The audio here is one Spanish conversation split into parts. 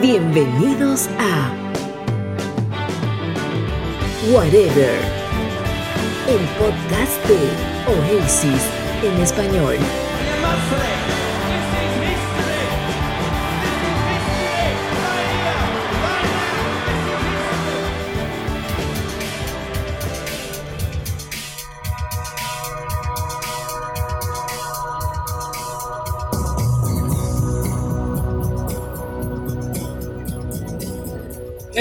Bienvenidos a Whatever, el podcast de Oasis en español.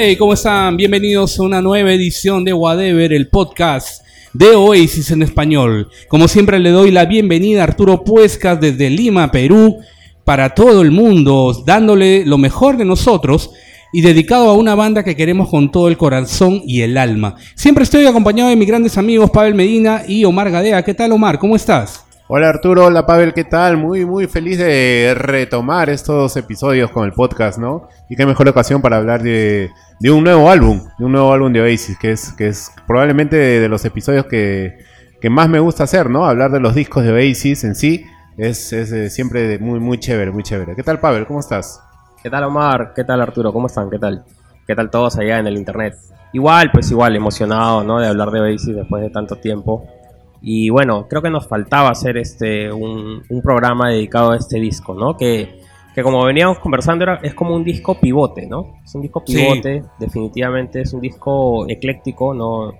Hey, ¿cómo están? Bienvenidos a una nueva edición de Whatever, el podcast de Oasis en español. Como siempre le doy la bienvenida a Arturo Puescas desde Lima, Perú, para todo el mundo, dándole lo mejor de nosotros y dedicado a una banda que queremos con todo el corazón y el alma. Siempre estoy acompañado de mis grandes amigos Pavel Medina y Omar Gadea. ¿Qué tal Omar? ¿Cómo estás? Hola Arturo, hola Pavel, ¿qué tal? Muy, muy feliz de retomar estos episodios con el podcast, ¿no? Y qué mejor ocasión para hablar de, un nuevo álbum, de un nuevo álbum de Oasis, que es, que es probablemente de, de los episodios que, que más me gusta hacer, ¿no? Hablar de los discos de Oasis en sí es, es eh, siempre muy, muy chévere, muy chévere. ¿Qué tal Pavel? ¿Cómo estás? ¿Qué tal Omar? ¿Qué tal Arturo? ¿Cómo están? ¿Qué tal? ¿Qué tal todos allá en el internet? Igual, pues igual, emocionado, ¿no? De hablar de Oasis después de tanto tiempo. Y bueno, creo que nos faltaba hacer este un, un programa dedicado a este disco, ¿no? Que, que como veníamos conversando era, es como un disco pivote, ¿no? Es un disco Sí. pivote, definitivamente es un disco ecléctico, no,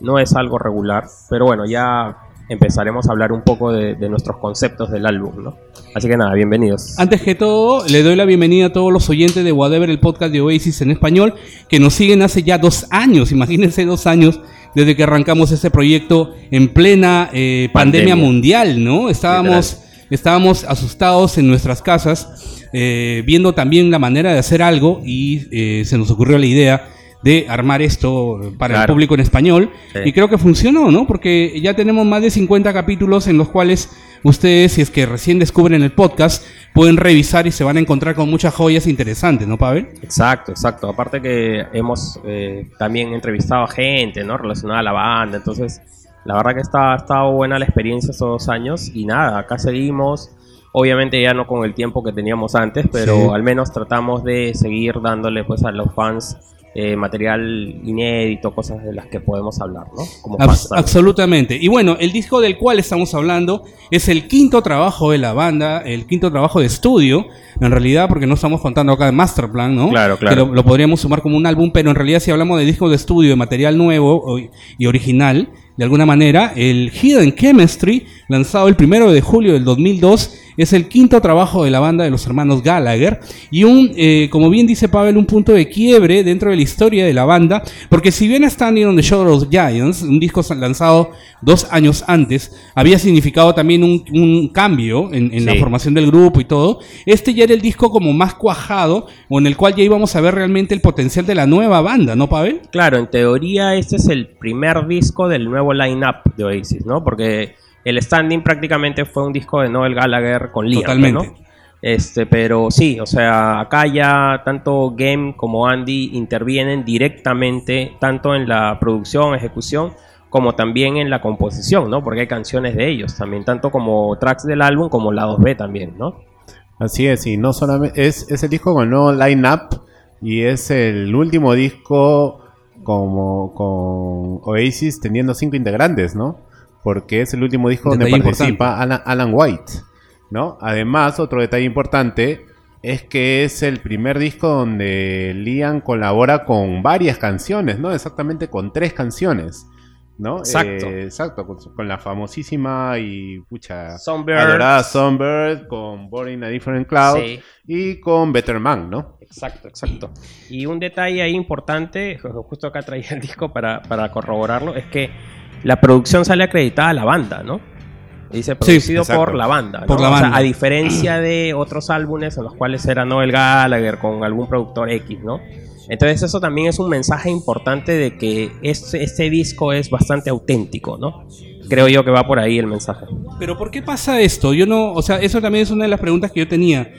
no es algo regular, pero bueno, ya empezaremos a hablar un poco de, de nuestros conceptos del álbum, ¿no? Así que nada, bienvenidos. Antes que todo, le doy la bienvenida a todos los oyentes de Whatever, el podcast de Oasis en español, que nos siguen hace ya dos años, imagínense dos años desde que arrancamos este proyecto en plena eh, pandemia. Pandemia. mundial, ¿no? Estábamos, estábamos asustados en nuestras casas, eh, viendo también la manera de hacer algo y eh, se nos ocurrió la idea de armar esto para el público en español. Sí. Y creo que funcionó, ¿no? Porque ya tenemos más de 50 capítulos en los cuales ustedes, si es que recién descubren el podcast, pueden revisar y se van a encontrar con muchas joyas interesantes, ¿no, Pavel? Exacto, exacto. Aparte que hemos eh, también entrevistado a gente, ¿no? Relacionada a la banda. Entonces, la verdad que está, ha estado buena la experiencia estos dos años. Y nada, acá seguimos. Obviamente ya no con el tiempo que teníamos antes, pero Sí. al menos tratamos de seguir dándole pues a los fans eh, material inédito, cosas de las que podemos hablar, ¿no? Como Abs- absolutamente. Y bueno, el disco del cual estamos hablando es el quinto trabajo de la banda, el quinto trabajo de estudio, en realidad, porque no estamos contando acá de Masterplan, ¿no? Claro, Que claro. lo, lo podríamos sumar como un álbum, pero en realidad si hablamos de discos de estudio, de material nuevo y original, de alguna manera, el Hidden Chemistry, lanzado el primero de julio del 2002, es el quinto trabajo de la banda de los hermanos Gallagher y un, eh, como bien dice Pavel, un punto de quiebre dentro de la historia de la banda, porque si bien Standing on the Shoulder of Giants, un disco lanzado dos años antes, había significado también un, un cambio en, en la formación del grupo y todo, este ya era el disco como más cuajado, o en el cual ya íbamos a ver realmente el potencial de la nueva banda, ¿no, Pavel? Claro, en teoría este es el primer disco del nuevo line-up de Oasis, ¿no? Porque el Standing prácticamente fue un disco de Noel Gallagher con Liam, Totalmente. ¿no? Este, pero sí, o sea, acá ya tanto Game como Andy intervienen directamente tanto en la producción, ejecución, como también en la composición, ¿no? Porque hay canciones de ellos también, tanto como tracks del álbum como lados B también, ¿no? Así es, y no solamente es, es el disco con el nuevo line-up y es el último disco como con Oasis teniendo cinco integrantes, ¿no? Porque es el último disco donde participa Alan, Alan White, ¿no? Además, otro detalle importante es que es el primer disco donde Liam colabora con varias canciones, ¿no? Exactamente con tres canciones, ¿no? Exacto. Eh, exacto, con, la famosísima y pucha Songbird. adorada Songbird, con Boring a Different Cloud Sí. y con Better Man, ¿no? Exacto, exacto. Y un detalle ahí importante, ju- justo acá traía el disco para, para corroborarlo, es que la producción sale acreditada a la banda, ¿no? Dice producido por la banda. ¿no? Por la O sea, banda. a diferencia de otros álbumes en los cuales era Noel Gallagher con algún productor X, ¿no? Entonces eso también es un mensaje importante de que este, este disco es bastante auténtico, ¿no? Creo yo que va por ahí el mensaje. Pero ¿por qué pasa esto? Yo no, o sea, eso también es una de las preguntas que yo tenía.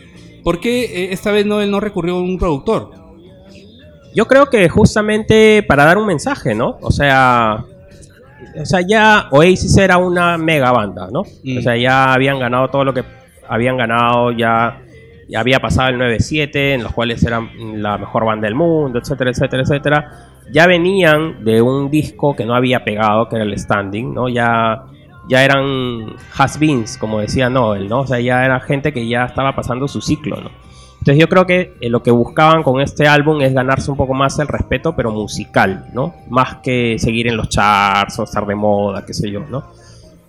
¿Por qué eh, esta vez no él no recurrió a un productor? Yo creo que justamente para dar un mensaje, ¿no? O sea, o sea, ya Oasis era una mega banda, ¿no? O sea, ya habían ganado todo lo que habían ganado, ya ya había pasado el 9-7, en los cuales eran la mejor banda del mundo, etcétera, etcétera, etcétera. Ya venían de un disco que no había pegado, que era el Standing, ¿no? Ya, ya eran has-beens, como decía Noel, ¿no? O sea, ya era gente que ya estaba pasando su ciclo, ¿no? Entonces yo creo que eh, lo que buscaban con este álbum es ganarse un poco más el respeto, pero musical, ¿no? Más que seguir en los charts o estar de moda, qué sé yo, ¿no?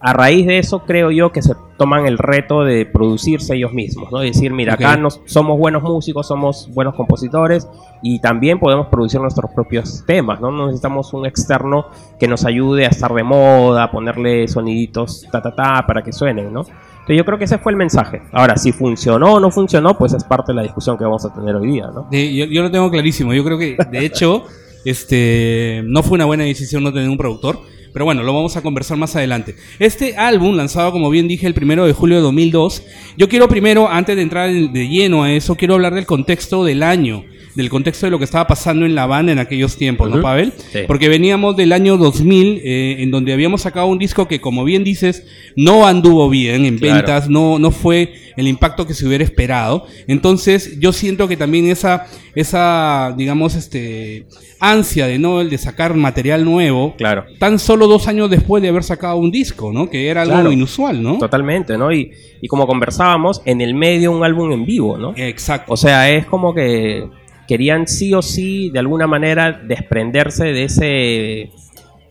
A raíz de eso creo yo que se toman el reto de producirse ellos mismos, ¿no? decir, mira, acá nos, somos buenos músicos, somos buenos compositores y también podemos producir nuestros propios temas, ¿no? No necesitamos un externo que nos ayude a estar de moda, a ponerle soniditos ta ta ta para que suenen, ¿no? Entonces yo creo que ese fue el mensaje. Ahora, si funcionó o no funcionó, pues es parte de la discusión que vamos a tener hoy día, ¿no? De- yo, yo lo tengo clarísimo. Yo creo que, de hecho, este no fue una buena decisión no tener un productor. Pero bueno, lo vamos a conversar más adelante. Este álbum, lanzado como bien dije el primero de julio de 2002, yo quiero primero, antes de entrar en- de lleno a eso, quiero hablar del contexto del año, del contexto de lo que estaba pasando en la banda en aquellos tiempos, ¿no. Pavel? Sí. Porque veníamos del año 2000, eh, en donde habíamos sacado un disco que, como bien dices, no anduvo bien en Claro. ventas, no, no fue el impacto que se hubiera esperado. Entonces, yo siento que también esa, esa digamos, este, ansia de Noel de sacar material nuevo, Claro. tan solo dos años después de haber sacado un disco, ¿no? Que era algo Claro. inusual, ¿no? Totalmente, ¿no? Y, y como conversábamos, en el medio un álbum en vivo, ¿no? Exacto. O sea, es como que querían sí o sí, de alguna manera, desprenderse de ese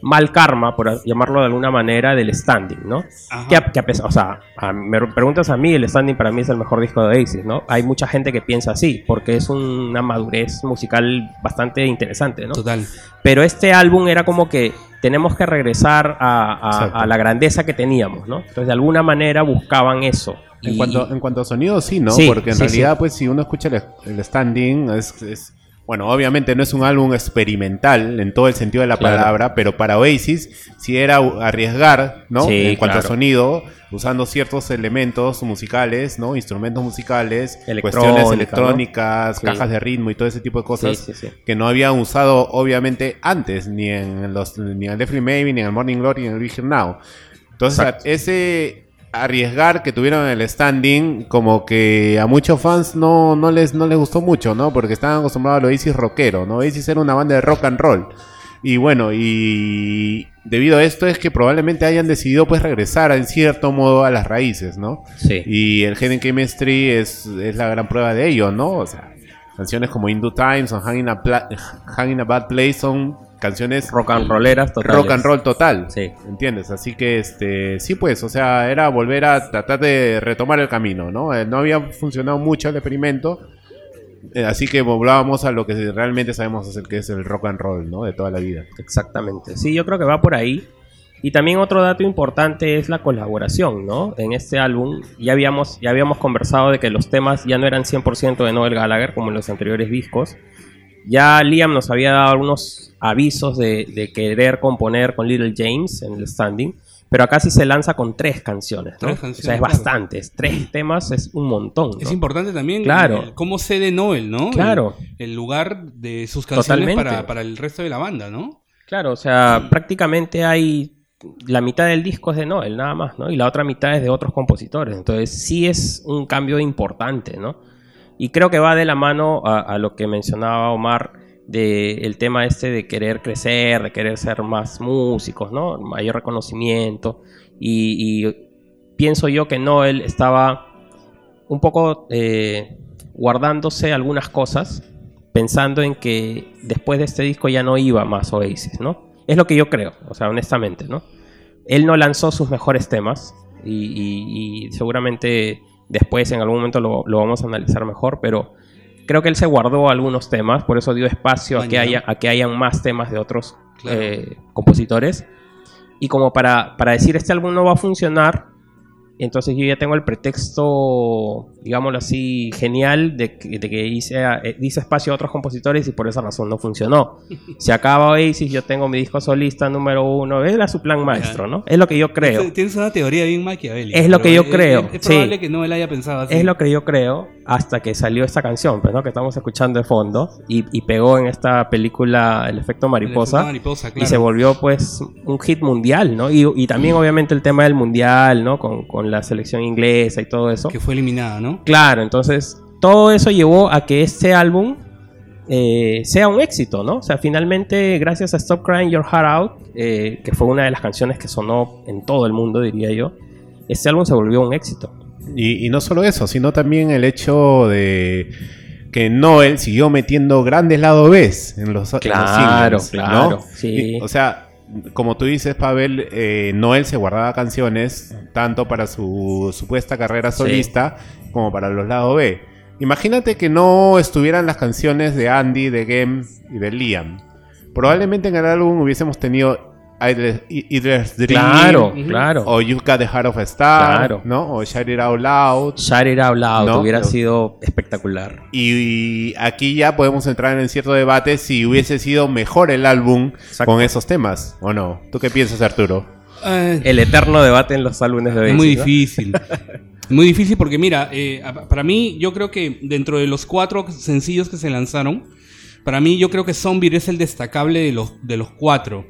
mal karma, por llamarlo de alguna manera, del standing, ¿no? Que a, que a pesar, o sea, a- me preguntas a mí, el standing para mí es el mejor disco de Oasis, ¿no? Hay mucha gente que piensa así, porque es una madurez musical bastante interesante, ¿no? Total. Pero este álbum era como que tenemos que regresar a, a la grandeza que teníamos, ¿no? Entonces, de alguna manera buscaban eso. En Y- cuanto, en cuanto a sonido, sí, ¿no? Sí, Porque en sí, realidad, pues, si uno escucha el, el standing, es, es- Bueno, obviamente no es un álbum experimental en todo el sentido de la Claro. palabra, pero para Oasis sí era arriesgar, ¿no? Sí, en cuanto claro. a sonido, usando ciertos elementos musicales, ¿no? Instrumentos musicales, cuestiones electrónicas, cajas de ritmo y todo ese tipo de cosas que no habían usado obviamente antes, ni en los ni en el Definitely Maybe, ni en el Morning Glory, ni en el Big Now. Entonces, Exacto. ese arriesgar que tuvieron el standing, como que a muchos fans no, no, les, no les gustó mucho, ¿no? Porque estaban acostumbrados a lo Oasis rockero, ¿no? Oasis era una banda de rock and roll. Y bueno, y debido a esto es que probablemente hayan decidido pues regresar en cierto modo a las raíces, ¿no? Sí. Y el Hidden Chemistry es, es la gran prueba de ello, ¿no? O sea, canciones como In Due Times o Hanging a, Pla- Hanging a Bad Place son canciones Rock and rolleras totales. rock and roll total. Sí. ¿Entiendes? Así que, este, sí, pues, o sea, era volver a tratar de retomar el camino, ¿no? Eh, no había funcionado mucho el experimento. eh, así que volvábamos a lo que realmente sabemos hacer, que es el rock and roll, ¿no? De toda la vida. Exactamente. Sí, yo creo que va por ahí. Y también otro dato importante es la colaboración, ¿no? En este álbum ya habíamos, ya habíamos conversado de que los temas ya no eran 100% de Noel Gallagher como en los anteriores discos. Ya Liam nos había dado algunos avisos de, de querer componer con Little James en el standing, pero acá sí se lanza con tres canciones, ¿no? Tres o sea, canciones, es claro. bastantes. Tres temas es un montón, ¿no? Es importante también Claro. el- cómo cede Noel, ¿no? Claro. El, el lugar de sus canciones para, para el resto de la banda, ¿no? Claro, o sea, prácticamente hay la mitad del disco es de Noel, nada más, ¿no? Y la otra mitad es de otros compositores. Entonces sí es un cambio importante, ¿no? Y creo que va de la mano a, a lo que mencionaba Omar de tema este de querer crecer, de querer ser más músicos, ¿no? Mayor reconocimiento. Y, y pienso yo que Noel estaba un poco eh, guardándose algunas cosas, pensando en que después de este disco ya no iba más Oasis, ¿no? Es lo que yo creo, o sea, honestamente, ¿no? Él no lanzó sus mejores temas y, y- y seguramente después en algún momento lo, lo vamos a analizar mejor, pero creo que él se guardó algunos temas, por eso dio espacio a que, haya, a que hayan más temas de otros Claro. eh, compositores. Y como para, para decir este álbum no va a funcionar, entonces yo ya tengo el pretexto, digámoslo así, genial de que, de que hice, eh, hice espacio a otros compositores y por esa razón no funcionó. Se acaba Oasis, yo tengo mi disco solista número uno, era su plan maestro, ¿no? Es lo que yo creo. Tienes- una teoría bien maquiavélica. Es lo que yo es- creo, Es, probable que no él haya pensado así. Es lo que yo creo hasta que salió esta canción, pues, ¿no? Que estamos escuchando de fondo y, y pegó en esta película El efecto El mariposa. efecto mariposa, Y se volvió pues un hit mundial, ¿no? Y, y también obviamente el tema del mundial, ¿no? Con, con la selección inglesa y todo eso. Que fue eliminada, ¿no? Claro, entonces todo eso llevó a que este álbum eh, sea un éxito, ¿no? O sea, finalmente, gracias a Stop Crying Your Heart Out, eh, que fue una de las canciones que sonó en todo el mundo, diría yo, este álbum se volvió un éxito. Y, y no solo eso, sino también el hecho de que Noel siguió metiendo grandes lado B en los, en los Claro, singles, claro, ¿no? sí. Y, o sea, como tú dices, Pavel, eh, Noel se guardaba canciones tanto para su supuesta carrera Sí. Como para los lado B. Imagínate que no estuvieran las canciones de Andy, de Gem y de Liam. Probablemente en el álbum hubiésemos tenido Idler's Dream Claro, claro. o You've Got the Heart of a Star, Claro. ¿no? O Shout It Out Loud. Shout It Out Loud No, hubiera no. sido espectacular. Y, y aquí ya podemos entrar en cierto debate si hubiese sido mejor el álbum Exacto. con esos temas o no. ¿Tú qué piensas, Arturo? Eh, El eterno debate en los álbumes de Es Oasis, muy ¿no? difícil. muy difícil porque, mira, eh, para mí, yo creo que dentro de los cuatro sencillos que se lanzaron, para mí, yo creo que Zombie es el destacable de los, de los cuatro.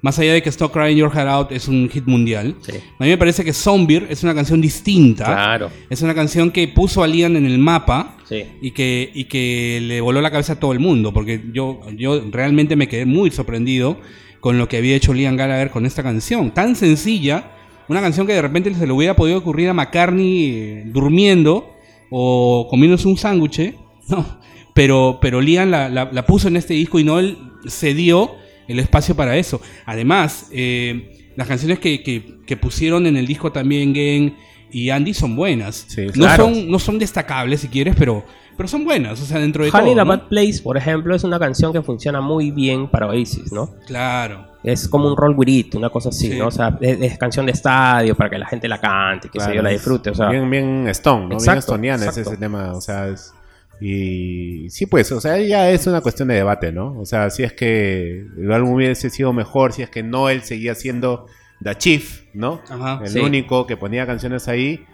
Más allá de que Stop Crying Your Heart Out es un hit mundial, Sí. a mí me parece que Zombie es una canción distinta. Claro, Es una canción que puso a Liam en el mapa sí. y que, y que le voló la cabeza a todo el mundo, porque yo, yo realmente me quedé muy sorprendido con lo que había hecho Liam Gallagher con esta canción. Tan sencilla, una canción que de repente se le hubiera podido ocurrir a McCartney eh, durmiendo o comiéndose un sándwich, no, pero, pero Liam la, la- la puso en este disco y no él cedió el espacio para eso. Además, eh, las canciones que, que- que pusieron en el disco también Gen y Andy son buenas. Sí, no, son, no son destacables si quieres, pero, pero son buenas, o sea, dentro de Honey todo. ¿no? Bad Place, por ejemplo, es una canción que funciona muy bien para Oasis, ¿no? Claro. Es como un roll with it, una cosa así, Sí. ¿no? O sea, es, es canción de estadio para que la gente la cante, que se yo la disfrute, o sea, bien, bien Stone, ¿no? bien Exacto, estoniana es ese tema, o sea, es- y sí, pues, o sea, ya es una cuestión de debate, ¿no? O sea, si es que el álbum hubiese sido mejor, si es que Noel seguía siendo The Chief, ¿no? Ajá. el sí. único que ponía canciones ahí.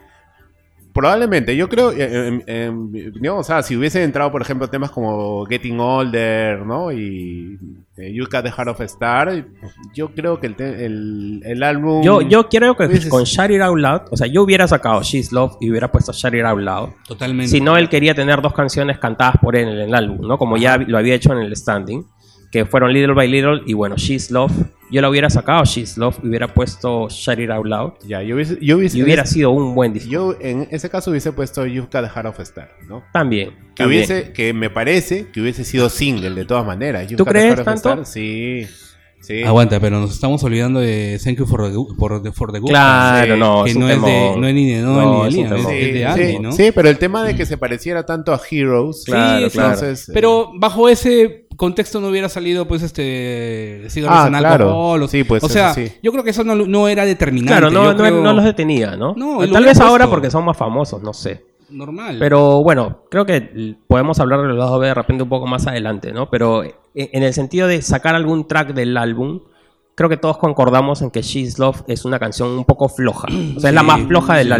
Probablemente, yo creo, eh, opinión, o sea, si hubiese entrado, por ejemplo, temas como Getting Older, ¿no? Y eh, You Got the Heart of a Star, yo creo que el, te- el, el álbum... yo, yo creo que Hubiese- con Shout It Out Loud, o sea, yo hubiera sacado She's Love y hubiera puesto Shout It Out Loud. Totalmente. Si no, él quería tener dos canciones cantadas por él en el álbum, ¿no? Como ya lo había hecho en el standing, que fueron Little by Little y bueno, She's Love. Yo la hubiera sacado She's Love y hubiera puesto Shout It Out Loud Ya, yo hubiese... Yo hubiese y hubiera sido un buen disco. Yo en ese caso hubiese puesto You've Got the Heart of a Star, ¿no? También. Que también. hubiese, que me parece que hubiese sido single de todas maneras. You've ¿Tú crees Heart of a tanto? Star, Sí. Sí. Aguanta, pero nos estamos olvidando de Thank You for the, for the, for the Good Claro, Sí, no, que es no es, de, no es ni de Noel No, ni es de es, de Sí, Andy, sí, ¿no? sí, pero el tema de que se pareciera tanto a Heroes. Claro, sí, claro. entonces, eh, Pero bajo ese contexto no hubiera salido, pues, este. Cigarros Ah, claro. alcohol, o- Sí, pues, O sea, sí. yo creo que eso no, no era determinante. Claro, no, yo no, creo no los detenía, ¿no? No, Tal vez ahora porque son más famosos, no sé. Normal. Pero bueno, creo que podemos hablar de los lados B de repente un poco más adelante, ¿no? Pero en, en el sentido de sacar algún track del álbum, creo que todos concordamos en que She's Love es una canción un poco floja. O sea, es la más floja del sí.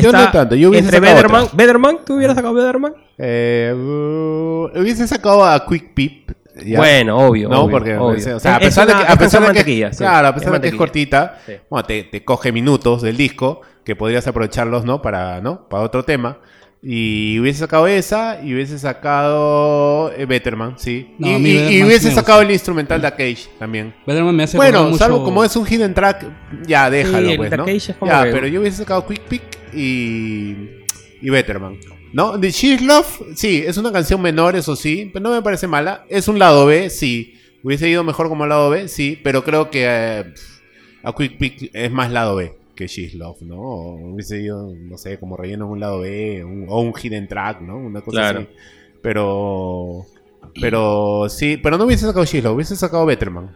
Yo no tanto, yo hubiese entre sacado Bederman, otra. Bederman, ¿tú hubieras sacado Bederman? Eh, uh, hubiese sacado a Quick Peep. ya. Bueno, obvio. No, obvio, porque obvio. o sea, a Es- es pesar de una- que, a es pesar de que- sí, claro, a pesar de que es cortita, Sí. bueno, te, te coge minutos del disco que podrías aprovecharlos, ¿no? Para, ¿no? Para otro tema. Y hubiese sacado esa y hubiese sacado eh, Betterman, sí. No, y a mí y- y Betterman hubiese sí me sacado el instrumental de Cage también. Bederman me hace acordar Bueno, mucho- salvo como es un hidden track, ya déjalo, el pues, ¿no? Cage es como Ya, que- pero yo hubiese sacado Quick Pick y y Betterman. ¿No? The She's Love, sí, es una canción menor, eso sí, pero no me parece mala. Es un lado B, sí. Hubiese ido mejor como lado B, sí, pero creo que eh, a Quick Pick es más lado B que She's Love, ¿no? O hubiese ido, no sé, como relleno en un lado B un- o un hidden track, ¿no? Una cosa Claro. así. Pero pero sí, pero no hubiese sacado She's Love, hubiese sacado Betterman.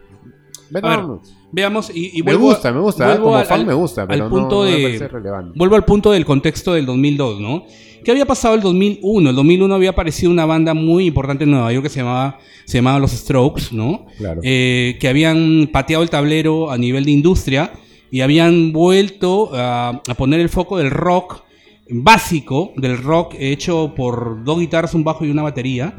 Betterman Veamos, y, y me a- gusta, me gusta, ¿eh? como al- fan me gusta, pero al punto no, me de- parece relevante. Vuelvo al punto del contexto del 2002, ¿no? ¿Qué había pasado el 2001? El 2001 había aparecido una banda muy importante en Nueva York que se llamaba, se llamaba Los Strokes, ¿no? Claro. Eh, que habían pateado el tablero a nivel de industria y habían vuelto a, poner el foco del rock básico, del rock hecho por dos guitarras, un bajo y una batería,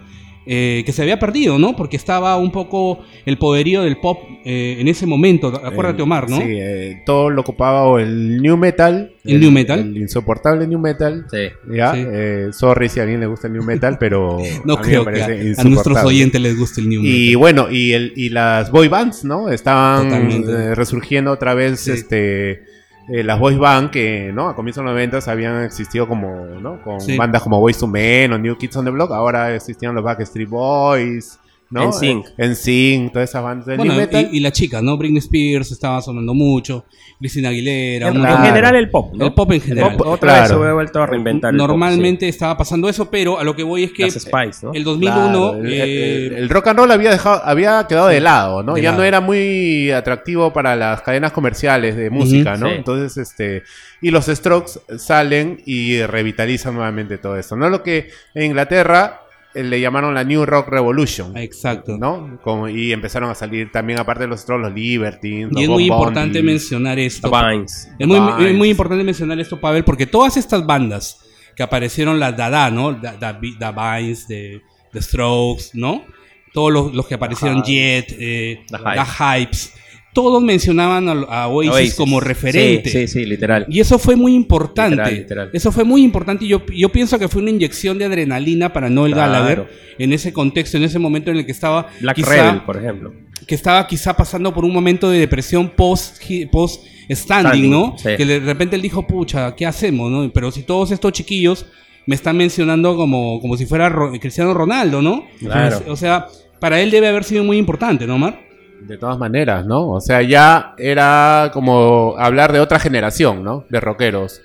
eh, que se había perdido, ¿no? Porque estaba un poco el poderío del pop eh, en ese momento. Acuérdate, Omar, ¿no? Sí, eh, todo lo ocupaba o el new metal. El new metal. El insoportable new metal. Sí. Ya, Sí. eh, sorry si a alguien le gusta el new metal, pero No a mí me creo que a, nuestros oyentes les guste el New Y Metal. bueno, y, el, y las boy bands, ¿no? Estaban eh, resurgiendo otra vez Sí. este eh, las boy band que, ¿no? A comienzos de los 90 habían existido como, ¿no? Con Sí. bandas como Boys to Men o New Kids on the Block, ahora existían los Backstreet Boys, ¿no? NSYNC. En Sync, todas esas bandas de Bueno, new metal. y, y la chica, ¿no? Britney Spears estaba sonando mucho, Cristina Aguilera. En, una- en general el pop, ¿no? El pop en general. El pop otra Claro. vez se ha vuelto a reinventar el pop, Normalmente estaba pasando eso, pero a lo que voy es sí. que Las Spice, ¿no? el 2001... Claro, el, eh, el- el rock and roll había dejado, había quedado de lado, ¿no? de ya lado. no era muy atractivo para las cadenas comerciales de música, ¿no? sí. Entonces, este, y los Strokes salen y revitalizan nuevamente todo esto, ¿no? Lo que en Inglaterra eh, le llamaron la New Rock Revolution. Exacto. ¿no? Como- y empezaron a salir también, aparte de los Strokes, los Libertines. Y es muy importante Bondi. mencionar esto. Vines. Es muy, Vines. es muy importante mencionar esto, Pavel, porque todas estas bandas que aparecieron, las Dada, ¿no? Da, Da- Da Vines, The Strokes, ¿no? Todos los, los que aparecieron, Hypes. Jet, eh, The The Hypes. Todos mencionaban a, a Oasis, Oasis. como referente. Sí, sí, sí, literal. Y eso fue muy importante. Literal, literal. Eso fue muy importante y yo, yo pienso que fue una inyección de adrenalina para Noel Claro. Gallagher en ese contexto, en ese momento en el que estaba Black quizá- Rebel, por ejemplo. que estaba quizá pasando por un momento de depresión post, post standing, Standing, ¿no? sí. Que de repente él dijo, pucha, ¿qué hacemos, no? Pero si todos estos chiquillos me están mencionando como, como si fuera Ro- Cristiano Ronaldo, ¿no? Claro. O sea, para él debe haber sido muy importante, ¿no, Mar? De todas maneras, ¿no? O sea, ya era como hablar de otra generación, ¿no? De rockeros.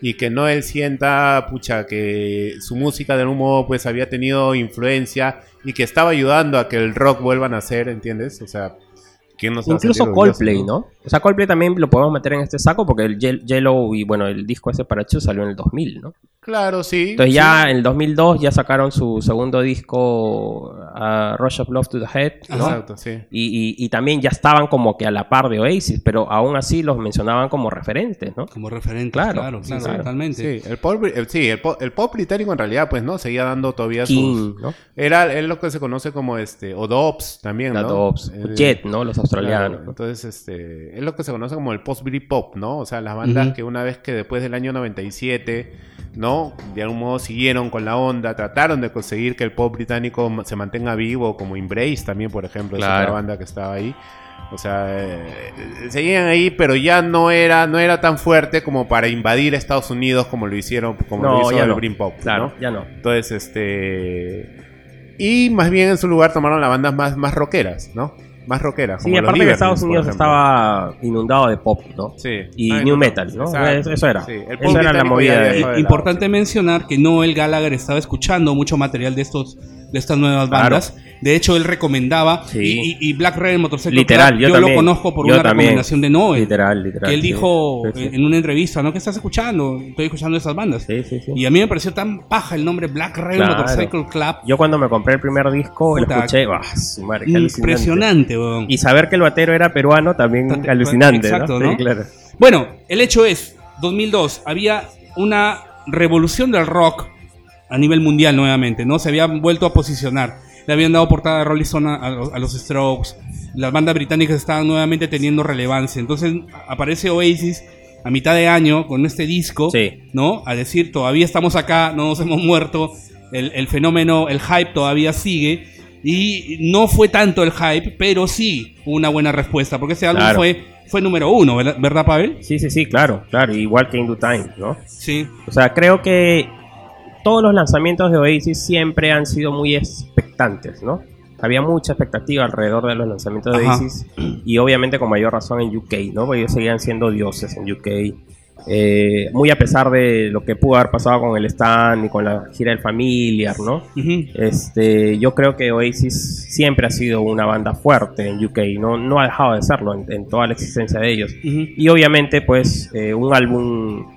Y que no él sienta, pucha, que su música de algún modo pues había tenido influencia y que estaba ayudando a que el rock vuelva a nacer, ¿entiendes? O sea, ¿quién no se va a Incluso Coldplay, ¿no? O sea, Coldplay también lo podemos meter en este saco porque el Ye- Yellow y bueno, el disco ese para Chu salió en el 2000, ¿no? Claro, sí. Entonces sí. ya en el 2002 ya sacaron su segundo disco, uh, Rush of Love to the Head, ¿no? Exacto, sí. Y, y- y también ya estaban como que a la par de Oasis, pero aún así los mencionaban como referentes, ¿no? Como referente, Claro, claro, sí, claro, claro. totalmente. Sí, el pop, el- sí, el pop, el pop británico en realidad, pues, ¿no? Seguía dando todavía sus... Era es lo que se conoce como, este, o Dobbs también, La ¿no? Dobbs, Eh, Jet, ¿no? Los australianos. Claro, ¿no? entonces, este, es lo que se conoce como el post-Britpop, ¿no? O sea, las bandas que una vez que después del año 97, ¿no? De algún modo siguieron con la onda, trataron de conseguir que el pop británico se mantenga vivo, como Embrace también, por ejemplo, es Claro. otra banda que estaba ahí. O sea, eh, seguían ahí, pero ya no era, no era tan fuerte como para invadir Estados Unidos como lo hicieron, como lo hizo el no. Britpop, Claro, ¿no? ya no. Entonces, este. Y más bien en su lugar tomaron las bandas más, más rockeras, ¿no? Más rockeras. Sí, como los aparte que Estados Unidos estaba inundado de pop, ¿no? Sí. Y Ay, new no, metal, ¿no? Exacto. Eso era. Sí, el Eso era la movida de- Importante mencionar que Noel Gallagher estaba escuchando mucho material de estos de estas nuevas Claro. De hecho, él recomendaba Sí. y, y- Black Rebel Motorcycle Literal, Club, yo yo, también. lo conozco por Yo una también. recomendación de Noel. Literal, literal. que él dijo Sí, sí. en una entrevista, ¿no? ¿Qué estás escuchando? Estoy escuchando esas bandas. Sí, sí, sí. Y a mí me pareció tan paja el nombre Black Rebel Claro. Motorcycle Club. Yo cuando me compré el primer disco, lo Puta, escuché, ¡ah, su madre! Impresionante, weón. Y saber que el batero era peruano también Ta- alucinante, exacto, ¿no? ¿no? Claro. Bueno, el hecho es, 2002, había una revolución del rock a nivel mundial nuevamente, ¿no? Se habían vuelto a posicionar. Le habían dado portada de Rolling Stone a, los, a los Strokes. Las bandas británicas estaban nuevamente teniendo relevancia. Entonces aparece Oasis a mitad de año con este disco, Sí. ¿no? A decir, todavía estamos acá, no nos hemos muerto. El, el fenómeno, el hype todavía sigue. Y no fue tanto el hype, pero sí una buena respuesta. Porque ese álbum Claro. fue, fue número uno, ¿verdad, ¿verdad Pavel? Sí, sí, sí, claro, claro. Igual que In Due Time, ¿no? Sí. O sea, creo que todos los lanzamientos de Oasis siempre han sido muy expectantes, ¿no? Había mucha expectativa alrededor de los lanzamientos de. Oasis y obviamente con mayor razón en UK, ¿no? Porque ellos seguían siendo dioses en UK. eh, muy a pesar de lo que pudo haber pasado con el stand y con la gira del Familiar, ¿no? Este, yo creo que Oasis siempre ha sido una banda fuerte en UK, no, no ha dejado de serlo en, en toda la existencia de ellos. Y obviamente, pues, eh, un álbum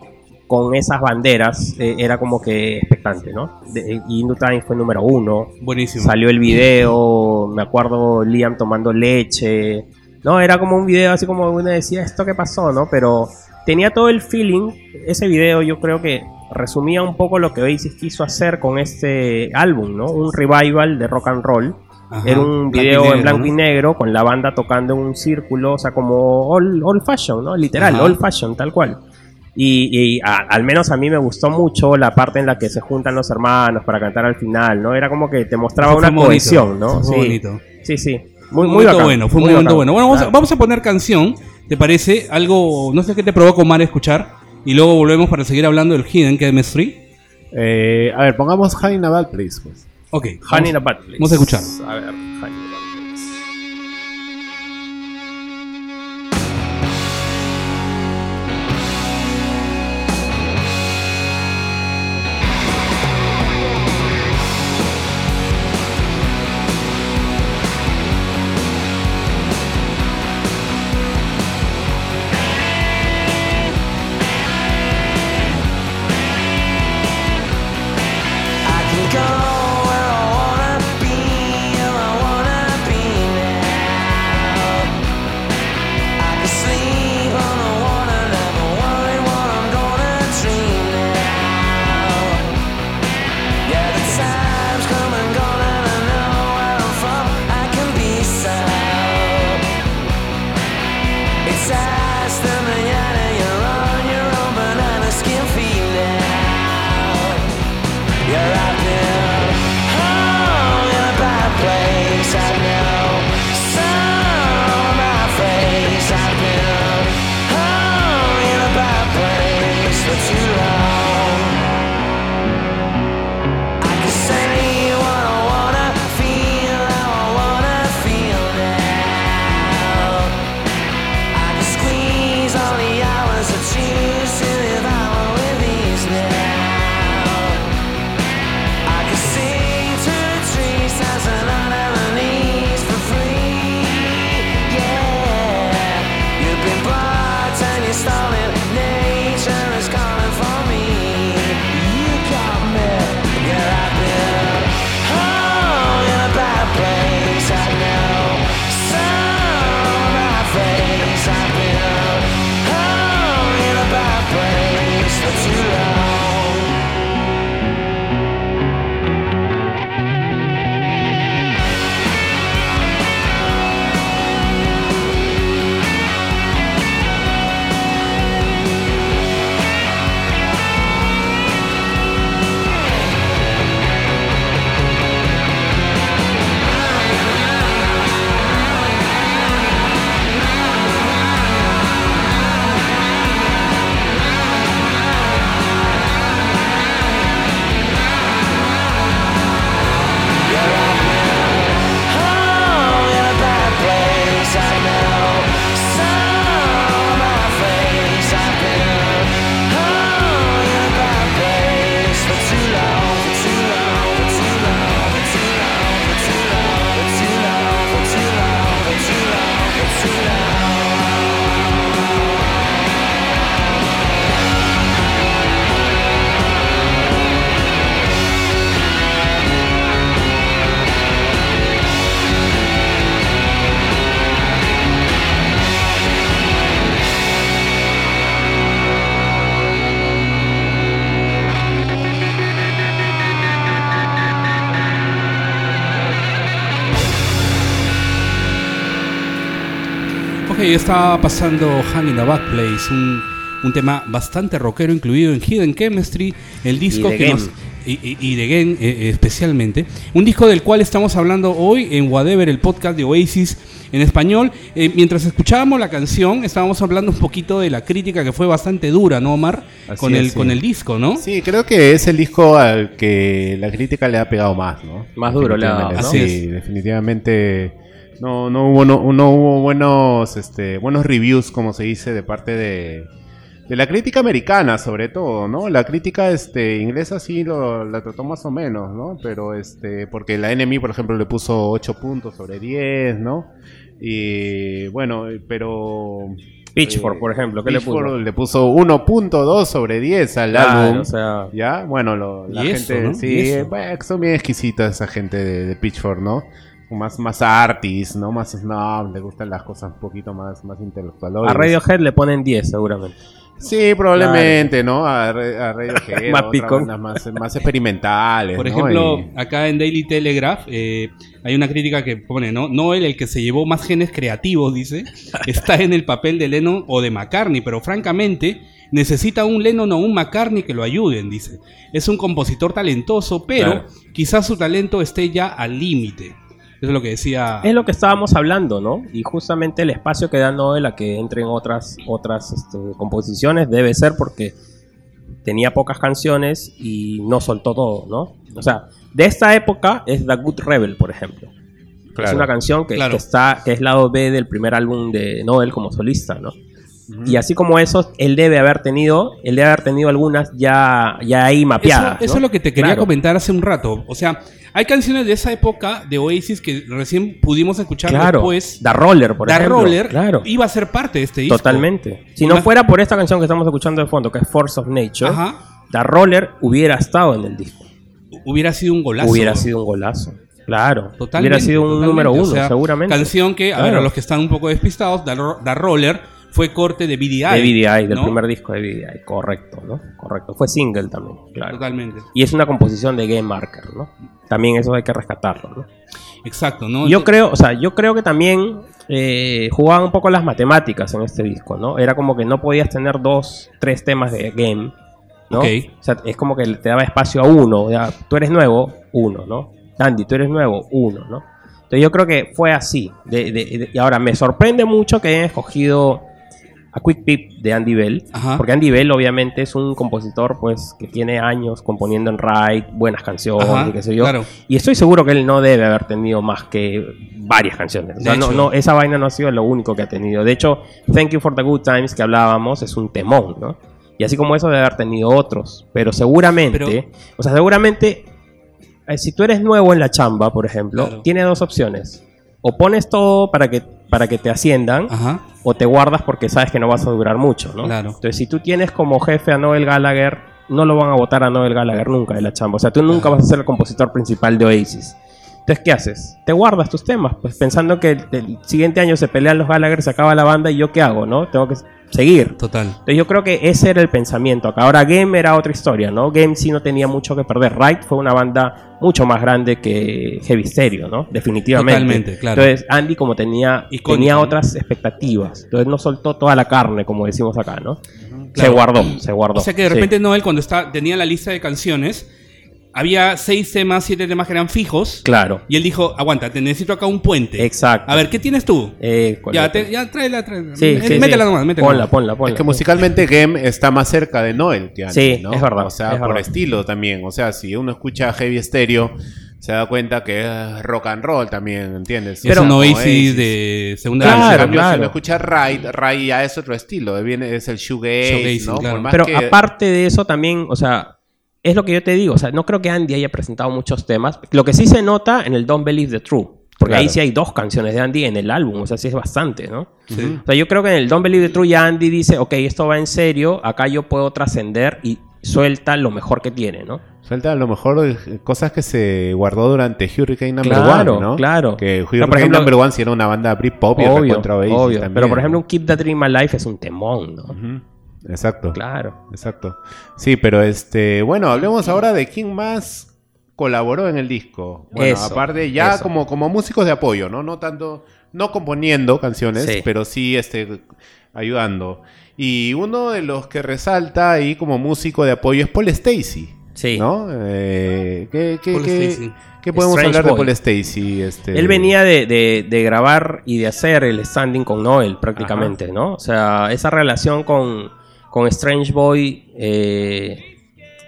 con esas banderas eh, era como que expectante, ¿no? De, y In Due Time fue número uno, Buenísimo. salió el video, me acuerdo Liam tomando leche, ¿no? Era como un video así como uno decía, ¿esto qué pasó, no? Pero tenía todo el feeling, ese video yo creo que resumía un poco lo que Oasis quiso hacer con este álbum, ¿no? Un revival de rock and roll. Ajá, Era un blanco y video en blanco ¿no? y negro con la banda tocando en un círculo, o sea, como old, old fashion, ¿no? Literal, Ajá. old fashion, tal cual. Y, y a- al menos a mí me gustó mucho la parte en la que se juntan los hermanos para cantar al final, ¿no? Era como que te mostraba Fue una bonito, cohesión, ¿no? fue Sí, bonito. sí, sí. Fue Muy, muy bacán, bueno, fue un muy momento bacán. bueno. Bueno, vamos, a, Claro. vamos a poner canción, ¿te parece? Algo, no sé qué te provoca Omar escuchar. Y luego volvemos para seguir hablando del Hidden Chemistry. Eh, a ver, pongamos Honey in a Bad Place, pues. Ok, Honey in a vamos, Bad Place. vamos a escuchar. A ver, Honey Estaba pasando Hang in the Back Place, un, un tema bastante rockero incluido en Hidden Chemistry, el disco que Game. nos. Y, de Game eh, especialmente. Un disco del cual estamos hablando hoy en Whatever, el podcast de Oasis en español. Eh, mientras escuchábamos la canción, estábamos hablando un poquito de la crítica que fue bastante dura, ¿no, Omar? Así con, es, el, sí. con el disco, ¿no? Sí, creo que es el disco al que la crítica le ha pegado más, ¿no? Más duro le ha dado, ¿no? Sí, definitivamente no, no hubo, no, no hubo buenos, este, buenos reviews, como se dice, de parte de, de la crítica americana, sobre todo, ¿no? La crítica este, inglesa sí lo, la trató más o menos, ¿no? Pero, este, porque la NMI, por ejemplo, le puso 8 puntos sobre 10, ¿no? Y bueno, pero... Pitchfork, eh, por ejemplo, ¿qué le puso? Le puso 1.2 sobre 10 al Claro, álbum. o sea, Ya, bueno, lo- la eso, gente, ¿no? sí, bueno, son bien exquisitas esa gente de, de Pitchfork, ¿no? Más, más artis, ¿no? Más snob, le gustan las cosas un poquito más, más intelectuales. a Radiohead le ponen 10 seguramente. Sí, probablemente, ¿no? A, a Radiohead, Más otras más, más experimentales. Por ¿no? ejemplo, Y- acá en Daily Telegraph eh, hay una crítica que pone, ¿no? Noel, el que se llevó más genes creativos, dice, está en el papel de Lennon o de McCartney, pero francamente necesita un Lennon o un McCartney que lo ayuden, dice. Es un compositor talentoso, pero Claro. quizás su talento esté ya al límite. Eso es lo que decía... Es lo que estábamos hablando, ¿no? Y justamente el espacio que da Noel a que entren otras, otras este, composiciones debe ser porque tenía pocas canciones y no soltó todo, ¿no? O sea, de esta época es The Good Rebel, por ejemplo. Es una canción que, Claro. que está, que es lado B del primer álbum de Noel como solista, ¿no? Y así como eso, él debe haber tenido, él debe haber tenido algunas ya, ya ahí mapeadas. eso ¿no? es lo que te quería Claro. comentar hace un rato. O sea, hay canciones de esa época de Oasis que recién pudimos escuchar Claro. después. Da Roller, por The ejemplo. Roller Claro. iba a ser parte de este disco. Totalmente. Si no fuera por esta canción que estamos escuchando de fondo, que es Force of Nature, Ajá. The Roller hubiera estado en el disco. Hubiera sido un golazo. Hubiera sido un golazo. Claro. Totalmente, hubiera sido un número uno, O sea, seguramente. Canción que, a Claro. ver, a los que están un poco despistados, Ro- The Roller fue corte de BDI. de BDI, del ¿no? primer disco de BDI, correcto, ¿no? Correcto. Fue single también, claro. Totalmente. Y es una composición de Game Marker, ¿no? También eso hay que rescatarlo, ¿no? Exacto, ¿no? Yo creo, o sea, yo creo que también eh, jugaban un poco las matemáticas en este disco, ¿no? Era como que no podías tener dos, tres temas de game, ¿no? Ok. O sea, es como que te daba espacio a uno, o sea, tú eres nuevo, uno, ¿no? Andy, tú eres nuevo, uno, ¿no? Entonces yo creo que fue así. De- de- de- y ahora me sorprende mucho que hayan escogido a Quick Peep de Andy Bell, Ajá. porque Andy Bell obviamente es un compositor pues que tiene años componiendo en Ride, buenas canciones, Ajá, y qué sé yo. claro. Y estoy seguro que él no debe haber tenido más que varias canciones. O sea, no, no, esa vaina no ha sido lo único que ha tenido. De hecho, Thank You for the Good Times que hablábamos es un temón, ¿no? Y así como eso debe haber tenido otros. Pero seguramente, Pero- o sea, seguramente, eh, si tú eres nuevo en la chamba, por ejemplo, Claro. tiene dos opciones. O pones todo para que, para que te asciendan, Ajá. O te guardas porque sabes que no vas a durar mucho, ¿no? Claro. Entonces, si tú tienes como jefe a Noel Gallagher, no lo van a votar a Noel Gallagher nunca de la chamba. O sea, tú nunca vas a ser el compositor principal de Oasis. Entonces, ¿qué haces? Te guardas tus temas, pues pensando que el, el siguiente año se pelean los Gallagher, se acaba la banda y yo qué hago, ¿no? Tengo que seguir. Total. Entonces yo creo que ese era el pensamiento acá. Ahora Game era otra historia, ¿no? Game sí no tenía mucho que perder. Right fue una banda mucho más grande que Heavy Stereo, ¿no? Definitivamente. Totalmente, claro. Entonces Andy como tenía, tenía otras expectativas. Entonces no soltó toda la carne, como decimos acá, ¿no? Se guardó, se guardó. O sea que de Sí. repente Noel, cuando está, tenía la lista de canciones, había seis temas, siete temas que eran fijos. Claro. Y él dijo, aguanta, te necesito acá un puente. Exacto. A ver, ¿qué tienes tú? Eh, ¿cuál Ya, es? te- ya tráela, tráela. Sí, Eh, sí, métela sí. nomás, métela Ponla, ponla, ponla. Es que musicalmente Game está más cerca de Noel que Sí, ¿no? es verdad, O sea, es por verdad. estilo también. O sea, si uno escucha Heavy Stereo, se da cuenta que es rock and roll también, ¿entiendes? es Pero- un Oasis de segunda Claro, en Claro, cambio, si uno escucha Ride, Ride ya es otro estilo. Viene, es el shoegaze, Shoegaze, ¿no? claro. Por más Pero que- aparte de eso también, o sea, es lo que yo te digo, o sea, no creo que Andy haya presentado muchos temas. Lo que sí se nota en el Don't Believe the True, porque Claro. ahí sí hay dos canciones de Andy en el álbum, o sea, sí es bastante, ¿no? Sí. O sea, yo creo que en el Don't Believe the True ya Andy dice, ok, esto va en serio, acá yo puedo trascender y suelta lo mejor que tiene, ¿no? Suelta a lo mejor cosas que se guardó durante Hurricane Number Claro, One, ¿no? claro. Que Hurricane por ejemplo- Number One sí era una banda Britpop y obvio, obvio. también, Pero por ejemplo, ¿no? un Keep the Dream Alive es un temón, ¿no? Ujú. Exacto. Claro. Exacto. Sí, pero este, bueno, hablemos ahora de quién más colaboró en el disco. Bueno, Eso, aparte ya eso. como, como músicos de apoyo, ¿no? No tanto, no componiendo canciones, Sí. pero sí este, ayudando. Y uno de los que resalta ahí como músico de apoyo es Paul Stacy. Sí. ¿No? Eh, ¿qué, qué- Paul qué- Stacy. qué podemos Strange hablar de. Paul Stacy? Este, Él venía de, de- de grabar y de hacer el standing con Noel prácticamente, ¿no? O sea, esa relación con, con Strange Boy eh,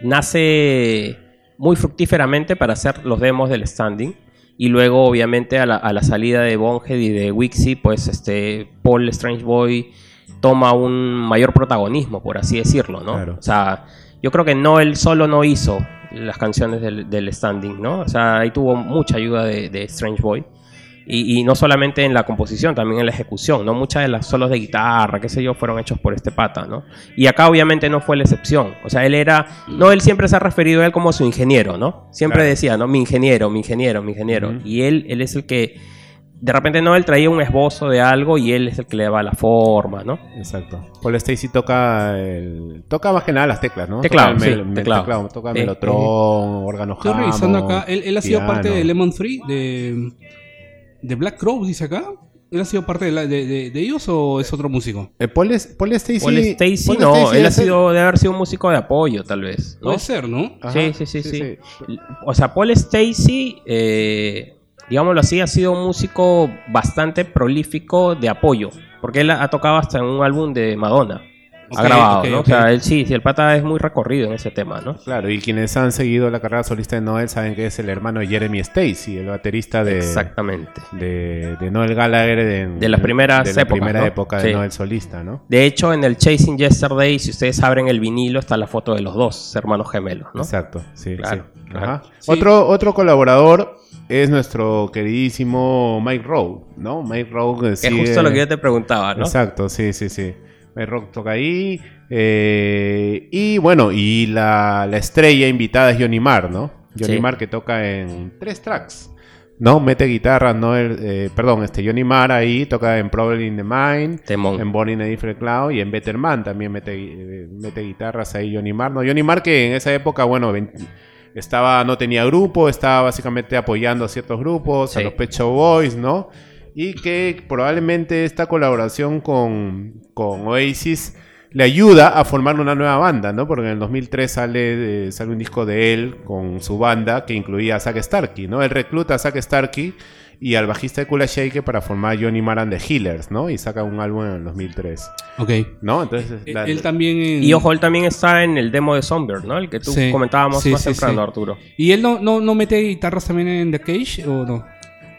nace muy fructíferamente para hacer los demos del standing. Y luego, obviamente, a la, a la salida de Bonhead y de Wixie, pues este Paul Strange Boy toma un mayor protagonismo, por así decirlo, ¿no? Claro. O sea, yo creo que Noel solo no hizo las canciones del, del standing, ¿no? O sea, ahí tuvo mucha ayuda de, de Strange Boy. Y, y no solamente en la composición, también en la ejecución, ¿no? Muchas de las solos de guitarra, qué sé yo, fueron hechos por este pata, ¿no? Y acá obviamente no fue la excepción. O sea, él era... No, él siempre se ha referido a él como su ingeniero, ¿no? Siempre Claro. decía, ¿no? Mi ingeniero, mi ingeniero, mi ingeniero. Ujú. Y él, él es el que de repente Noel traía un esbozo de algo y él es el que le daba la forma, ¿no? Exacto. Paul Stacy toca el, toca más que nada las teclas, ¿no? Teclado, toca el sí, mel- teclado. toca melotron, órgano Estoy revisando acá. Él, él ha sido piano. parte de Lemon 3, de, de Black Crow, dice acá. ¿Él ha sido parte de, la- de, de- de ellos o es otro músico? Eh, Paul, es- Paul Stacy. Paul Stacy Paul no, Stacy él ha sido, debe haber sido un músico de apoyo, tal vez. ¿no? Puede ser, ¿no? Ajá, Sí, sí, sí, sí. O sea, Paul Stacy, eh, digámoslo así, ha sido un músico bastante prolífico de apoyo. Porque él ha, ha tocado hasta en un álbum de Madonna. Ok, ha grabado, ¿no? O sea, él sí, sí, el pata es muy recorrido en ese tema, ¿no? Claro, y quienes han seguido la carrera solista de Noel saben que es el hermano de Jeremy Stacy, el baterista de, Exactamente. de, de Noel Gallagher. De, De las primeras de la épocas, primera ¿no? época de Sí. Noel solista, ¿no? De hecho, en el Chasing Yesterday, si ustedes abren el vinilo, está la foto de los dos hermanos gemelos, ¿no? Exacto, sí. Claro, sí. claro. Ajá. Sí. Otro, otro colaborador es nuestro queridísimo Mike Rowe, ¿no? Mike Rowe eh, Es sigue- justo lo que yo te preguntaba, ¿no? Exacto, sí, sí, sí. Mike Rowe toca ahí. eh, y bueno, y la, la estrella invitada es Johnny Marr, ¿no? Johnny Sí. Marr que toca en tres tracks. No, mete guitarra, no el- eh, perdón, este Johnny Marr ahí toca en Problem in the Mind, Temón. en Born in a Different Cloud y en Better Man también mete, eh, mete guitarras ahí Johnny Marr. No, Johnny Marr que en esa época, bueno, estaba, no tenía grupo, estaba básicamente apoyando a ciertos grupos, a los Pet Shop Boys, ¿no? Y que probablemente esta colaboración con, con Oasis le ayuda a formar una nueva banda, ¿no? Porque en el 2003 sale, eh, sale un disco de él con su banda que incluía a Zack Starkey, ¿no? Él recluta a Zack Starkey y al bajista de Kula Shake para formar Johnny Marr and the Healers, ¿no? Y saca un álbum en el 2003, Ok. ¿no? Entonces, Él, la- él también. en- Y ojo, él también está en el demo de Songbird, ¿no? El que tú Sí. comentábamos Sí, más sí, temprano, sí. Arturo. ¿Y él no, no, no mete guitarras también en The Cage o no?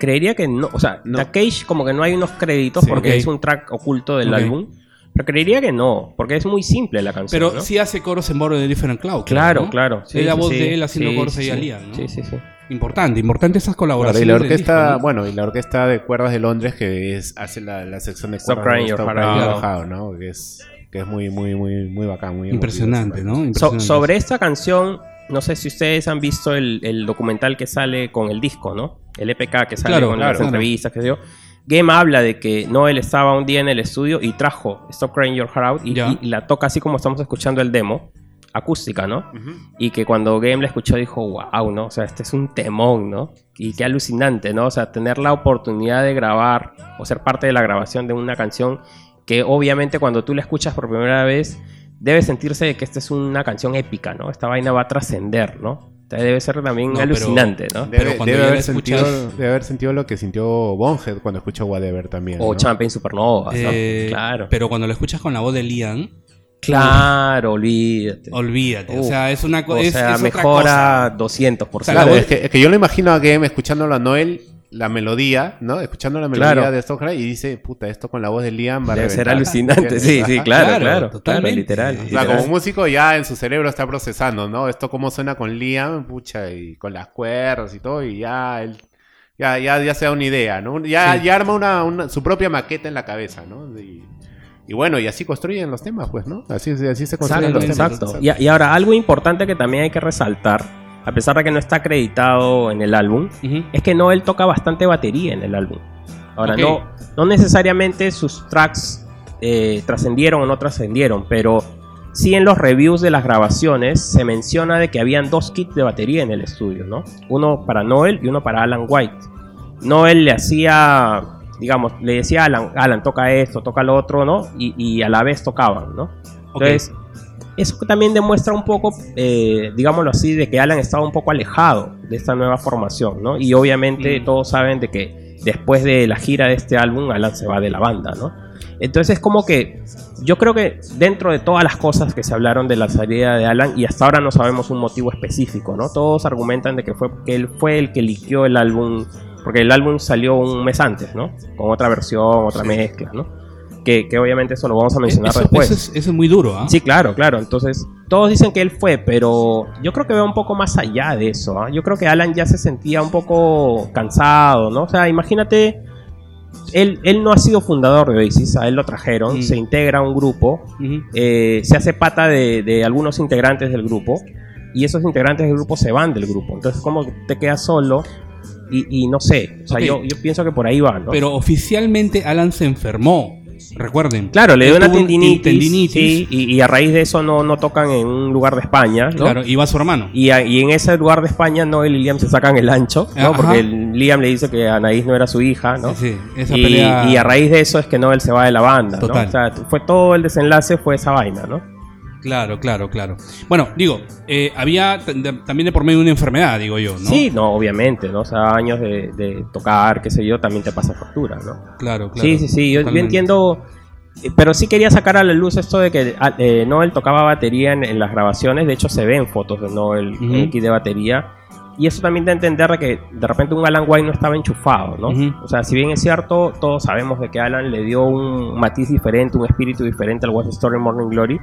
Creería que no. O sea, No. The Cage como que no hay unos créditos Sí. porque Ok. es un track oculto del álbum. Pero creería que no, porque es muy simple la canción. Pero ¿no? sí hace coros en Border de Different Cloud. Claro, ¿no? claro. es la voz sí, de él haciendo sí, coros ahí sí. al día, ¿no? Sí, sí, sí. Importante, importante esas Claro, colaboraciones. y la orquesta, disco, ¿no? bueno, y la orquesta de cuerdas de Londres que es hace la, la sección de Stop cuerdas Crying de Your Stop Heart Crying ¿no? Que es que es muy muy muy muy bacán, muy Impresionante, emotivo, ¿no? So- Impresionante. sobre esta canción, no sé si ustedes han visto el, el documental que sale con el disco, ¿no? El EPK que sale Claro, con claro, las claro. entrevistas, que sé yo. Game habla de que Noel estaba un día en el estudio y trajo Stop Crying Your Heart Out y, la toca así como estamos escuchando el demo, acústica, ¿no? Y que cuando Game la escuchó dijo, wow, ¿no? O sea, este es un temón, ¿no? Y qué alucinante, ¿no? O sea, tener la oportunidad de grabar o ser parte de la grabación de una canción que obviamente cuando tú la escuchas por primera vez debe sentirse de que esta es una canción épica, ¿no? Esta vaina va a trascender, ¿no? O debe ser también No, pero- alucinante, ¿no? Debe, Pero cuando debe ya haber sentido, debe haber sentido lo que sintió Bonhead cuando escuchó Whatever también. O ¿no? Champagne Supernova, ¿no? Eh, Claro. Pero cuando lo escuchas con la voz de Liam, Claro, olvídate. olvídate. o Uf. sea, es una O cosa. sea, es, otra mejora cosa. 200%. Claro, es que, es que yo lo imagino a Game escuchándolo a Noel la melodía, ¿no? Escuchando la melodía Claro. de Crying y dice, puta, esto con la voz de Liam va a ser alucinante, sí, sí, claro, Claro, totalmente. literal. O sea, literal. como músico ya en su cerebro está procesando, ¿no? Esto cómo suena con Liam, pucha, y con las cuerdas y todo, y ya él ya, ya, ya se da una idea, ¿no? Ya, Sí. ya arma una, una- su propia maqueta en la cabeza, ¿no? Y, y bueno, y así construyen los temas, pues, ¿no? Así, así se construyen Exacto, los temas. exacto. Y, y ahora, algo importante que también hay que resaltar, a pesar de que no está acreditado en el álbum, es que Noel toca bastante batería en el álbum. Ahora, no, no necesariamente sus tracks eh, trascendieron o no trascendieron, pero sí en los reviews de las grabaciones se menciona de que habían dos kits de batería en el estudio, ¿no? Uno para Noel y uno para Alan White. Noel le hacía, digamos, le decía a Alan, Alan, toca esto, toca lo otro, ¿no? Y, y a la vez tocaban, ¿no? Entonces, eso también demuestra un poco, eh, digámoslo así, de que Alan estaba un poco alejado de esta nueva formación, ¿no? Y obviamente Mm. todos saben de que después de la gira de este álbum, Alan se va de la banda, ¿no? Entonces es como que yo creo que dentro de todas las cosas que se hablaron de la salida de Alan, y hasta ahora no sabemos un motivo específico, ¿no? Todos argumentan de que fue que él fue el que liqueó el álbum, porque el álbum salió un mes antes, ¿no? Con otra versión, otra mezcla, ¿no? Que, que obviamente eso lo vamos a mencionar Eso, después. eso es, eso es muy duro, ¿ah? Sí, claro, claro. Entonces, todos dicen que él fue, pero yo creo que va un poco más allá de eso. ¿ah? Yo creo que Alan ya se sentía un poco cansado, ¿no? O sea, imagínate, él, él no ha sido fundador de Oasis, a él lo trajeron, Mm. se integra a un grupo, eh, se hace pata de, de algunos integrantes del grupo, y esos integrantes del grupo se van del grupo. Entonces, como te quedas solo. Y, y no sé, o sea, yo pienso que por ahí va, ¿no? Pero oficialmente Alan se enfermó. Recuerden. Claro, le dio una tendinitis, tendinitis. sí, y, y a raíz de eso no, no tocan en un lugar de España, ¿no? Claro, iba su hermano. Y, a- y en ese lugar de España Noel y Liam se sacan el ancho, ¿no? Ajá. Porque Liam le dice que Anaís no era su hija, ¿no? Sí, sí, esa y, pelea- y a raíz de eso es que Noel se va de la banda, ¿no? Total. O sea, fue todo el desenlace fue esa vaina, ¿no? Claro, claro, claro. Bueno, digo, eh, había de- también de por medio una enfermedad, digo yo, ¿no? Sí, no, obviamente, ¿no? O sea, años de, de tocar, qué sé yo, también te pasa factura, ¿no? Claro, claro. sí, sí, sí, yo, yo entiendo, eh, pero sí quería sacar a la luz esto de que ah, eh, Noel tocaba batería en, en las grabaciones, de hecho se ven fotos de Noel en el kit de batería, y eso también da a entender de que de repente un Alan White no estaba enchufado, ¿no? Ujú. O sea, si bien es cierto, todos sabemos de que Alan le dio un matiz diferente, un espíritu diferente al West Story Morning Glory,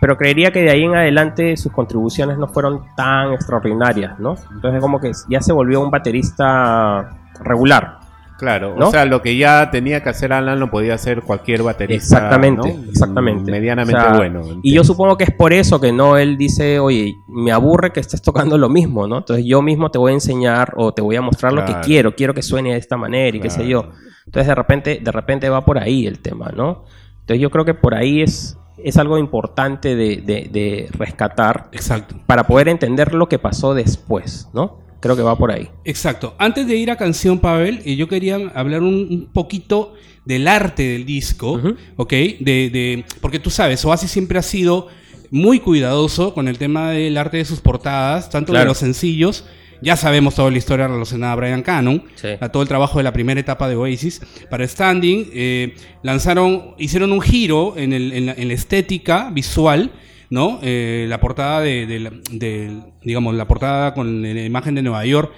pero creería que de ahí en adelante sus contribuciones no fueron tan extraordinarias, ¿no? Entonces como que ya se volvió un baterista regular. Claro, ¿No? o sea, lo que ya tenía que hacer Alan lo podía hacer cualquier baterista. Exactamente, ¿no? exactamente. Medianamente O sea, bueno. Y yo supongo que es por eso que no él dice, oye, me aburre que estés tocando lo mismo, ¿no? Entonces yo mismo te voy a enseñar o te voy a mostrar lo que Claro. quiero, quiero que suene de esta manera y qué sé yo. Claro. Entonces de repente, de repente va por ahí el tema, ¿no? Entonces yo creo que por ahí es, es algo importante de, de- de rescatar Exacto. para poder entender lo que pasó después, ¿no? Creo que va por ahí. Exacto. Antes de ir a canción, Pavel, eh, yo quería hablar un, un poquito del arte del disco. ¿ok? De, de- porque tú sabes, Oasis siempre ha sido muy cuidadoso con el tema del arte de sus portadas, tanto de los sencillos. Ya sabemos toda la historia relacionada a Brian Cannon, Sí. a todo el trabajo de la primera etapa de Oasis. Para Standing, eh, lanzaron, hicieron un giro en, el- en la, en la estética visual, ¿no? Eh, la portada de, de digamos, la portada con la imagen de Nueva York,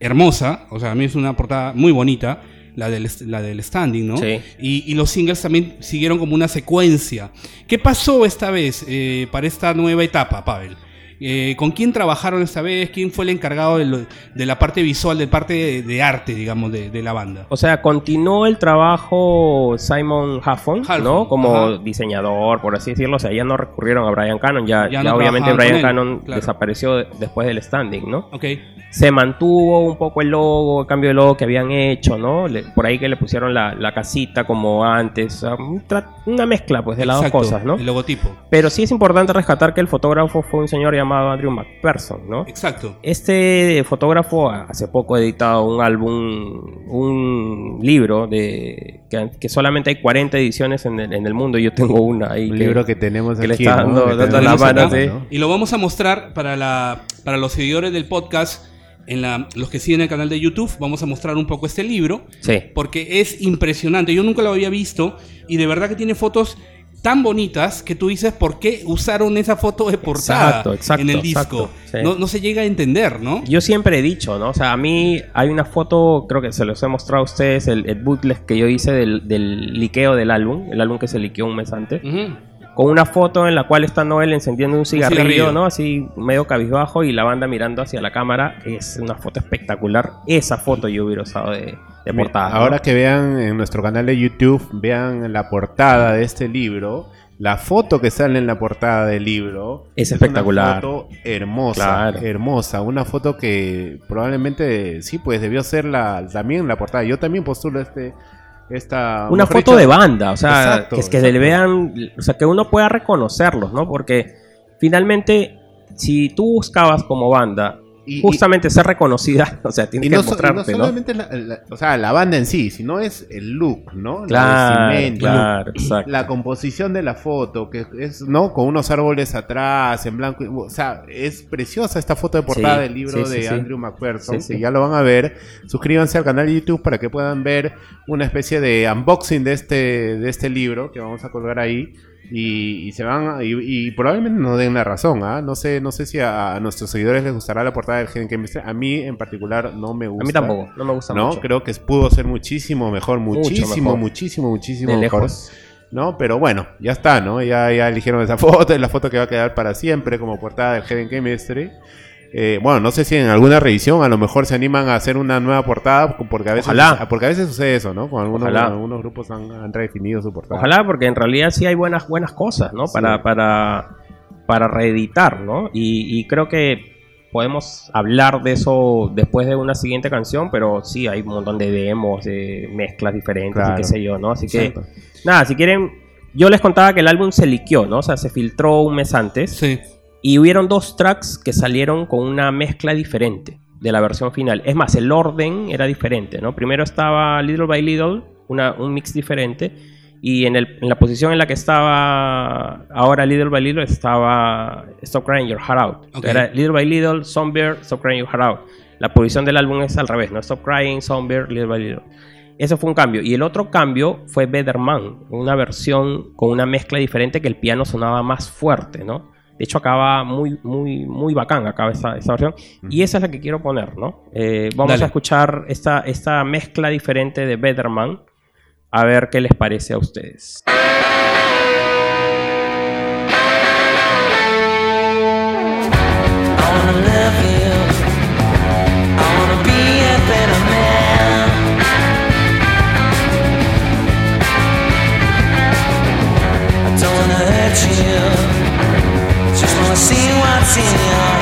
hermosa, o sea, a mí es una portada muy bonita, la del, la del Standing, ¿no? Sí. Y, y los singles también siguieron como una secuencia. ¿Qué pasó esta vez eh, para esta nueva etapa, Pavel? Eh, ¿Con quién trabajaron esta vez? ¿Quién fue el encargado de, lo- de la parte visual, de parte de, de arte, digamos, de, de la banda? O sea, continuó el trabajo Simon Halfon, Halfon, ¿no? Como ajá. diseñador, por así decirlo. O sea, ya no recurrieron a Brian Cannon. Ya, Ya obviamente Brian él, Cannon claro. desapareció de- después del standing, ¿no? Ok. Se mantuvo un poco el logo, el cambio de logo que habían hecho, ¿no? Le- por ahí que le pusieron la, la casita como antes. una mezcla, pues, de las Exacto, dos cosas, ¿no? El logotipo. Pero sí es importante rescatar que el fotógrafo fue un señor llamado Andrew McPherson, ¿no? Exacto. Este fotógrafo hace poco ha editado un álbum, un libro de que, que solamente hay 40 ediciones en el, en el mundo y yo tengo una ahí. Un que- libro que tenemos que le aquí. está ¿no? dando- Que dando la mano, acá, sí. ¿no? Y lo vamos a mostrar para, la, para los seguidores del podcast, en la, los que siguen el canal de YouTube, vamos a mostrar un poco este libro. Sí. porque es impresionante. Yo nunca lo había visto y de verdad que tiene fotos tan bonitas que tú dices por qué usaron esa foto de portada Exacto, exacto, en el disco. exacto, sí. no, no se llega a entender, ¿no? Yo siempre he dicho, ¿no? O sea, a mí hay una foto, creo que se los he mostrado a ustedes, el, el bootleg que yo hice del, del liqueo del álbum, el álbum que se liqueó un mes antes, con una foto en la cual está Noel encendiendo un cigarrillo, cigarrillo. ¿no? Así medio cabizbajo y la banda mirando hacia la cámara. Es una foto espectacular. Esa foto yo hubiera usado de, Ahora que vean en nuestro canal de YouTube, vean la portada de este libro. La foto que sale en la portada del libro Es espectacular. Una foto hermosa, Claro. hermosa. Una foto que probablemente sí, pues debió ser la, también la portada. Yo también postulo este, esta. una foto dicho, de banda, o sea, Exacto, que es que le exacto. vean, o sea, que uno pueda reconocerlos, ¿no? Porque finalmente, si tú buscabas como banda Y- y- justamente ser reconocida, o sea, tienes Y que no, no mostrarte, ¿no? solamente la, la- o sea, la banda en sí, sino es el look, ¿no? La Claro, vestimenta, claro, exacto. la composición de la foto, que es, ¿no? Con unos árboles atrás, en blanco. y- O sea, es preciosa esta foto de portada Sí, del libro sí, de sí. Andrew McPherson, Sí, sí. que ya lo van a ver. Suscríbanse al canal de YouTube para que puedan ver una especie de unboxing de este, de este libro que vamos a colgar ahí. Y, y se van y, y probablemente nos den la razón, ¿ah? No sé, no sé si a, a nuestros seguidores les gustará la portada del Gen Chemistry. A mí en particular no me gusta. A mí tampoco, no me gusta No, mucho. creo que pudo ser muchísimo mejor, muchísimo, mejor. muchísimo, muchísimo De mejor. lejos. ¿No? Pero bueno, ya está, ¿no? Ya, ya eligieron esa foto, es la foto que va a quedar para siempre como portada del Heaven Chemistry. Eh, bueno, no sé si en alguna revisión a lo mejor se animan a hacer una nueva portada, porque a veces, Ojalá. porque a veces sucede eso, ¿no? Con algunos, Ojalá. algunos grupos han, han redefinido su portada. Ojalá, porque en realidad sí hay buenas, buenas cosas, ¿no? Sí. Para, para, para reeditar, ¿no? Y, y creo que podemos hablar de eso después de una siguiente canción, pero sí, hay un montón de demos, de mezclas diferentes y qué sé yo, ¿no? Así que, Exacto. nada, si quieren, yo les contaba que el álbum se liqueó, ¿no? O sea, se filtró un mes antes. Sí. Y hubieron dos tracks que salieron con una mezcla diferente de la versión final. Es más, el orden era diferente, ¿no? Primero estaba Little by Little, una- un mix diferente. Y en, el- en la posición en la que estaba ahora Little by Little estaba Stop Crying Your Heart Out. Ok. Era Little by Little, Somewhere, Stop Crying Your Heart Out. La posición del álbum es al revés, ¿no? Stop Crying, Somewhere, Little by Little. Ese fue un cambio. Y el otro cambio fue Better Man, una versión con una mezcla diferente que el piano sonaba más fuerte, ¿no? De hecho, acaba muy, muy, muy bacán, acaba esa, esa versión. Y esa es la que quiero poner, ¿no? Eh, vamos Dale. a escuchar esta, esta mezcla diferente de Better Man. A ver qué les parece a ustedes. I wanna love you. See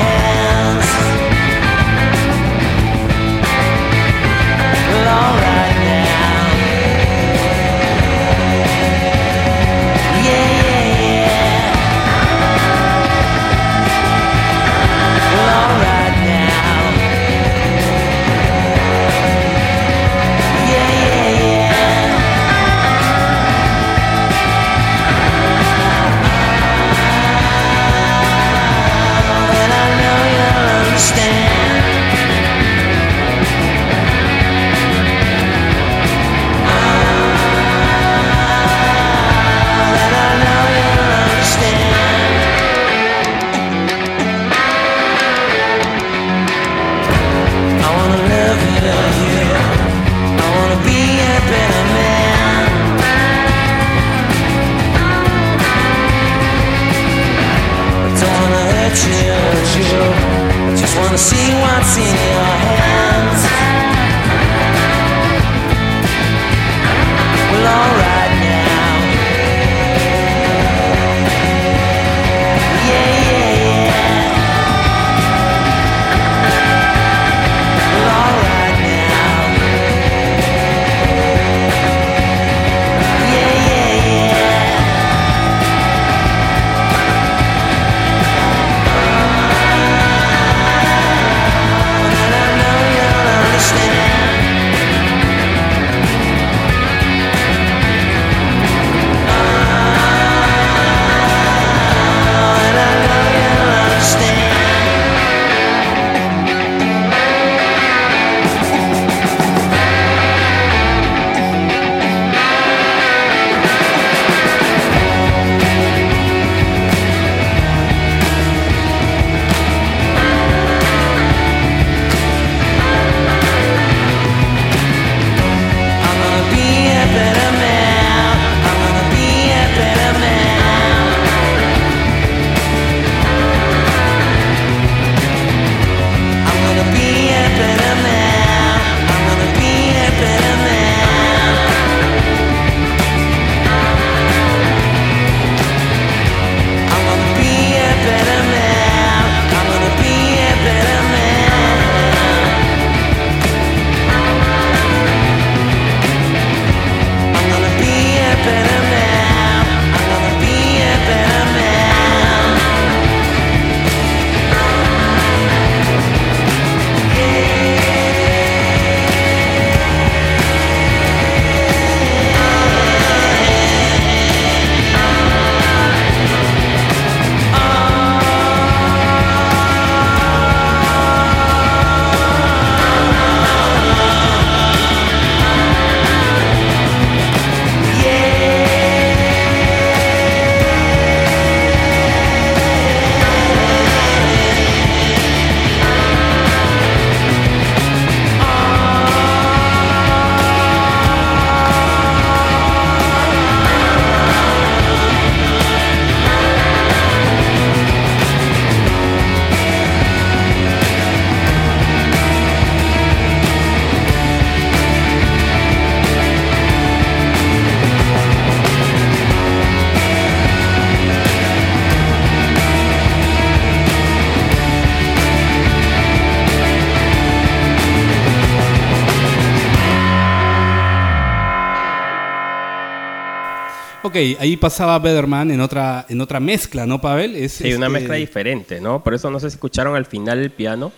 Ok, ahí pasaba Better en otra, en otra mezcla, ¿no, Pavel? Es, Sí, una este, mezcla diferente, ¿no? Por eso no sé si escucharon al final el piano.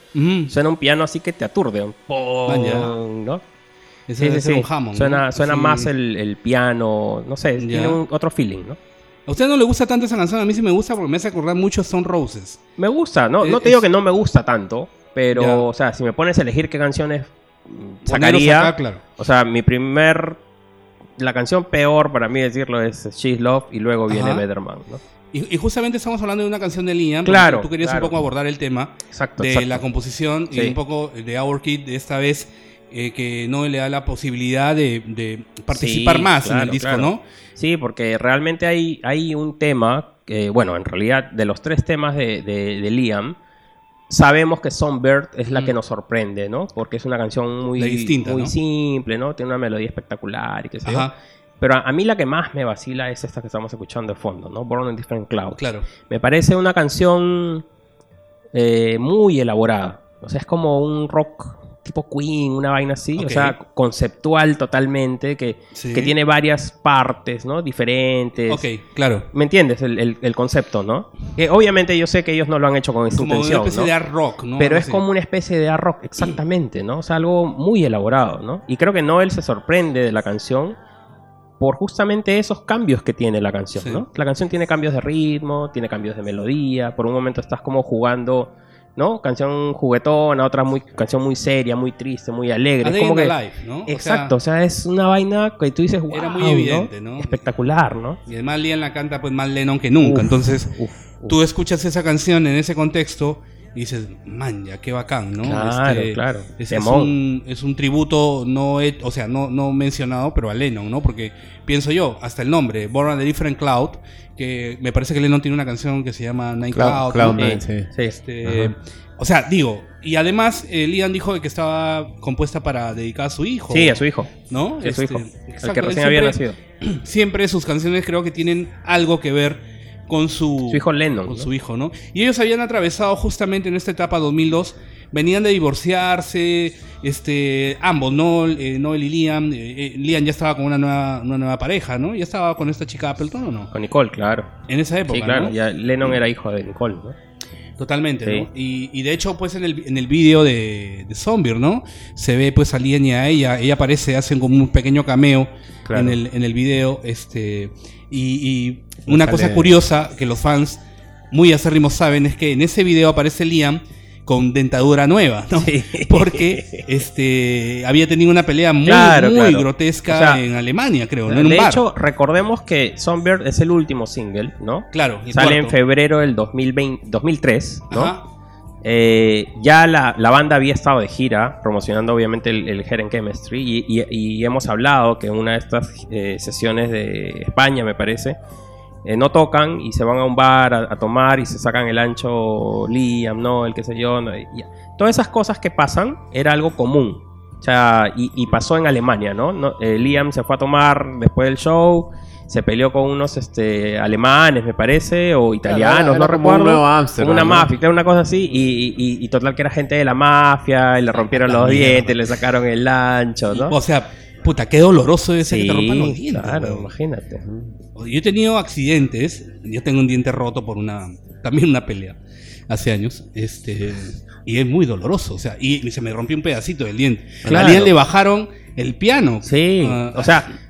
Suena un piano así que te aturde. un. ¿no? ese Sí, un Hammond, ¿no? Suena, suena más el, el piano, no sé, tiene un- otro feeling, ¿no? ¿A usted no le gusta tanto esa canción? A mí sí me gusta porque me hace acordar mucho a Stone Roses. Me gusta, no, Eh, no te digo que no me gusta tanto, pero, o sea, si me pones a elegir qué canciones mm, sacaría, claro. o sea, mi primer, la canción peor para mí decirlo es She's Love y luego viene Ajá. Better Man, ¿no? Y, y justamente estamos hablando de una canción de Liam. Claro, Tú querías claro. un poco abordar el tema Exacto, de exacto. la composición y un poco de Our Kid de esta vez. eh, que no le da la posibilidad de, de participar Sí, más en el disco, claro. ¿no? Sí, porque realmente hay, hay un tema, que, bueno, en realidad de los tres temas de, de- de Liam, sabemos que Songbird es la Mm. que nos sorprende, ¿no? Porque es una canción muy, distinta, muy ¿no? simple, ¿no? Tiene una melodía espectacular y qué sé yo. Pero a, a mí la que más me vacila es esta que estamos escuchando de fondo, ¿no? Born in Different Clouds. claro. Me parece una canción eh, muy elaborada. O sea, es como un rock tipo Queen, una vaina así. O sea, conceptual totalmente, que, Sí. que tiene varias partes, ¿no? Diferentes. Ok, claro. ¿Me entiendes el, el- el concepto, no? Que obviamente yo sé que ellos no lo han hecho con esta Como una intención, especie ¿no? de art rock, ¿no? Pero es como una especie de art rock, exactamente, ¿no? O sea, algo muy elaborado, ¿no? Y creo que Noel se sorprende de la canción por justamente esos cambios que tiene la canción, Sí. ¿no? La canción tiene cambios de ritmo, tiene cambios de melodía, por un momento estás como jugando, ¿no? Canción juguetona, otra muy canción muy seria, muy triste, muy alegre. Es como que Life, ¿no? O Exacto, o sea, es una vaina que tú dices, wow, Era muy evidente, ¿no? Espectacular, ¿no? Y además Liam la canta pues más Lennon que nunca. Uf, Entonces, uf, uf. tú escuchas esa canción en ese contexto y dices, man, ya qué bacán, ¿no? Claro, Este, claro. Es, un, es un tributo no, he- o sea, no, no mencionado, pero a Lennon, ¿no? Porque pienso yo, hasta el nombre, Born on a Different Cloud, que me parece que Lennon tiene una canción que se llama Night Cloud- Cloud. Cloud ¿no? Nine, Sí. Este, o sea, digo, y además eh, Liam dijo que estaba compuesta para dedicar a su hijo. Sí, a su hijo. ¿no? Sí, a su Este, hijo. exacto, el que recién había siempre- nacido. siempre sus canciones creo que tienen algo que ver con su, Su hijo Lennon, con ¿no? su hijo, ¿no? Y ellos habían atravesado justamente en esta etapa 2002, venían de divorciarse, este, ambos, ¿no? Eh, Noel y Liam, eh, eh, Liam ya estaba con una nueva, una nueva pareja, ¿no? Ya estaba con esta chica Appleton o no? Con Nicole, claro. En esa época, Sí, claro. ¿no? Ya Lennon era hijo de Nicole, ¿no? Totalmente, Sí. ¿no? Y, y de hecho, pues en el, en el video de, de Zombie, ¿no? Se ve pues a Liam y a ella, ella aparece, hacen como un pequeño cameo Claro. en, el, en el video, este, y, y una cosa curiosa que los fans muy acérrimos saben es que en ese video aparece Liam con dentadura nueva, ¿no? Sí. Porque este había tenido una pelea muy, Claro, muy claro. grotesca O sea, en Alemania, creo, ¿no? En un de bar. hecho, recordemos que Songbird es el último single, ¿no? claro, Sale en febrero del 2020, 2003, ¿no? Ajá. Eh, ya la, la banda había estado de gira, promocionando obviamente el, el Hidden Chemistry, y, y- y hemos hablado que en una de estas eh, sesiones de España, me parece, eh, no tocan y se van a un bar a, a tomar y se sacan el ancho Liam, ¿no? El qué sé yo. ¿no? Y- y- todas esas cosas que pasan era algo común. O sea, y, y pasó en Alemania, ¿no? No, eh, Liam se fue a tomar después del show, se peleó con unos este, alemanes, me parece, o italianos, Era- era no recuerdo. un nuevo Ámsterdam, Una ¿no? mafia, era una cosa así, y, y- y total que era gente de la mafia, y le rompieron los dientes, le sacaron el ancho, ¿no? O sea, puta, qué doloroso debe ser sí, que te rompan los dientes. claro, imagínate. Yo he tenido accidentes, yo tengo un diente roto por una, también una pelea, hace años, este, y es muy doloroso, o sea, y se me rompió un pedacito del diente. Claro. A Liam le bajaron el piano. Sí, Ah, o sea,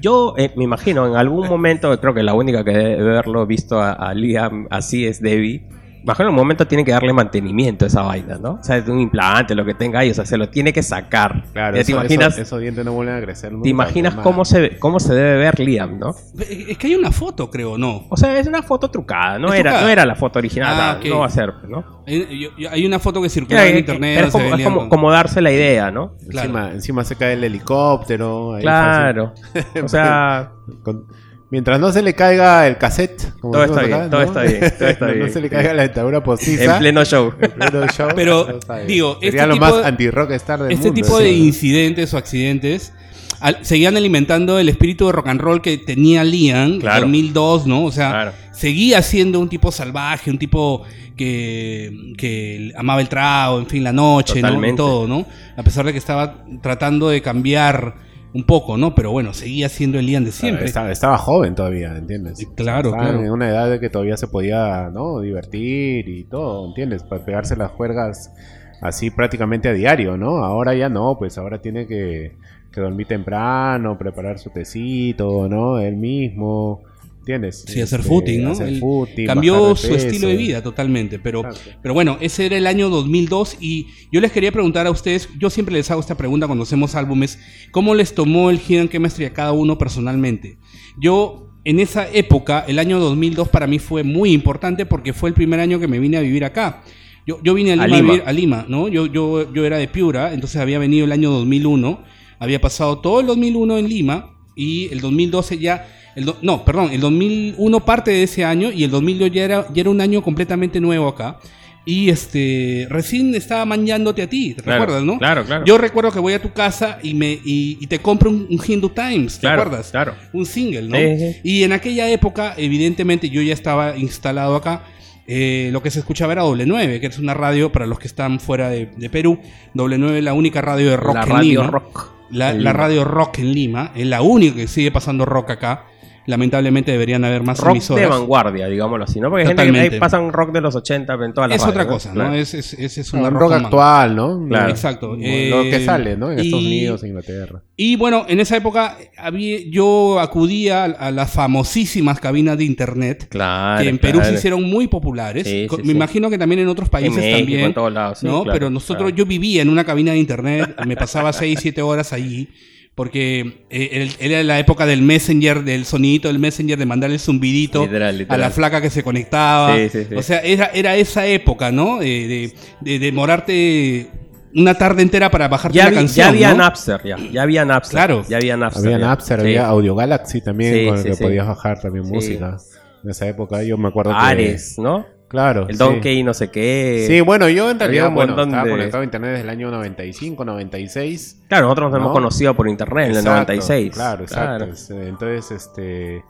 yo eh, me imagino en algún momento, creo que la única que debe haberlo visto a, a Liam así es Debbie. Imagino en un momento tiene que darle mantenimiento a esa vaina, ¿no? O sea, es un implante, lo que tenga ahí, o sea, se lo tiene que sacar. Claro, Ya eso- te imaginas, eso- esos dientes no vuelven a crecer nunca. te imaginas cómo se, cómo se debe ver Liam, ¿no? es que hay una foto, creo, ¿no? O sea, es una foto trucada, no, era, trucada. no era la foto original, Ah, no, va a ser, ¿no? Hay, yo- yo- hay una foto que circula en internet. como, es como, darse la idea, ¿no? Claro. Encima, encima se cae el helicóptero. ahí Claro. O sea. Con- mientras no se le caiga el cassette. como Todo está bien, todo está bien, todo está no, bien. se le caiga la dentadura postiza. en pleno show. en pleno show, Pero, digo, Sería este lo tipo más de- anti-rockstar del este mundo. tipo de sí. incidentes o accidentes al- seguían alimentando el espíritu de rock and roll que tenía Liam en Claro. 2002, ¿no? O sea, Claro. seguía siendo un tipo salvaje, un tipo que, que amaba el trago, en fin, la noche, ¿no? Todo, ¿no? A pesar de que estaba tratando de cambiar un poco, ¿no? Pero bueno, seguía siendo el Liam de siempre. Estaba, estaba joven todavía, ¿entiendes? Sí, claro, Estaba claro. en una edad de que todavía se podía, ¿no? Divertir y todo, ¿entiendes? Para pegarse las juergas así prácticamente a diario, ¿no? Ahora ya no, pues ahora tiene que, que dormir temprano, preparar su tecito, ¿no? Él mismo, ¿entiendes? Sí, hacer Este, footing, ¿no? hacer footing, cambió su estilo de vida totalmente, pero, Exacto. pero bueno, ese era el año 2002 y yo les quería preguntar a ustedes, yo siempre les hago esta pregunta cuando hacemos álbumes, ¿cómo les tomó el Hidden Chemistry a cada uno personalmente? Yo, en esa época, el año 2002 para mí fue muy importante porque fue el primer año que me vine a vivir acá. Yo, yo vine a Lima, A a Lima. vivir a Lima, ¿no? Yo, yo, yo era de Piura, entonces había venido el año 2001, había pasado todo el 2001 en Lima y el 2012 ya, el do- no, perdón, el 2001 parte de ese año y el 2002 ya era, ya era un año completamente nuevo acá. Y este, recién estaba manchándote a ti, ¿te Claro, recuerdas, no? claro, claro. Yo recuerdo que voy a tu casa y me y, y te compro un, un Hindu Times, ¿te Claro, acuerdas? claro. Un single, ¿no? Sí, sí. Y en aquella época, evidentemente, yo ya estaba instalado acá. eh, lo que se escuchaba era W9, que es una radio para los que están fuera de, de Perú. W9 es la única radio de rock la en radio Lima. rock. La, la radio rock en Lima. Es la única que sigue pasando rock acá. Lamentablemente deberían haber más Rock de ejemisoras. vanguardia, digámoslo así, ¿no? Porque hay gente que pasan rock de los 80 en todas las Es otra cosa, ¿no? Claro. Es, es, es, es Un rock rock actual, ¿no? Claro. Exacto. Lo Eh, que sale, ¿no? En Estados y- Unidos, en Inglaterra. Y bueno, en esa época había, yo acudía a, a las famosísimas cabinas de internet Claro, que en Perú claro. se hicieron muy populares. Sí, sí, Me sí. imagino que también en otros países México, también. en todos lados, sí, ¿no? claro, Pero nosotros, claro. yo vivía en una cabina de internet, me pasaba 6, 7 horas allí. Porque eh, era la época del messenger, del sonidito del messenger, de mandarle el zumbidito Literal, literal. a la flaca que se conectaba. Sí, sí, sí. O sea, era, era esa época, ¿no? De, de, de demorarte una tarde entera para bajarte Ya, la vi- canción. ya había ¿no? Napster, ya. Ya había Napster. Claro. Ya había Napster. Había ya. Napster, Sí. había Audio Galaxy también, Sí, con el sí, que sí. podías bajar también Sí. música. En esa época yo me acuerdo que... Ares, ¿no? Claro. El sí. Donkey no sé qué. Sí, bueno, yo en realidad un bueno, estaba de- conectado a internet desde el año 95, 96. Claro, nosotros nos hemos ¿No? conocido por internet en el Exacto, 96. Claro, exacto. Eh, Entonces, este...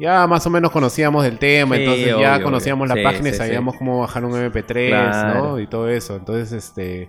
Ya más o menos conocíamos el tema, Sí, entonces ya conocíamos obvio. la Sí, página sí, sabíamos cómo bajar un MP3, Claro. ¿no? Y todo eso. Entonces, este...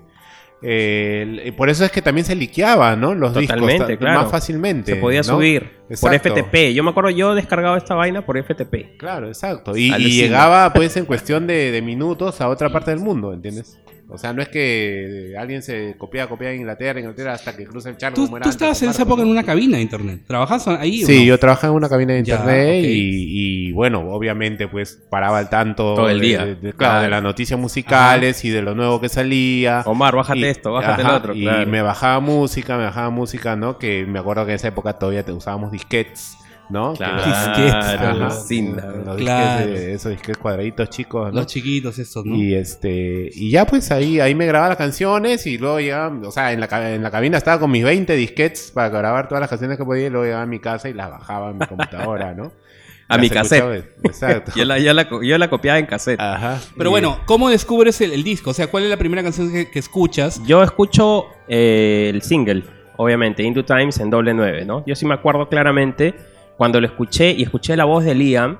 eh, y por eso es que también se liqueaban, ¿no? Los Totalmente, discos claro. más fácilmente. Se podía ¿no? subir por. FTP. Yo me acuerdo, yo descargaba esta vaina por FTP. Claro, exacto. Y, y llegaba pues en cuestión de, de minutos a otra parte del mundo, ¿entiendes? O sea, no es que alguien se copia, copia en Inglaterra, Inglaterra hasta que cruza el charco. Tú, como estabas en esa época en una cabina de internet. ¿Trabajabas ahí o Sí, no? yo trabajaba en una cabina de Ya, internet y, y, bueno, obviamente pues paraba al tanto Todo el de- día. de, de- claro, Claro. de las noticias musicales y de lo nuevo que salía. Omar, bájate Y- esto, bájate ajá, el otro. Y claro. me bajaba música, me bajaba música, ¿no? Que me acuerdo que en esa época todavía te usábamos disquets, ¿no? Claro, los- Disquets, Ajá, alucina. los Claro. disquets de- esos disquets cuadraditos chicos, ¿no? Los chiquitos estos, ¿no? Y este y ya pues ahí ahí me grababa las canciones y luego ya, o sea, en la, en la cabina estaba con mis 20 disquets para grabar todas las canciones que podía y luego llegaba a mi casa y las bajaba en mi computadora, ¿no? A mi cassette. Exacto. Yo la, yo, la, yo la copiaba en cassette. Ajá. Pero Y- bueno, ¿cómo descubres el, el disco? O sea, ¿cuál es la primera canción que, que escuchas? Yo escucho eh, el single, obviamente, Into Times en doble 9, ¿no? Yo sí me acuerdo claramente cuando lo escuché y escuché la voz de Liam.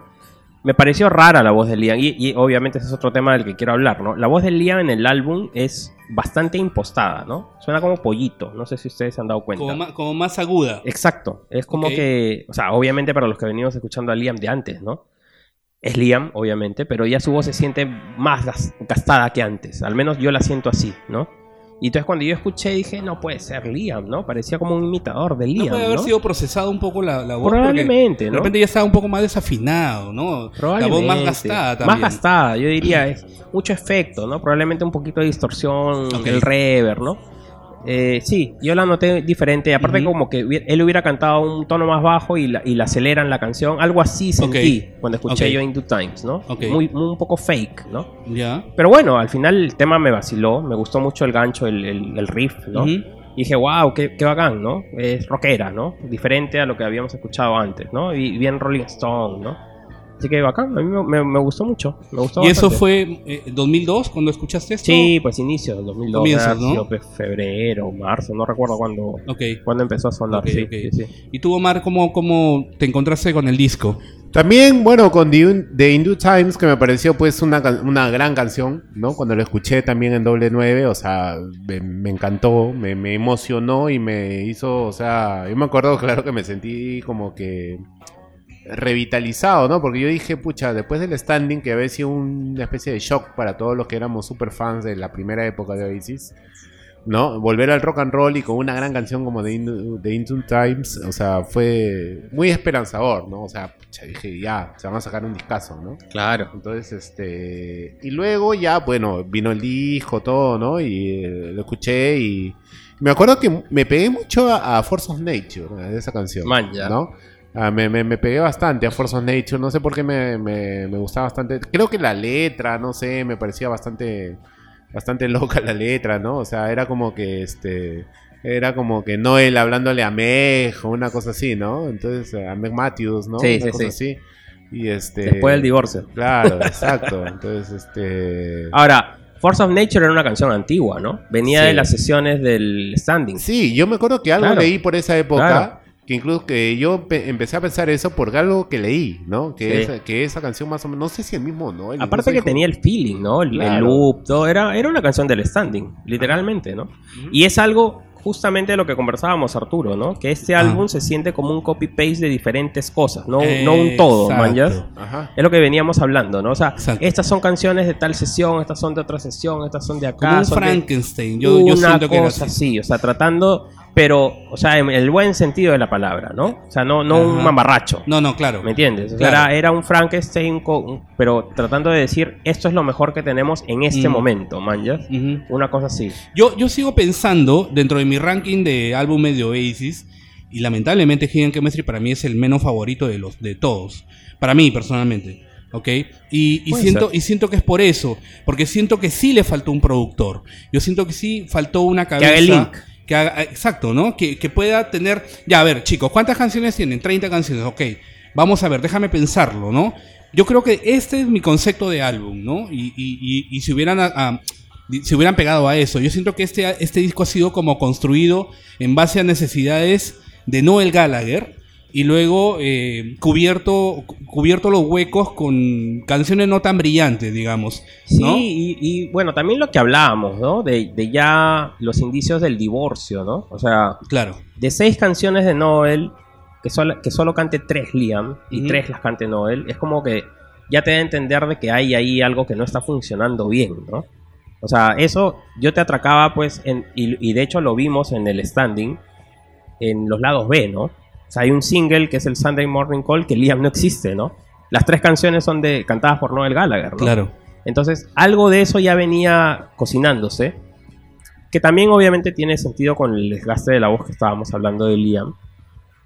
Me pareció rara la voz de Liam y, y obviamente ese es otro tema del que quiero hablar, ¿no? La voz de Liam en el álbum es bastante impostada, ¿no? Suena como pollito, no sé si ustedes se han dado cuenta. Como más, como más aguda. Exacto, es como que, o sea, obviamente para los que venimos escuchando a Liam de antes, ¿no? Es Liam, obviamente, pero ya su voz se siente más gas- gastada que antes, al menos yo la siento así, ¿no? Y entonces cuando yo escuché dije, no puede ser Liam, ¿no? Parecía como un imitador de No Liam, puede haber ¿no? sido procesado un poco la, la voz. Probablemente, ¿no? De repente ya estaba un poco más desafinado, ¿no? La voz Probablemente. más gastada también. Más gastada, yo diría, es mucho efecto, ¿no? Probablemente un poquito de distorsión, Ok. el reverb, ¿no? Eh, sí, yo la noté diferente. Aparte, como que él hubiera cantado un tono más bajo y la, y la aceleran la canción. Algo así sentí cuando escuché yo Into Times, ¿no? Ok. Muy, muy- un poco fake, ¿no? Ya. Pero bueno, al final el tema me vaciló. Me gustó mucho el gancho, el, el- el riff, ¿no? Y dije, wow, qué, qué bacán, ¿no? Es rockera, ¿no? Diferente a lo que habíamos escuchado antes, ¿no? Y bien Rolling Stone, ¿no? Así que bacán, a mí me, me- me gustó mucho. Me gustó ¿Y eso fue eh, 2002 cuando escuchaste esto? Sí, pues inicio del 2002. Comienzos, habrá ¿no? sido, pues, febrero, marzo, no recuerdo cuándo, Ok. cuándo empezó a sonar. Sí, sí, sí. ¿Y tú, Omar, cómo, cómo te encontraste con el disco? También, bueno, con The, Un- The Hindu Times, que me pareció pues una, una gran canción, ¿no? Cuando lo escuché también en doble nueve, o sea, me, me encantó, me, me emocionó y me hizo, o sea, yo me acuerdo, claro, que me sentí como que revitalizado, ¿no? Porque yo dije, pucha, después del standing, que había sido una especie de shock para todos los que éramos super fans de la primera época de Oasis, ¿no? Volver al rock and roll y con una gran canción como The, In- The Into Times, o sea, fue muy esperanzador, ¿no? O sea, pucha, dije, ya, se van a sacar un discazo, ¿no? Claro. Entonces, este. Y luego ya, bueno, vino el disco, todo, ¿no? Y eh, lo escuché y. Me acuerdo que me pegué mucho a, a Force of Nature, de esa canción. Man, ya. ¿No? Ah, me, me, me pegué bastante a Force of Nature, no sé por qué me, me, gustaba bastante. Creo que la letra, no sé, me parecía bastante. Bastante loca la letra, ¿no? O sea, era como que este. Era como que Noel hablándole a Meg o una cosa así, ¿no? Entonces, a Meg Matthews, ¿no? Sí, una sí, cosa sí. así. Y este. Después del divorcio. Claro, exacto. Entonces, este. Ahora, Force of Nature era una canción antigua, ¿no? Venía Sí. de las sesiones del standing. Sí, yo me acuerdo que algo Claro. leí por esa época. Claro. Que incluso que yo pe- empecé a pensar eso por algo que leí, ¿no? Que, Sí. esa, que esa canción más o menos. No sé si el mismo, ¿no? Él Aparte que dijo- tenía el feeling, ¿no? El, el Claro. loop, todo. Era, era una canción del standing, literalmente, ¿no? Y es algo justamente de lo que conversábamos, Arturo, ¿no? Que este Ah. álbum se siente como un copy-paste de diferentes cosas, no, no un todo. Ajá. Es lo que veníamos hablando, ¿no? O sea, Exacto. estas son canciones de tal sesión, estas son de otra sesión, estas son de acá. Como un son de- Frankenstein. Yo, yo una siento que era así. así, o sea, tratando, pero, o sea, en el buen sentido de la palabra, ¿no? O sea, no, no un mamarracho. No, no, claro. ¿Me entiendes? O sea, Claro. era, era un Frankenstein, pero tratando de decir, esto es lo mejor que tenemos en este Mm. momento, manjas. Ujú. Una cosa así. Yo, yo sigo pensando, dentro de mi ranking de álbumes de Oasis, y lamentablemente Hidden Chemistry para mí es el menos favorito de los de todos. Para mí, personalmente. ¿Ok? Y, y siento, ser. y siento que es por eso. Porque siento que sí le faltó un productor. Yo siento que sí faltó una cabeza. haga el link. Que haga- exacto, ¿no? Que, pueda tener. Ya, a ver, chicos, ¿cuántas canciones tienen? 30 canciones, ok. Vamos a ver, déjame pensarlo, ¿no? Yo creo que este es mi concepto de álbum, ¿no? Y, si hubieran. a- a- si hubieran pegado a eso. Yo siento que este, este disco ha sido como construido en base a necesidades de Noel Gallagher y luego eh, cubierto, cu- cubierto los huecos con canciones no tan brillantes, digamos. Sí, ¿no? y, y, bueno, también lo que hablábamos, ¿no? De, de ya los indicios del divorcio, ¿no? O sea, Claro. de seis canciones de Noel, que solo, que solo cante tres Liam y tres las cante Noel, es como que ya te da a entender de que hay ahí algo que no está funcionando bien, ¿no? O sea, eso yo te atracaba, pues, en, y, y de hecho lo vimos en el standing, en los lados B, ¿no? O sea, hay un single que es el Sunday Morning Call que Liam no existe, ¿no? Las tres canciones son de cantadas por Noel Gallagher, ¿no? Claro. Entonces, algo de eso ya venía cocinándose, que también obviamente tiene sentido con el desgaste de la voz que estábamos hablando de Liam.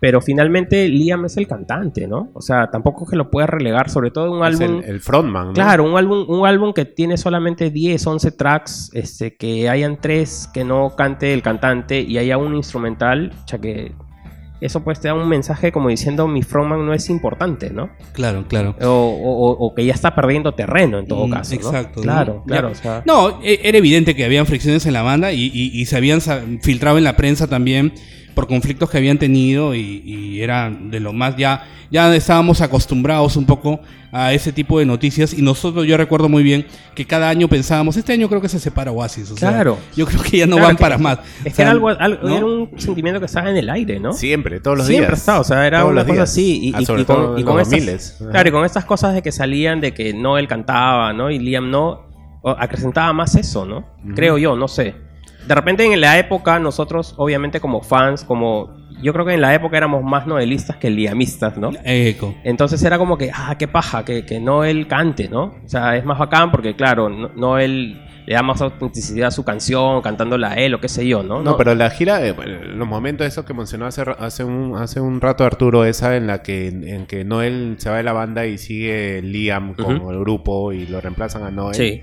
Pero finalmente Liam es el cantante, ¿no? O sea, tampoco es que lo pueda relegar, sobre todo un Es álbum... el, el frontman, ¿no? Claro, un álbum, un álbum que tiene solamente 10, 11 tracks, este, que hayan tres que no cante el cantante y haya un instrumental, ya que eso pues te da un mensaje como diciendo mi frontman no es importante, ¿no? Claro, claro. O, o- o- que ya está perdiendo terreno en todo Mm, caso. exacto, ¿no? Claro, claro. Ya. o sea, No, e- era evidente que habían fricciones en la banda y, y- y se habían filtrado en la prensa también por conflictos que habían tenido y, y era de lo más ya ya estábamos acostumbrados un poco a ese tipo de noticias y nosotros yo recuerdo muy bien que cada año pensábamos este año creo que se separa Oasis o sea, Claro. yo creo que ya no claro van que- para más Es O que sea, era, algo, algo- ¿no? era un sentimiento que estaba en el aire, ¿no? Siempre, todos los Siempre días. estaba, o sea, era Todos una cosa días. así. Y, Ah, y- sobre y con, todo y en con estas, 2000s. Ajá. claro, y con estas cosas de que salían de que Noel cantaba, ¿no? Y Liam no, acrecentaba más eso, ¿no? Creo yo, no sé. De repente en la época nosotros, obviamente como fans, como... Yo creo que en la época éramos más novelistas que liamistas, ¿no? Eco. Entonces era como que, ah, qué paja, que, que Noel cante, ¿no? O sea, es más bacán porque, claro, no- Noel le da más autenticidad a su canción, cantándola a él o qué sé yo, ¿no? No, pero la gira, eh, los momentos esos que mencionó hace, hace, un, hace un rato Arturo, esa en la que, en que Noel se va de la banda y sigue Liam con Ujú. el grupo y lo reemplazan a Noel. Sí.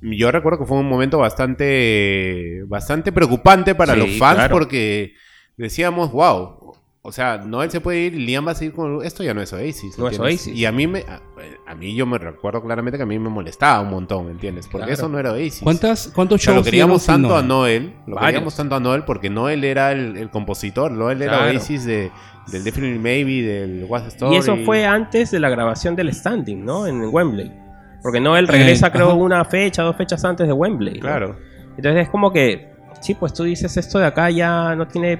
Yo recuerdo que fue un momento bastante, bastante preocupante para Sí, los fans claro. porque decíamos, wow, o sea, Noel se puede ir y Liam va a seguir con esto ya no es Oasis. No es ¿entiendes? Oasis. Y a mí me a, a mí yo me recuerdo claramente que a mí me molestaba un montón, ¿entiendes? Porque Claro. eso no era Oasis. ¿Cuántas, ¿Cuántos O sea, shows lo queríamos tanto a Noel? Lo Varios. queríamos tanto a Noel porque Noel era el, el compositor, Noel era Claro. Oasis de, del Definitely Maybe, del What's Story. Y eso fue antes de la grabación del standing, ¿no? En Wembley. Porque Noel regresa, Eh, creo, ajá. una fecha, dos fechas antes de Wembley. ¿no? Claro. Entonces es como que, sí, pues tú dices esto de acá ya no tiene,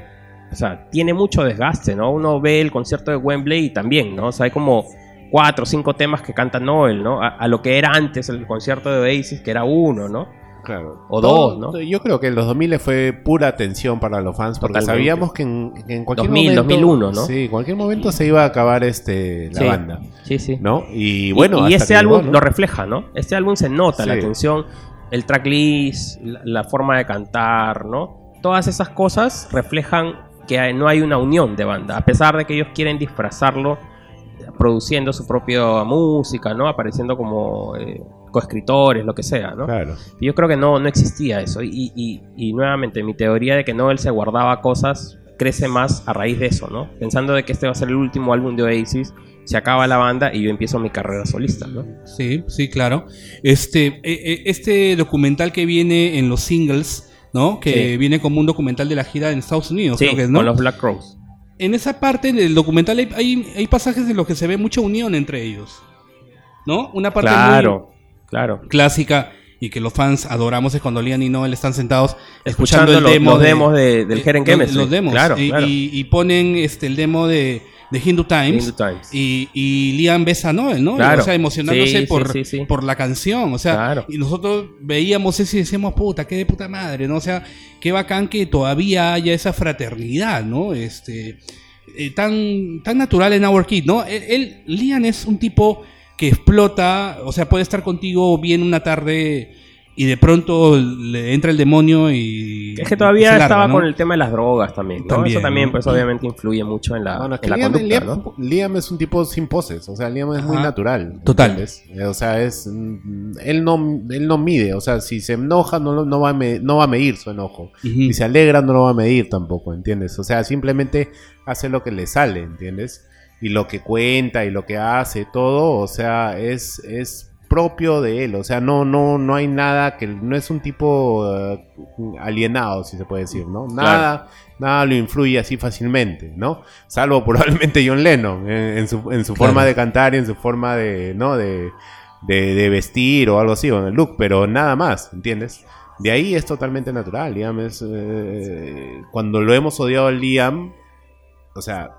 o sea, tiene mucho desgaste, ¿no? Uno ve el concierto de Wembley y también, ¿no? O sea, hay como cuatro o cinco temas que canta Noel, ¿no? A, a lo que era antes el concierto de Oasis, que era uno, ¿no? Claro. O dos, ¿no? Yo creo que en los 2000 fue pura atención para los fans porque Totalmente. sabíamos que en, en cualquier 2000, momento 2001, ¿no? Sí, en cualquier momento se iba a acabar este la Sí. banda, Sí, sí. ¿no? Y bueno, y, este que álbum llegó, ¿no? lo refleja, ¿no? Este álbum se nota la atención, el tracklist, la, la forma de cantar, ¿no? Todas esas cosas reflejan que hay- no hay una unión de banda, a pesar de que ellos quieren disfrazarlo produciendo su propia música, ¿no? Apareciendo como eh, coescritores, lo que sea, ¿no? Claro. Yo creo que no, no existía eso. Y, y- y nuevamente, mi teoría de que Noel se guardaba cosas crece más a raíz de eso, ¿no? Pensando de que este va a ser el último álbum de Oasis, se acaba la banda y yo empiezo mi carrera solista, ¿no? Sí, sí, claro. Este, eh, eh, este documental que viene en los singles, ¿no? Que Sí. viene como un documental de la gira en Estados Unidos, Sí, creo que es, ¿no? con los Black Crowes. En esa parte del documental hay, hay, hay pasajes en los que se ve mucha unión entre ellos. ¿No? Una parte Claro, claro. clásica y que los fans adoramos es cuando Liam y Noel están sentados Escuchando, escuchando, el los, demo los de- demos de, del eh, Heren los- Chemistry. Los demos. Claro, y, claro. y- y ponen este, el demo de, de Hindu Times. Hindu Times. Y, y Liam besa a Noel, ¿no? Claro. O sea, emocionándose Sí, por, sí, sí, sí. por la canción. O sea, Claro. y nosotros veíamos eso y decíamos, puta, qué de puta madre, ¿no? O sea, qué bacán que todavía haya esa fraternidad, ¿no? Este, eh, tan, tan natural en Our Kid, ¿no? Él, él- Liam es un tipo que explota, o sea, puede estar contigo bien una tarde y de pronto le entra el demonio y... Es que todavía larga, estaba ¿no? con el tema de las drogas también, ¿no? También, Eso también, ¿no? pues obviamente influye mucho en la, Bueno, es que en la Liam, conducta, Liam- ¿no? Liam es un tipo sin poses, o sea, Liam es muy natural. Total. ¿entiendes? Eh, O sea, es mm, él no él no mide, o sea, si se enoja no, lo- no va a me- no va a medir su enojo. Ujú. Si se alegra no lo va a medir tampoco, ¿entiendes? O sea, simplemente hace lo que le sale, ¿entiendes? Y lo que cuenta y lo que hace, todo, o sea, es, es propio de él, o sea, no, no, no hay nada que, no es un tipo eh, alienado, si se puede decir, ¿no? Nada, nada lo influye así fácilmente, ¿no? Salvo probablemente John Lennon, en, en su, en su Claro. forma de cantar y en su forma de, ¿no? De, de, de vestir o algo así, o en el look, pero nada más, ¿entiendes? De ahí es totalmente natural. Liam es. eh, cuando lo hemos odiado a Liam, o sea,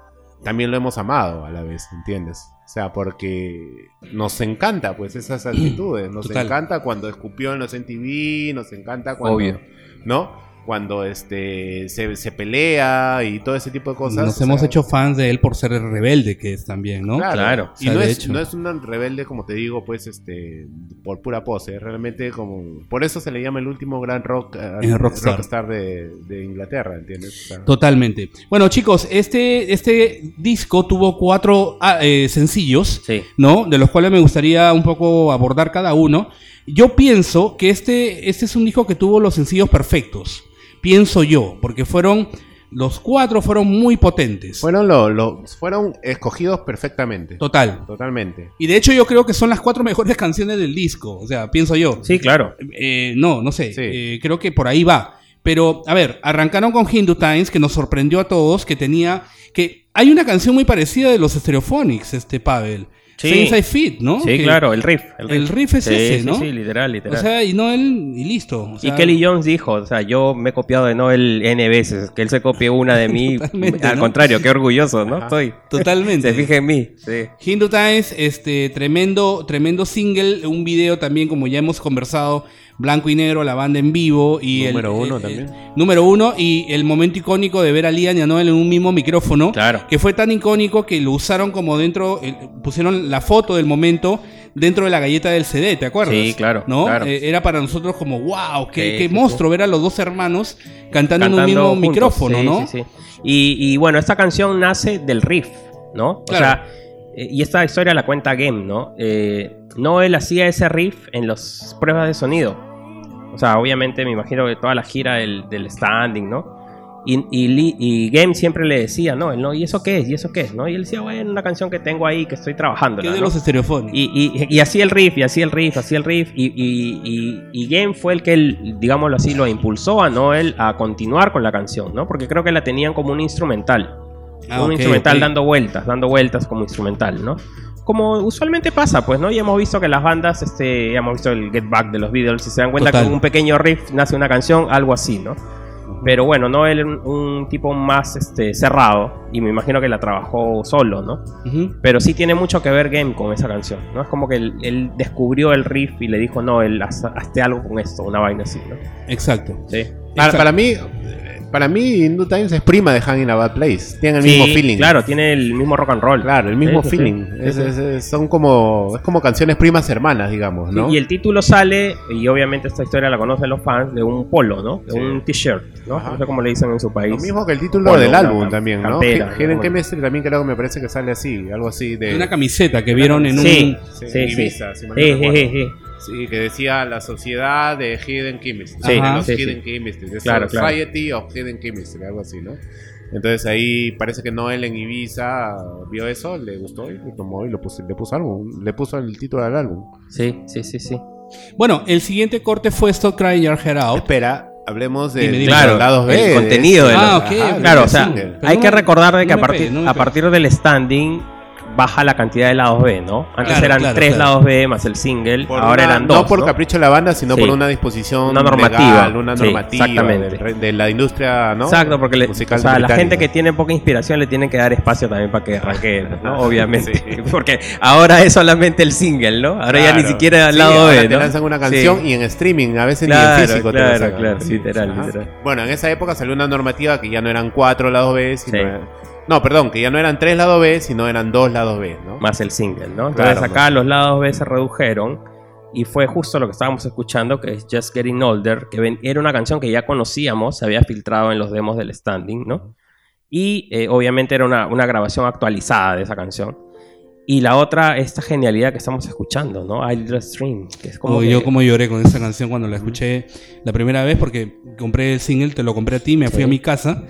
también lo hemos amado a la vez, ¿entiendes? O sea, porque nos encanta, pues, esas actitudes. Nos Total. encanta cuando escupió en los MTV, nos encanta cuando. Obvio. ¿No? Cuando este se, se pelea y todo ese tipo de cosas. Nos o hemos sea, hecho fans de él por ser el rebelde que es también, ¿no? Claro. Claro. Y O sea, no, es, no es un rebelde, como te digo, pues, este, por pura pose. Es realmente como. Por eso se le llama el último gran rock, eh, El rockstar. rockstar de, de Inglaterra, ¿entiendes? O sea, Totalmente. Bueno, chicos, este, este disco tuvo cuatro ah, eh, sencillos, Sí. ¿no? De los cuales me gustaría un poco abordar cada uno. Yo pienso que este, este es un disco que tuvo los sencillos perfectos. Pienso yo, porque fueron. Los cuatro fueron muy potentes. fueron, lo, lo- fueron escogidos perfectamente. Total. Totalmente. Y de hecho, yo creo que son las cuatro mejores canciones del disco. O sea, pienso yo. Sí, claro. Eh, no, no sé. Sí. Eh, creo que por ahí va. Pero, a ver, arrancaron con Hindu Times, que nos sorprendió a todos, que tenía. que Hay una canción muy parecida de los Stereophonics, este Pavel. Sí. Sí. Inside Fit, ¿no? Sí, Que- claro, el riff. El riff es Sí, ese, sí, ¿no? Sí, literal, O literal. sea, y no él, y listo. O y sea, Kelly Jones dijo, o sea, yo me he copiado de Noel N veces, que él se copie una de mí. Al ¿no? contrario, qué orgulloso, ¿no? Estoy. Totalmente. Se fija en mí. Sí. Hindu Times, este, tremendo, tremendo single, un video también, como ya hemos conversado, blanco y negro, la banda en vivo y Número el, uno eh, también. eh, número uno y el momento icónico de ver a Liam y a Noel en un mismo micrófono, Claro. que fue tan icónico que lo usaron como dentro, eh, pusieron la foto del momento dentro de la galleta del CD, ¿te acuerdas? Sí, claro, ¿No? claro. Eh, era para nosotros como, wow, qué, Sí, qué sí, monstruo ver a los dos hermanos cantando, en un mismo juntos, micrófono, ¿no? sí, sí. Y, y bueno, esta canción nace del riff, ¿no? Claro. O sea, y esta historia la cuenta Game, ¿no? Eh, Noel hacía ese riff en las pruebas de sonido. O sea, obviamente me imagino que toda la gira del, del standing, ¿no? Y, y, Lee- y Game siempre le decía, no, él no, ¿y eso qué es? ¿Y eso qué es? ¿no? Y él decía, bueno, una canción que tengo ahí que estoy trabajando. Que de los estereofónicos. Y, y, y hacía el riff, y hacía el riff, hacía el riff, y, y, y- y Game fue el que, él, digámoslo así, lo impulsó a Noel a continuar con la canción, ¿no? Porque creo que la tenían como un instrumental. Ah, un instrumental dando vueltas, dando vueltas como instrumental, ¿no? Como usualmente pasa, pues, ¿no? Y hemos visto que las bandas, este, hemos visto el Get Back de los Beatles, si se dan cuenta Total. que con un pequeño riff nace una canción, algo así, ¿no? Pero bueno, no él un, un tipo más este, cerrado y me imagino que la trabajó solo, ¿no? Pero sí tiene mucho que ver Game con esa canción, ¿no? Es como que él, él descubrió el riff y le dijo, no, él haz- hazte algo con esto, una vaina así, ¿no? Exacto. Sí. Para, para mí, para mí, In Due Times es prima de Hanging a Bad Place. Tienen el mismo feeling. Claro, tiene el mismo rock and roll. Claro, el mismo Sí, feeling. sí. Es- Sí, sí. es- es- son como, es como canciones primas hermanas, digamos, ¿no? Y el título sale, y obviamente esta historia la conocen los fans, de un polo, ¿no? De Sí. un t-shirt, ¿no? Ajá. No sé cómo le dicen en su país. Lo mismo que el título Polo, del álbum también, ¿no? campera, ¿no? Chemistry también creo que me parece que sale así, algo así de... Una camiseta que vieron en un. Sí, Sí, sí, sí. No Sí, sí, sí, sí. Sí, que decía la sociedad de Hidden Chemistry. Sí, los sí, sí. Hidden Chemistry. de Claro, claro. Society of Hidden Chemistry, algo así, ¿no? Entonces ahí parece que Noel en Ibiza vio eso, le gustó y lo tomó y lo puso, le puso álbum, le puso el título al álbum. Sí, sí, sí, sí. Bueno, el siguiente corte fue Stop Crying Your Head Out. Espera, hablemos de Dime, dime. Claro, lados B. el contenido de este- los- Ah, ok, Ajá. Claro, o sea, hay no que recordar de no que a, me partir, pegues, no a partir del standing baja la cantidad de lados B, ¿no? Antes Claro, eran claro, tres claro. lados B más el single, Por ahora una- eran dos. No por ¿no? capricho de la banda, sino Sí. por una disposición Una normativa. legal, una Sí, normativa exactamente. de la industria, ¿no? Exacto, porque le- musical o sea, la gente que tiene poca inspiración le tienen que dar espacio también para que arranque, ¿no? Obviamente. Sí. Porque ahora es solamente el single, ¿no? Ahora ya ni siquiera al Sí, lado ahora B, te ¿no? lanzan una canción Sí. y en streaming, a veces ni en físico te claro, claro, literal, literal. Bueno, en esa época salió una normativa que ya no eran cuatro lados B, sino... No, perdón, que ya no eran tres lados B, sino eran dos lados B, ¿no? Más el single, ¿no? Claro, Entonces acá más. los lados B se redujeron y fue justo lo que estábamos escuchando, que es Just Getting Older, que era una canción que ya conocíamos, se había filtrado en los demos del standing, ¿no? Y eh, obviamente era una, una grabación actualizada de esa canción. Y la otra, esta genialidad que estamos escuchando, ¿no? I Just Dream, que es como Como que- yo como lloré con esa canción cuando la escuché la primera vez porque compré el single, te lo compré a ti, me fui Sí. a mi casa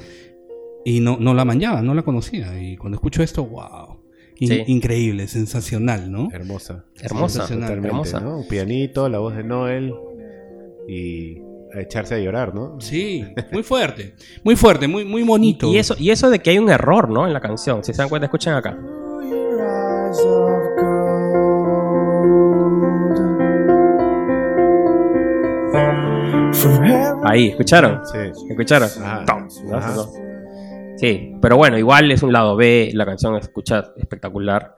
y no, no la manchaba, no la conocía. Y cuando escucho esto, wow. In- Sí. Increíble, sensacional, ¿no? Hermosa. Hermosa, hermosa. ¿no? Un pianito, la voz de Noel y a echarse a llorar, ¿no? Sí, muy fuerte, muy fuerte, muy, muy bonito. Y eso, y eso de que hay un error, ¿no? En la canción. Si se dan cuenta, escuchen acá. Ahí, ¿escucharon? Sí. ¿Escucharon? Ajá. Tom, ¿no? Ajá. Sí, pero bueno, igual es un lado B, la canción escucha espectacular.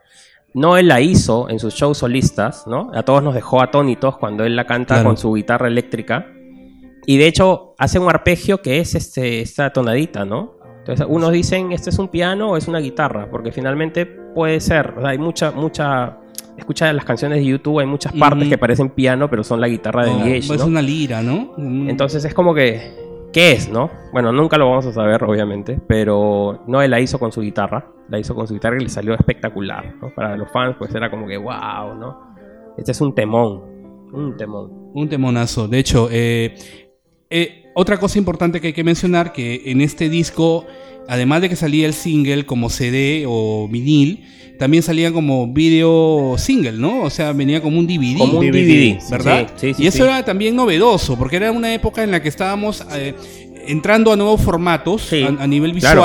No él la hizo en sus shows solistas, ¿no? A todos nos dejó atónitos cuando él la canta Claro. con su guitarra eléctrica. Y de hecho hace un arpegio que es este, esta tonadita, ¿no? Entonces unos dicen, ¿este es un piano o es una guitarra? Porque finalmente puede ser, o sea, hay mucha, mucha... Escucha las canciones de YouTube, hay muchas partes que parecen piano, pero son la guitarra de Oh, Liege, Es ¿no? una lira, ¿no? Entonces es como que, ¿qué es, no? Bueno, nunca lo vamos a saber, obviamente, pero no él la hizo con su guitarra, la hizo con su guitarra y le salió espectacular. Para los fans, pues era como que, wow, ¿no? Este es un temón, un temón. Un temonazo. De hecho, eh, eh, otra cosa importante que hay que mencionar, que en este disco, además de que salía el single como CD o vinil, también salía como video single, ¿no? O sea, venía como un DVD. Como un DVD, DVD, ¿verdad? Sí, sí, sí, y eso sí. era también novedoso, porque era una época en la que estábamos eh, entrando a nuevos formatos Sí, a, a nivel claro.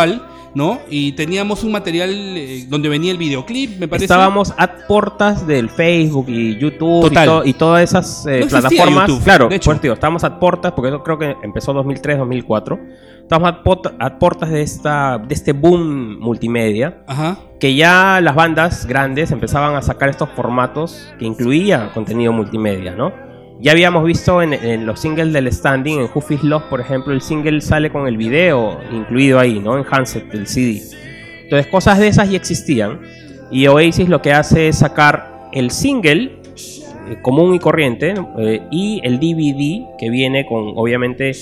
¿No? Y teníamos un material eh, donde venía el videoclip, me parece. Estábamos a portas del Facebook y YouTube y, Total. to- y todas esas eh, No plataformas. YouTube, claro, de hecho. pues, digo, estábamos a portas, porque eso creo que empezó 2003, 2004. Estábamos a, portas de, esta, de este boom multimedia. Ajá. que ya las bandas grandes empezaban a sacar estos formatos que incluía contenido multimedia, ¿no? Ya habíamos visto en, los singles del standing, en Who Love, por ejemplo, el single sale con el video incluido ahí, ¿no? En Handset, del CD. Entonces, cosas de esas ya existían. Y Oasis lo que hace es sacar el single eh, común y corriente. Eh, y el DVD que viene con, obviamente,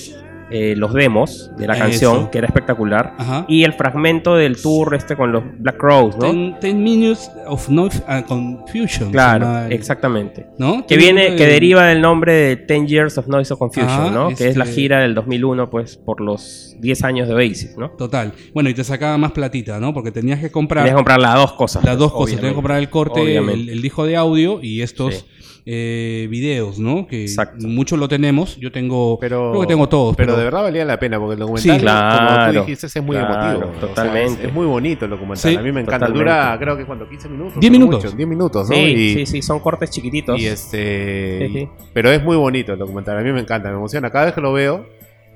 eh, los demos de la Eso. canción, que era espectacular, Ajá. y el fragmento del tour este con los Black Crows, ¿no? Ten, ten Minutes of Noise and Confusion. se Claro, el- exactamente. ¿No? Que viene, que deriva del nombre de 10 Years of Noise of Confusion, ¿no? Que es la este- gira del 2001, pues, por los 10 años de Oasis, ¿no? Total. Bueno, y te sacaba más platita, ¿no? Porque tenías que comprar Tenías que comprar las dos cosas. las dos pues, cosas. Tenías que comprar el corte, el, el disco de audio y estos Sí. Eh, videos, ¿no? Que Exacto. muchos lo tenemos. Yo tengo, Pero, creo que tengo todos. Pero, de verdad valía la pena porque el documental, Sí, como tú dijiste, es muy claro, emotivo. O sea, totalmente. es, es muy bonito el documental. Sí, a mí me encanta. totalmente. Dura, creo que cuando 15 minutos. 10 no minutos. mucho, 10 minutos, ¿no? Sí, y, sí, sí, son cortes chiquititos. y este. Sí, sí. Pero es muy bonito el documental. A mí me encanta, me emociona. Cada vez que lo veo.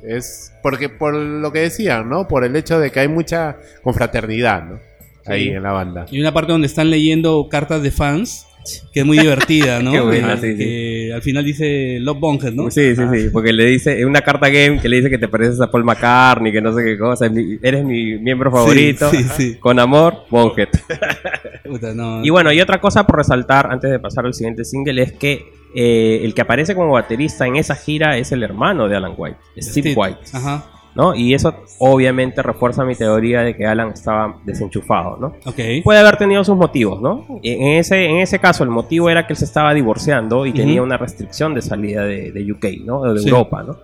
Es porque por lo que decían, ¿no? Por el hecho de que hay mucha confraternidad, ¿no? Ahí Sí. en la banda. Hay una parte donde están leyendo cartas de fans, que es muy divertida, ¿no? Qué buena, que, sí, sí. que al final dice Love Bonkers, ¿no? Sí, sí, sí, porque le dice, es una carta game que le dice que te pareces a Paul McCartney, que no sé qué cosa, eres mi miembro favorito, Sí, con amor, Bonhead. Puta, no. Y bueno, y otra cosa por resaltar antes de pasar al siguiente single es que eh, el que aparece como baterista en esa gira es el hermano de Alan White, Steve White, Ajá. ¿No? Y eso obviamente refuerza mi teoría de que Alan estaba desenchufado, ¿no? Ok. Puede haber tenido sus motivos, ¿no? En ese, en ese caso, el motivo era que él se estaba divorciando y tenía una restricción de salida de, de UK, ¿no? O de Sí. Europa, ¿no?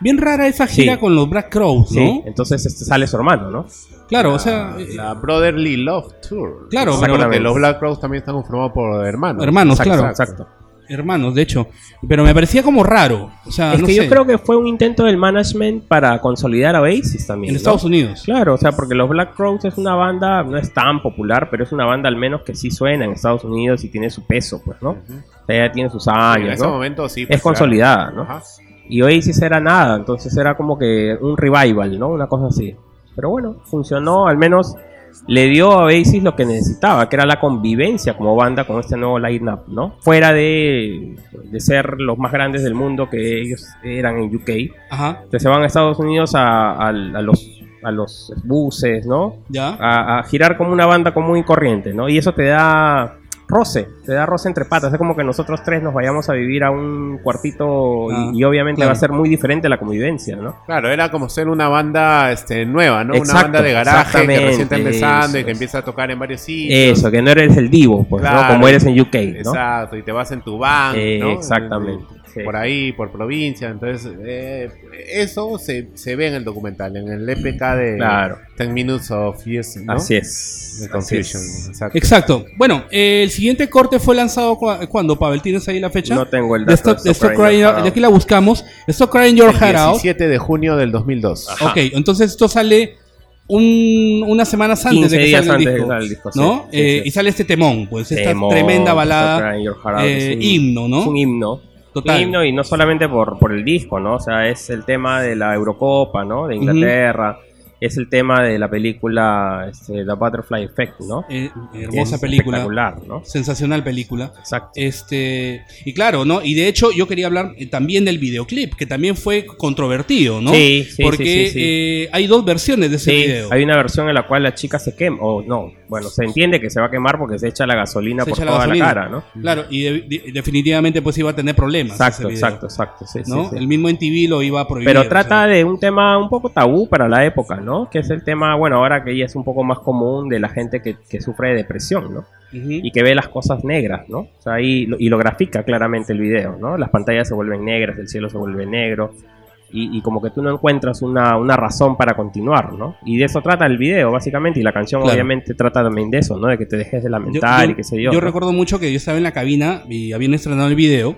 Bien rara esa gira Sí. con los Black Crows, ¿no? Sí, entonces este, sale su hermano, ¿no? Claro, o La- sea, eh, La Brotherly Love Tour. Claro, Exactamente, pero- porque los Black Crows también están conformados por hermanos. hermanos, Exacto, claro. Exacto. Hermanos, de hecho. Pero me parecía como raro. O sea, es no que sé, yo creo que fue un intento del management para consolidar a Oasis también. en ¿no? Estados Unidos. Claro, o sea, porque los Black Crowes es una banda, no es tan popular, pero es una banda al menos que sí suena en Estados Unidos y tiene su peso, pues, ¿no? O sea, ya tiene sus en años, ese ¿no? momento sí. Es pues, consolidada, ¿no? Ajá. Y Oasis era nada, entonces era como que un revival, ¿no? Una cosa así. Pero bueno, funcionó, al menos le dio a Oasis lo que necesitaba, que era la convivencia como banda con este nuevo line-up, ¿no? Fuera de, de ser los más grandes del mundo que ellos eran en UK, Ajá. entonces se van a Estados Unidos a, a- a los, a los buses, ¿no? Ya. A, a girar como una banda común y corriente, ¿no? Y eso te da roce, te da roce entre patas. Es como que nosotros tres nos vayamos a vivir a un cuartito y- Ah, y, obviamente claro. va a ser muy diferente la convivencia, ¿no? Claro, era como ser una banda este, nueva, ¿no? Exacto, una banda de garaje que recién está empezando y eso que es. empieza a tocar en varios sitios. Eso, que no eres el divo, pues, ¿no? Claro. Como eres en UK, ¿no? Exacto, y te vas en tu van, Eh, ¿no? exactamente, sí. Por ahí, por provincia. Entonces, eh, eso se, se ve en el documental, en el EPK de Claro. 10 Minutes of Yes, ¿no? Así es. De así Confusion. es. Exacto. Exacto. Bueno, eh, el siguiente corte fue lanzado cua- cuando, Pavel, ¿tienes ahí la fecha? No tengo el De dato. Stop, de Stop Crying de aquí la buscamos. Stop Crying Your Heart Out. 17 de junio del 2002. Ok, entonces esto sale un, unas semanas antes 15 de que salga el disco. el disco, ¿no? sí, Eh, sí. Y sale este temón, pues, esta Temón, tremenda balada. Crying Your Heart Out, eh, es un- himno, ¿no? Es un himno. Total. Himno y no solamente por, por el disco, ¿no? O sea, es el tema de la Eurocopa, ¿no? De Inglaterra. Es el tema de la película este, The Butterfly Effect, ¿no? Eh, hermosa es película. Espectacular, ¿no? Sensacional película. Exacto. Este, y claro, ¿no? Y de hecho yo quería hablar eh, también del videoclip, que también fue controvertido, ¿no? Sí, sí, Porque sí, sí, eh, hay dos versiones de ese Sí, video. hay una versión en la cual la chica se quema, o no, bueno, se entiende que se va a quemar porque se echa la gasolina Se por la toda gasolina. la cara, ¿no? Claro, y de- de- definitivamente pues iba a tener problemas. Exacto, exacto, exacto, ¿no? El mismo MTV lo iba a prohibir. Pero o trata sea. de un tema un poco tabú para la época, ¿no? Que es el tema, bueno, ahora que ya es un poco más común de la gente que, que sufre de depresión, ¿no? Y que ve las cosas negras, ¿no? O sea, ahí lo- y lo grafica claramente el video, ¿no? Las pantallas se vuelven negras, el cielo se vuelve negro. Y, y como que tú no encuentras una, una razón para continuar, ¿no? Y de eso trata el video, básicamente, y la canción Claro. obviamente trata también de eso, ¿no? De que te dejes de Yo- lamentar yo- y qué sé yo. Yo ¿no? recuerdo mucho que yo estaba en la cabina y habían estrenado el video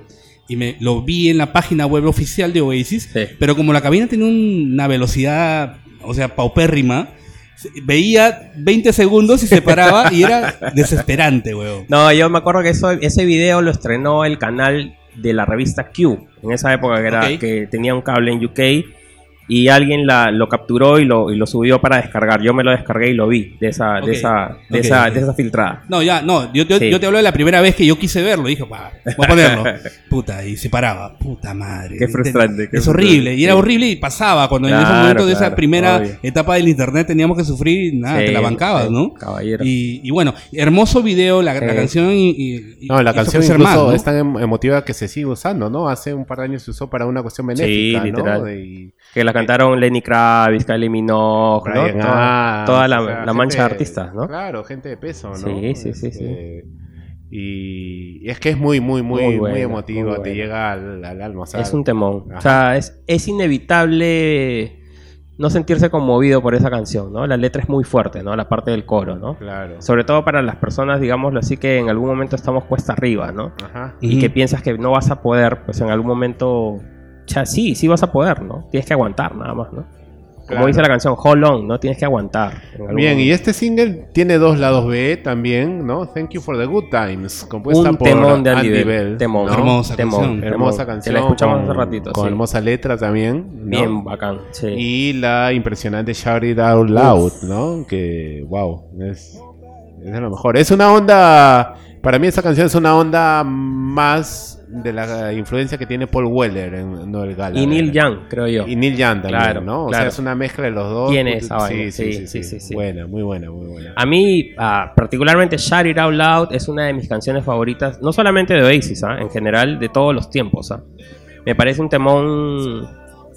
y me lo vi en la página web oficial de Oasis, Sí. pero como la cabina tenía una velocidad, o sea, paupérrima, veía 20 segundos y se paraba y era desesperante, weón. No, yo me acuerdo que eso, ese video lo estrenó el canal de la revista Q, en esa época que, era, que tenía un cable en UK y alguien la, lo capturó y lo, y lo subió para descargar. Yo me lo descargué y lo vi de esa, de esa, de esa, de esa filtrada. No, ya, no, yo, yo, Sí. yo te hablo de la primera vez que yo quise verlo. Dije, "Va, voy a ponerlo. Puta, y se paraba. Puta madre. Qué frustrante, qué es horrible. Y era sí. horrible y pasaba. Cuando en ese Claro, momento de esa primera obvio. etapa del internet teníamos que sufrir, nada, Sí, te la bancabas, sí, ¿no? Caballero. Y, y bueno, hermoso video, la, la Sí. canción y, y- No, la canción incluso más, ¿no? es tan em- emotiva que se sigue usando, ¿no? Hace un par de años se usó para una cuestión benéfica, literal. ¿no? Que la cantaron Lenny Kravitz, Kylie Minogue, ¿no? Brian toda, la, o sea, la mancha gente- de artistas, ¿no? Claro, gente de peso, ¿no? Sí, sí, sí, sí. Este, Y, y es que es muy, muy, muy, Muy emotivo, muy te llega al, al alma. o sea, Es un temón. Ajá. O sea, es, es inevitable no sentirse conmovido por esa canción, ¿no? La letra es muy fuerte, ¿no? La parte del coro, ¿no? Claro. Sobre todo para las personas, digámoslo así, que en algún momento estamos cuesta arriba, ¿no? Ajá. Y que piensas que no vas a poder, pues en algún momento... Ya sí, sí vas a poder, ¿no? Tienes que aguantar nada más, ¿no? Como Claro. dice la canción, hold on, ¿no? Tienes que aguantar. Bien, y este single tiene dos lados B también, ¿no? Thank You for the Good Times, compuesta Un por temón de Andy, Andy Bell. Bell. Temón. ¿no? Hermosa temón, canción. temón. Hermosa Que canción. la escuchamos con, hace ratito, Con sí. hermosa letra también. ¿no? Bien bacán, sí. Y la impresionante Shout It Out Loud, ¿no? Que, wow, es, es de lo mejor. Es una onda, para mí esa canción es una onda más de la influencia que tiene Paul Weller en Noel Gallagher. Y Neil Young, creo yo. Y Neil Young también, claro, ¿no? O sea, es una mezcla de los dos. Tiene esa vaina. Sí sí sí, sí sí Buena, muy buena, muy buena. A mí, uh, particularmente Shout It Out Loud es una de mis canciones favoritas, no solamente de Oasis, ¿eh? en general de todos los tiempos. ¿eh? Me parece un temón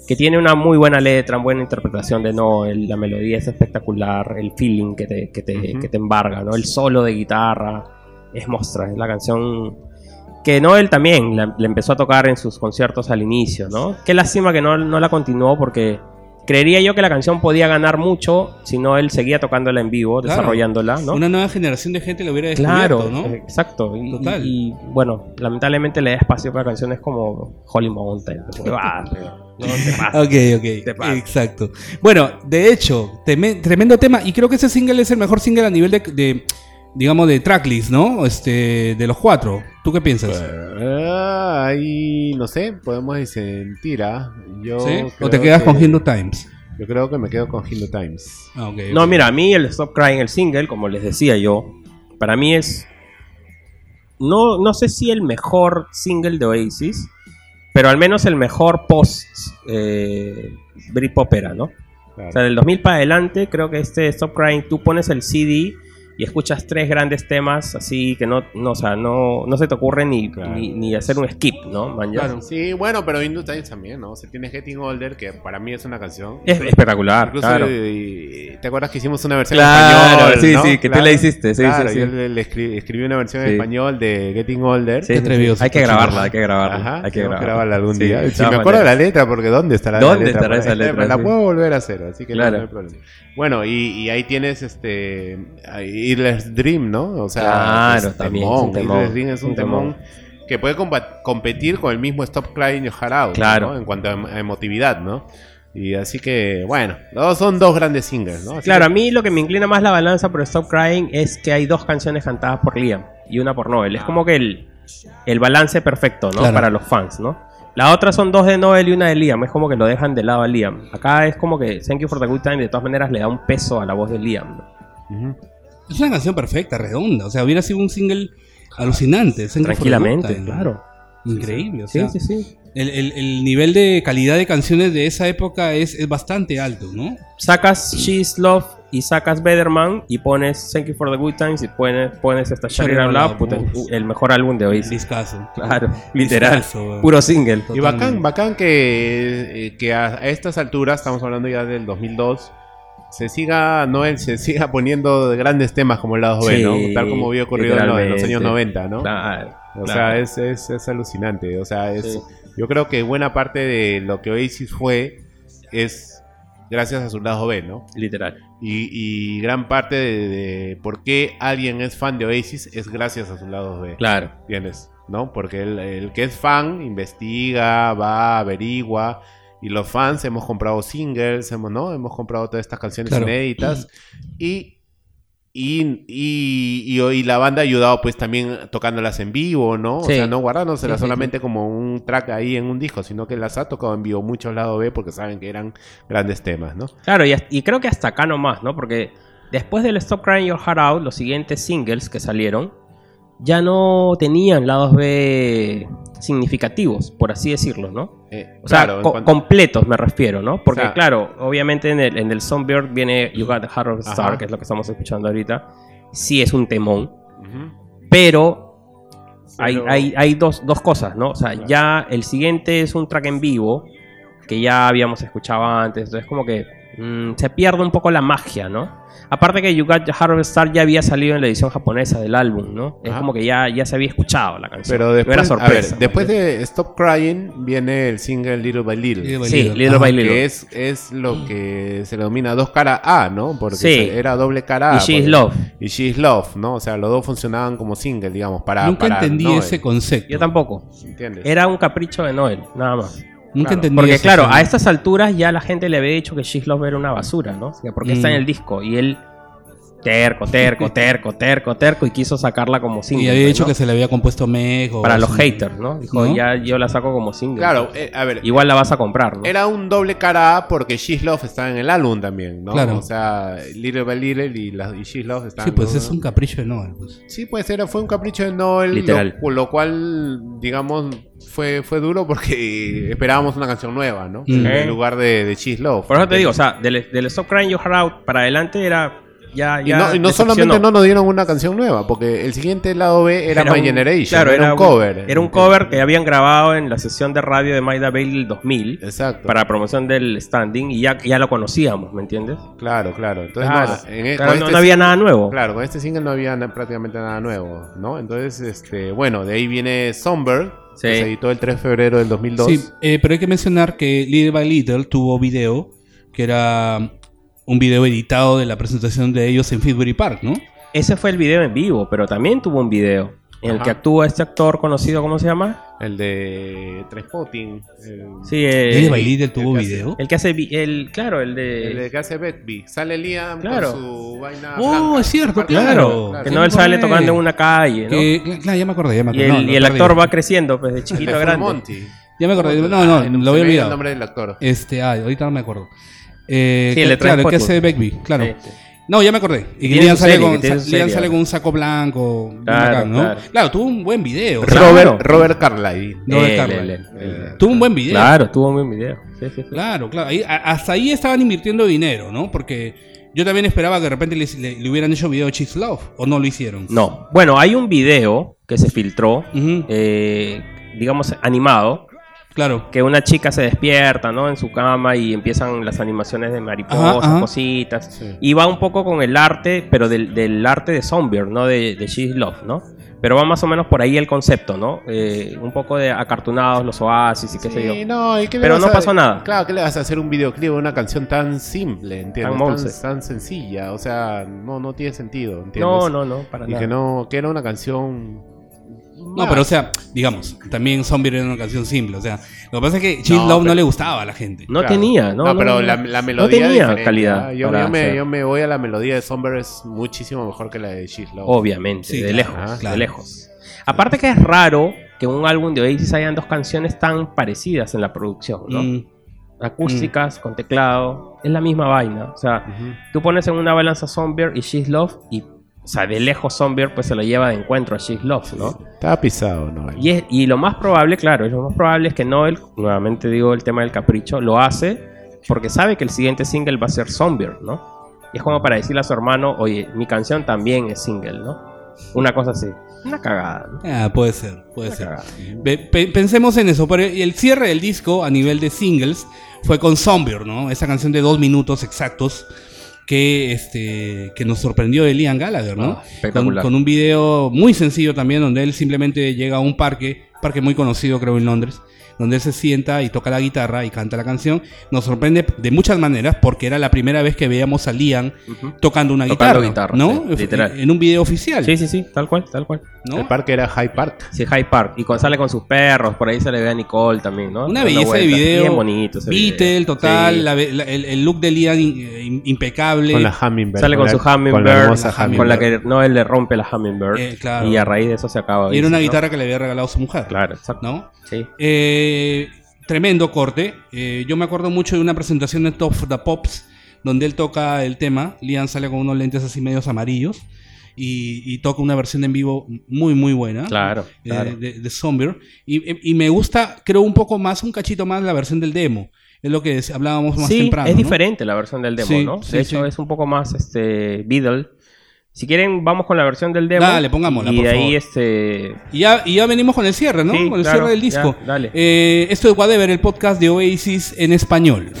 que tiene una muy buena letra, una buena interpretación de Noel, la melodía es espectacular, el feeling que te, que te embarga, ¿no? El solo de guitarra es mostra, es la canción que Noel también la- le empezó a tocar en sus conciertos al inicio, ¿no? Qué lástima que no, no la continuó porque creería yo que la canción podía ganar mucho si no él seguía tocándola en vivo, Claro. desarrollándola, ¿no? Una nueva generación de gente lo hubiera Claro, descubierto, ¿no? eh, exacto. Y, Total. y- y, bueno, lamentablemente le da espacio para canciones como Holy Mountain. Porque, ah, no te pasa. Ok, ok. Te pasa. Exacto. Bueno, de hecho, teme- tremendo tema. Y creo que ese single es el mejor single a nivel de, de, digamos, de tracklist, ¿no? Este, de los cuatro. ¿Tú qué piensas? Ah, ahí, no sé, podemos sentir, ¿ah? Yo ¿Sí? ¿O te quedas que- con Hindu Times? Yo creo que me quedo con Hindu Times. Ah, No, mira, a mí el Stop Crying, el single, como les decía yo, para mí es. No, no sé si el mejor single de Oasis, pero al menos el mejor post eh, Britpop era, ¿no? Claro. O sea, del 2000 para adelante, creo que este Stop Crying, tú pones el CD y escuchas tres grandes temas así que no, no, o sea, no, no se te ocurre ni, Claro. ni, ni hacer un skip, ¿no? Man. Claro. Sí, bueno, pero Hindu Times también, ¿no? O sea, tiene Getting Older, que para mí es una canción. Es espectacular, Incluso, claro. ¿te acuerdas que hicimos una versión Claro, en español? sí, ¿no? sí, que tú la hiciste, sí, claro, sí, sí. yo le, le escri- escribí una versión en Sí. español de Getting Older. Sí, sí, sí. atrevido, Hay que grabarla, hay que grabarla. Ajá, hay que grabarla. grabarla algún Sí, día. Si me acuerdo de la letra, porque ¿dónde estará ¿Dónde la letra? estará Pues, esa letra? La Sí. puedo volver a hacer, así que no- Claro. no, hay problema. Bueno, y, y ahí tienes este Earless Dream, ¿no? O sea, Claro, es también, temón. es un temón, Dream es un un temón. temón que puede competir con el mismo Stop Crying Your Heart Out, Claro. ¿no? En cuanto a, em- a emotividad, ¿no? Y así que, bueno, son dos grandes singles, ¿no? Así Claro, que- a mí lo que me inclina más la balanza por Stop Crying es que hay dos canciones cantadas por Liam y una por Noel. Es como que el, el balance perfecto, ¿no? Claro. Para los fans, ¿no? La otra son dos de Noel y una de Liam. Es como que lo dejan de lado a Liam. Acá es como que Thank You for the Good Time de todas maneras le da un peso a la voz de Liam. ¿no? Ujú. Es una canción perfecta, redonda. O sea, hubiera sido un single alucinante. Tranquilamente, claro. Increíble. O Sí, sea, sí, sí. El, el- el nivel de calidad de canciones de esa época es, es bastante alto, ¿no? Sacas She's Love y sacas Better Man y pones Thank You for the Good Times y pones, pones Loud, puta, Uf. el mejor álbum de Oasis. Discaso. Claro, literal. Discazo, weón. Puro single. Y bacán, bacán que, eh, que a, a estas alturas, estamos hablando ya del 2002, se siga, Noel se siga poniendo de grandes temas como el lado B, ¿no? Tal como había ocurrido en, lo- en los años literalmente. 90, ¿no? Claro, O claro. sea, es, es, es alucinante. O sea, es, Sí. yo creo que buena parte de lo que Oasis fue es gracias a su lado B, ¿no? Literal. Y, y gran parte de, de por qué alguien es fan de Oasis es gracias a su lado B. Claro. ¿Entiendes? ¿No? Porque el, el que es fan investiga, va, averigua. Y los fans hemos comprado singles, hemos, ¿no? Hemos comprado todas estas canciones Claro. inéditas. Y, y, y, y, y la banda ha ayudado pues también tocándolas en vivo, ¿no? Sí. O sea, no guardándoselas Sí, sí, solamente como un track ahí en un disco, sino que las ha tocado en vivo muchos lado B porque saben que eran grandes temas, ¿no? Claro, y creo que hasta acá nomás, ¿no? Porque después del Stop Crying Your Heart Out, los siguientes singles que salieron ya no tenían lados B significativos, por así decirlo, ¿no? Eh, O sea, claro, en co- cuanto- completos me refiero, ¿no? Porque O sea- claro, obviamente en el, en el Songbird viene You Got the Heart of a Star, Ajá. que es lo que estamos escuchando ahorita. Sí es un temón, pero hay, hay, hay dos, dos cosas, ¿no? O sea, ya el siguiente es un track en vivo que ya habíamos escuchado antes. Entonces, como que mm, se pierde un poco la magia, ¿no? Aparte que You Got Your Heart of a Star ya había salido en la edición japonesa del álbum, ¿no? Es Ajá. como que ya, ya se había escuchado la canción. Pero No después, era sorpresa. ver, después de Stop Crying viene el single Little by Little. Little by Sí, Little. Little by Little. Que es, es lo que se denomina dos cara A, ¿no? Porque Sí. era doble cara A. Y She Is porque- Love. Y She is Love, ¿no? O sea, los dos funcionaban como single, digamos, para. Nunca para entendí Noel, ese concepto. Yo tampoco. ¿Entiendes? Era un capricho de Noel, nada más. Nunca Claro, entendí Porque eso, claro, a estas alturas ya la gente le había dicho que She's Love era una basura, ¿no? O sea, porque está Mm. en el disco y él terco, terco, terco, terco, terco y quiso sacarla como single. Y había pues, dicho ¿no? que se le había compuesto Meg o Para los haters, ¿no? Dijo, ¿No? ya yo la saco como single. Claro, eh, a ver. Igual la vas a comprar, ¿no? Era un doble cara A porque She's Love está en el álbum también, ¿no? Claro. O sea, Little by Little y, la, y She's Love están. Sí, pues ¿no? es un capricho de Noel. Pues. Sí, pues era, fue un capricho de Noel, Literal. Lo, lo cual, digamos, fue, fue duro porque esperábamos una canción nueva, ¿no? Mm. En lugar de, de She's Love. Por eso te digo, o sea, del, del Stop Crying Your Heart Out para adelante era ya... Y no, y no solamente no nos dieron una canción nueva, porque el siguiente lado B era, My un- Generation. Claro, era, un cover. Era un cover que habían grabado en la sesión de radio de Maida Bailey del 2000 Exacto. para promoción del standing y ya, ya lo conocíamos, ¿me entiendes? Claro, claro. Entonces, Claro, no, en e- Claro, con no, este no había nada nuevo. Claro, con este single no había na- prácticamente nada nuevo, ¿no? Entonces, este, bueno, de ahí viene Sonberg, Sí. que se editó el 3 de febrero del 2002. Sí, eh, pero hay que mencionar que Little by Little tuvo video, que era un video editado de la presentación de ellos en Finsbury Park, ¿no? Ese fue el video en vivo, pero también tuvo un video en el Ajá. que actúa este actor conocido, ¿cómo se llama? El de Trainspotting. El, Sí, el tuvo que hace- video. el que hace, el, claro, el de... el de que hace Betby. Sale Liam Claro. con su vaina. Oh, blanca. es cierto, claro. que no él sale tocando en una calle, ¿no? Que- claro, ya me acordé, ya me Y acordé. el, No, y el lo actor va creciendo, pues de De chiquito a grande. Monty. Ya me acordé. No, no, Ay, lo se había me dio el olvidado. nombre del actor. Este, ah, ahorita no me acuerdo. Eh, Sí, que- el de claro, el que hace Begbie, claro. Sí, sí. No, ya me acordé. Y su sale, serie, con, sa- sale con un saco blanco. Claro, bacán, ¿no? claro. Claro, tuvo un buen video. Robert, Robert Carlyle. Él, él, Eh. Tuvo un buen video. Claro, tuvo un buen video. Sí, sí, sí. Claro, claro. Ahí- hasta ahí estaban invirtiendo dinero, ¿no? Porque yo también esperaba que de repente le, le hubieran hecho video de Cheese Love. ¿O no lo hicieron? No. Bueno, hay un video que se filtró, eh, digamos, animado, Claro. que una chica se despierta, ¿no? En su cama y empiezan las animaciones de mariposas, Ajá, ajá. cositas. Sí. Y va un poco con el arte, pero del, del arte de Zombie, ¿no? De, de She's Love, ¿no? Pero va más o menos por ahí el concepto, ¿no? Eh, un poco de acartonados, los oasis y qué sé yo. Sí, no, ¿y qué le Pero vas no a- pasó nada. Claro, que le vas a hacer un videoclip de una canción tan simple, ¿entiendes? Tan Tan, tan sencilla, o sea, no, no tiene sentido, ¿entiendes? No, no, no, para Y nada. que no, que era una canción. No, pero o sea, digamos, también Zombie era una canción simple. O sea, lo que pasa es que Cheese No, Love no le gustaba a la gente. No Claro. tenía, ¿no? No, pero no, la, no. la No melodía. tenía calidad. Yo, para yo me, yo me voy a la melodía de Somber, es muchísimo mejor que la de She's Love. Obviamente, Sí, de claro, lejos, de lejos. Aparte que es raro que en un álbum de Oasis hayan dos canciones tan parecidas en la producción, ¿no? Mm, Acústicas, con teclado, es la misma vaina. O sea, tú pones en una balanza Zombie y She's Love y, o sea, de lejos Zombie pues se lo lleva de encuentro a She's Love, ¿no? Estaba pisado, ¿no? Y, es- y lo más probable, claro, lo más probable es que Noel, nuevamente digo el tema del capricho, lo hace porque sabe que el siguiente single va a ser Zombie, ¿no? Y es como para decirle a su hermano, oye, mi canción también es single, ¿no? Una cosa así. Una cagada, ¿no? ah, puede ser, puede Una ser. pe- pensemos en eso. Pero el cierre del disco a nivel de singles fue con Zombie, ¿no? Esa canción de dos minutos exactos que, este, que nos sorprendió de Liam Gallagher, ¿no? Ah. Con, con un video muy sencillo también, donde él simplemente llega a un parque, parque muy conocido creo en Londres, donde él se sienta y toca la guitarra y canta la canción. Nos sorprende de muchas maneras porque era la primera vez que veíamos a Liam tocando una Tocando guitarra, guitarra, ¿no? sí, literal. En un video oficial, Sí, sí, sí, tal cual, tal cual. ¿no? El parque era High Park. Sí, High Park. Y cuando sale con sus perros, por ahí se le ve a Nicole también, ¿no? Una belleza de video. Bien bonito ese Beatle, video. total. Sí. la la- el, el look de Liam in- impecable. Con la Hummingbird. Sale con la- su Hummingbird, Con la hermosa la Hummingbird. con la que Noel le rompe la Hummingbird. Eh, claro. Y a raíz de eso se acaba. y era una ¿no? guitarra que le había regalado su mujer. Claro, exacto. ¿No? Sí. Eh, tremendo corte. Eh, yo me acuerdo mucho de una presentación de Top of the Pops donde él toca el tema. Liam sale con unos lentes así medios amarillos y, y toca una versión en vivo muy, muy buena. Claro, eh, claro. de, de Zombie. Y, y me gusta, creo, un poco más, un cachito más la versión del demo. Es lo que hablábamos más sí, temprano. es ¿no? diferente la versión del demo, Sí, ¿no? sí, de hecho, sí. es un poco más este Beatle. Si quieren, vamos con la versión del demo. Dale, pongámosla, Y por de ahí, favor. este. Y ya, y ya venimos con el cierre, ¿no? Sí, con el claro, cierre del disco. ya, dale. Eh, esto es Whatever, el podcast de Oasis en español.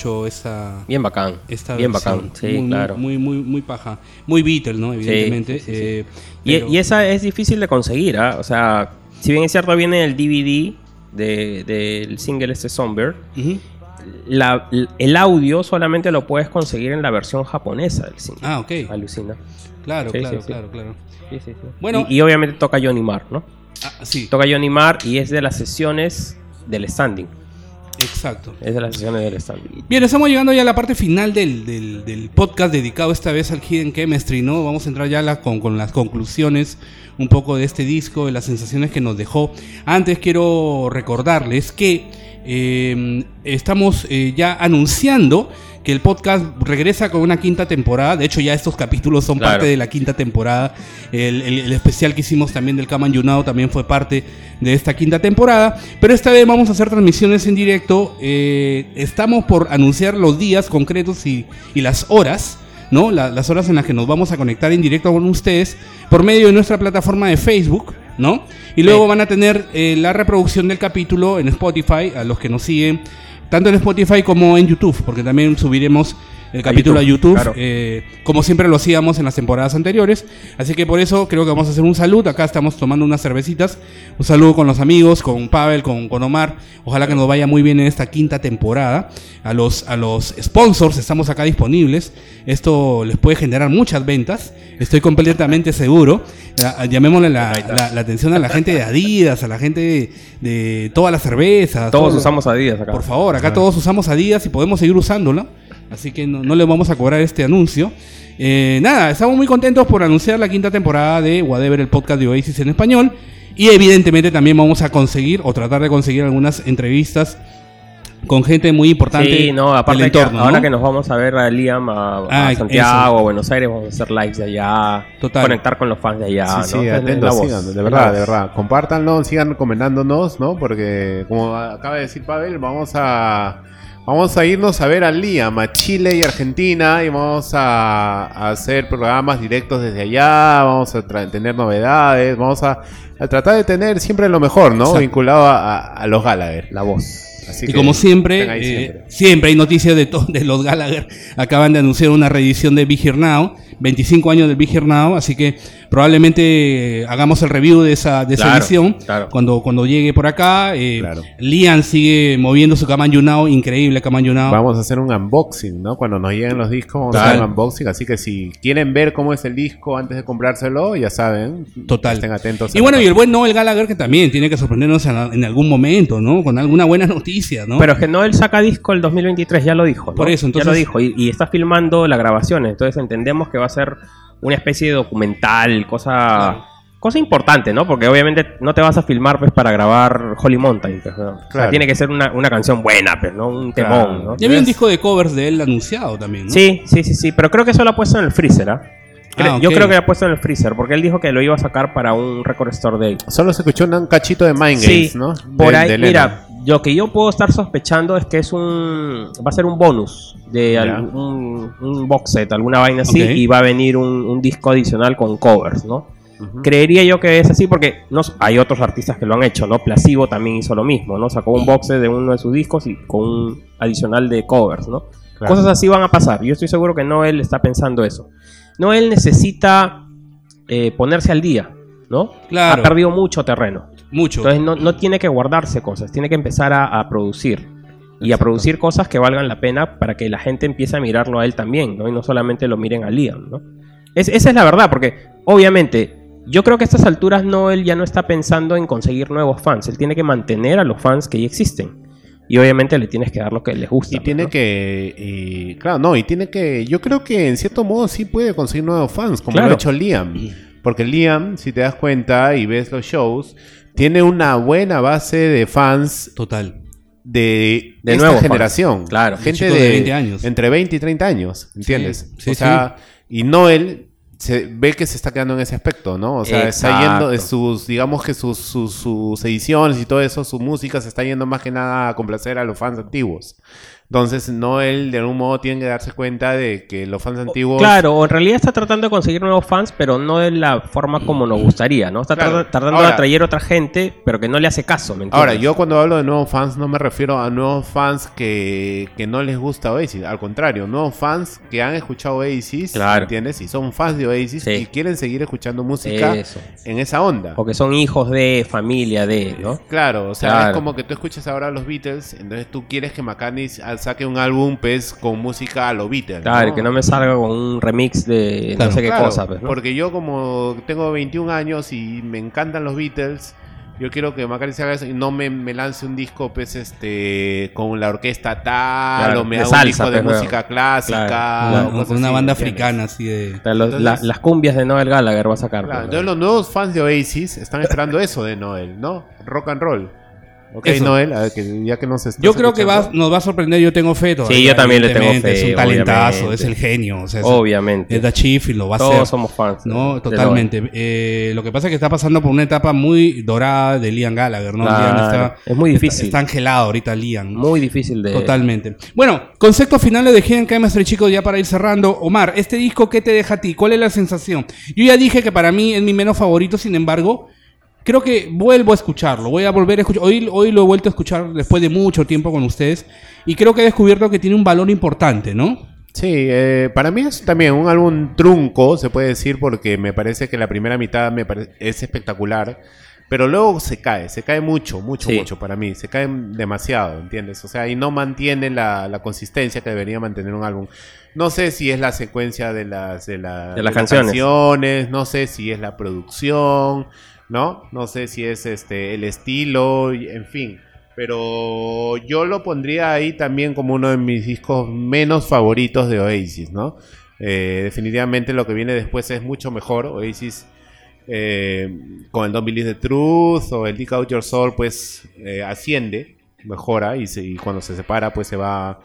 Mucho Bien bacán. esta bien versión. bacán. Sí, muy, muy- claro. Muy, muy, muy paja. Muy Beatle, ¿no? Evidentemente. sí, sí, sí. eh, Y, pero- y esa es difícil de conseguir, ¿ah? O sea, si bien es cierto, viene el DVD de- del single este la- el audio solamente lo puedes conseguir en la versión japonesa del single. Ah, ok. Alucina. Claro, Sí, claro, sí, claro, claro. Sí. Bueno. y, y obviamente toca Johnny Marr, ¿no? Ah, sí, Toca Johnny Marr y es de las sesiones del standing. Exacto. Es de las sesiones del. Bien, estamos llegando ya a la parte final del, del- del podcast dedicado esta vez al Hidden Chemistry, ¿no? Vamos a entrar ya la- con, con las conclusiones un poco de este disco, de las sensaciones que nos dejó. Antes quiero recordarles que eh, estamos eh, ya anunciando que el podcast regresa con una quinta temporada. De hecho, ya estos capítulos son Claro. parte de la quinta temporada. El, el- el especial que hicimos también del Kaman Yunao también fue parte de esta quinta temporada. Pero esta vez vamos a hacer transmisiones en directo. Eh, estamos por anunciar los días concretos y, y las horas. ¿no? La- las horas en las que nos vamos a conectar en directo con ustedes por medio de nuestra plataforma de Facebook, ¿no? Y luego Sí. van a tener eh, la reproducción del capítulo en Spotify, a los que nos siguen, tanto en Spotify como en YouTube, porque también subiremos el capítulo a YouTube, claro. eh, como siempre lo hacíamos en las temporadas anteriores. Así que por eso creo que vamos a hacer un salud. Acá estamos tomando unas cervecitas. Un saludo con los amigos, con Pavel, con, con Omar. Ojalá que nos vaya muy bien en esta quinta temporada. A los, a los sponsors estamos acá disponibles. Esto les puede generar muchas ventas. Estoy completamente seguro. Llamémosle la, la- la atención a la gente de Adidas, a la gente de, de todas las cervezas. Todos todo- usamos Adidas acá. por favor, acá todos usamos Adidas y podemos seguir usándolo. Así que no, no le vamos a cobrar este anuncio. Eh, nada, estamos muy contentos por anunciar la quinta temporada de Whatever, el podcast de Oasis en español. Y evidentemente también vamos a conseguir o tratar de conseguir algunas entrevistas con gente muy importante Sí, no, aparte del que ahora ¿no? que nos vamos a ver a Liam, a, a Ah, Santiago, eso. a Buenos Aires, vamos a hacer lives de allá, Total. conectar con los fans de allá, sí, ¿no? sí, atentos, sigan, de la verdad, de verdad. Compártanlo, sigan recomendándonos, ¿no? Porque, como acaba de decir Pavel, vamos a vamos a irnos a ver a Liam, a Chile y Argentina, y vamos a, a hacer programas directos desde allá, vamos a tener novedades, vamos a, a tratar de tener siempre lo mejor, ¿no? Exacto. Vinculado a, a- los Gallagher. La voz. Así Y que como siempre, eh, siempre. siempre. hay noticias de, de los Gallagher. Acaban de anunciar una reedición de Big Here Now, 25 años del Big Here Now, así que probablemente hagamos el review de esa, de esa Claro, edición claro. cuando, cuando llegue por acá. eh, Claro. Liam sigue moviendo su Kaman Yunao, increíble Kaman Yunao. Vamos a hacer un unboxing, ¿no? Cuando nos lleguen los discos, vamos a hacer un unboxing. Así que si quieren ver cómo es el disco antes de comprárselo, ya saben. Total. Estén atentos. Y a bueno, y el buen Noel Gallagher que también tiene que sorprendernos en, en algún momento, ¿no? Con alguna buena noticia, ¿no? Pero es que no él saca disco el 2023, ya lo dijo. ¿no? Por eso, Ya entonces- lo dijo. Y, y está filmando las grabaciones. Entonces entendemos que va a ser una especie de documental, cosa. Claro. Cosa importante, ¿no? Porque obviamente no te vas a filmar pues para grabar Holy Mountain. pues, ¿no? O sea, Claro. tiene que ser una, una canción buena, pues, ¿no? Un Claro. temón, ¿no? ya había un disco de covers de él anunciado también, ¿no? Sí, sí, sí, sí. Pero creo que eso lo ha puesto en el freezer, ¿ah? Ah, Yo creo que lo ha puesto en el freezer, porque él dijo que lo iba a sacar para un Record Store Day. Solo se escuchó un cachito de Mind Sí, Games, ¿no? por De- ahí, de mira, lo que yo puedo estar sospechando es que es un. Va a ser un bonus de algún un box set, alguna vaina así, y va a venir un, un disco adicional con covers, ¿no? Creería yo que es así porque no, hay otros artistas que lo han hecho, ¿no? Placebo también hizo lo mismo, ¿no? Sacó un box set de uno de sus discos y con un adicional de covers, ¿no? Claro. Cosas así van a pasar. Yo estoy seguro que Noel está pensando eso. Noel necesita eh, ponerse al día, ¿no? Claro. Ha perdido mucho terreno. Mucho. Entonces no, no tiene que guardarse cosas, tiene que empezar a, a producir. Y a producir cosas que valgan la pena para que la gente empiece a mirarlo a él también, ¿no? Y no solamente lo miren a Liam, ¿no? Es- esa es la verdad, porque obviamente yo creo que a estas alturas Noel ya no está pensando en conseguir nuevos fans, él tiene que mantener a los fans que ya existen. Y obviamente le tienes que dar lo que les gusta. Y tiene ¿no? que. y, claro, no, y tiene que. Yo creo que en cierto modo sí puede conseguir nuevos fans, como Claro. lo ha hecho Liam. Porque Liam, si te das cuenta y ves los shows, tiene una buena base de fans Total. de, De esta fans. generación. Claro. gente de, de 20 años. Entre 20 y 30 años, ¿entiendes? Sí, o sí, sea, y Noel se ve que se está quedando en ese aspecto, ¿no? O sea, está Exacto. yendo de sus, digamos que sus, sus, sus ediciones y todo eso, su música se está yendo más que nada a complacer a los fans antiguos. Entonces, Noel de algún modo tiene que darse cuenta de que los fans antiguos... Claro, o en realidad está tratando de conseguir nuevos fans, pero no de la forma como nos gustaría, ¿no? Está Claro. trata- tratando Ahora- de atraer otra gente, pero que no le hace caso, ¿me entiendes? Ahora, yo cuando hablo de nuevos fans no me refiero a nuevos fans que, que no les gusta Oasis, al contrario, nuevos fans que han escuchado Oasis, Claro. ¿entiendes? Y son fans de Oasis Sí. y quieren seguir escuchando música Eso. en esa onda. O que son hijos de familia de, ¿no? Claro, o sea, Claro. es como que tú escuchas ahora a los Beatles, entonces tú quieres que McCartney saque un álbum pues con música a los Beatles. Claro, que no me salga con un remix de Claro. no sé qué Claro, cosa, pues, ¿no? Porque yo como tengo 21 años y me encantan los Beatles, yo quiero que McCartney se haga eso y no me, me lance un disco pues este con la orquesta tal Claro, o me haga salsa, un disco de pues, música clásica Claro. o Con- cosas una así, banda africana así de... O sea, los- Entonces- la- las cumbias de Noel Gallagher va a sacar. Claro, pues, entonces ¿no? los nuevos fans de Oasis están esperando eso de Noel, ¿no? Rock and roll. Ok, Eso. Noel, a ver, que ya que nos estás Yo creo que va, escuchando. nos va a sorprender, yo tengo fe todavía, Sí, yo también le tengo evidentemente, fe, Es un talentazo, obviamente. es el genio, o sea, es, Obviamente. es Da Chief y lo va a Todos hacer. somos fans. No, de totalmente. Eh, lo que pasa es que está pasando por una etapa muy dorada de Liam Gallagher, ¿no? Claro, Liam está, es muy está- difícil. Está, angelado ahorita Liam. Noel. Muy difícil de. Totalmente. Bueno, conceptos finales de Hidden Chemistry, chicos, ya para ir cerrando. Omar, ¿este disco qué te deja a ti? ¿Cuál es la sensación? Yo ya dije que para mí es mi menos favorito, sin embargo, creo que vuelvo a escucharlo. Voy a volver a escuchar. Hoy, hoy lo he vuelto a escuchar después de mucho tiempo con ustedes. Y creo que he descubierto que tiene un valor importante, ¿no? Sí, eh, para mí es también un álbum trunco, se puede decir, porque me parece que la primera mitad me es espectacular, pero luego se cae, se cae mucho, mucho, Sí. mucho para mí, se cae demasiado, ¿entiendes? O sea, y no mantiene la, la consistencia que debería mantener un álbum. No sé si es la secuencia de las, de la- De las canciones. canciones, no sé si es la producción, ¿no? No sé si es este el estilo, en fin. Pero yo lo pondría ahí también como uno de mis discos menos favoritos de Oasis, ¿no? Eh, definitivamente lo que viene después es mucho mejor. Oasis eh, con el Don't Believe the Truth o el Dig Out Your Soul, pues eh, asciende. mejora y, se- y cuando se separa pues se va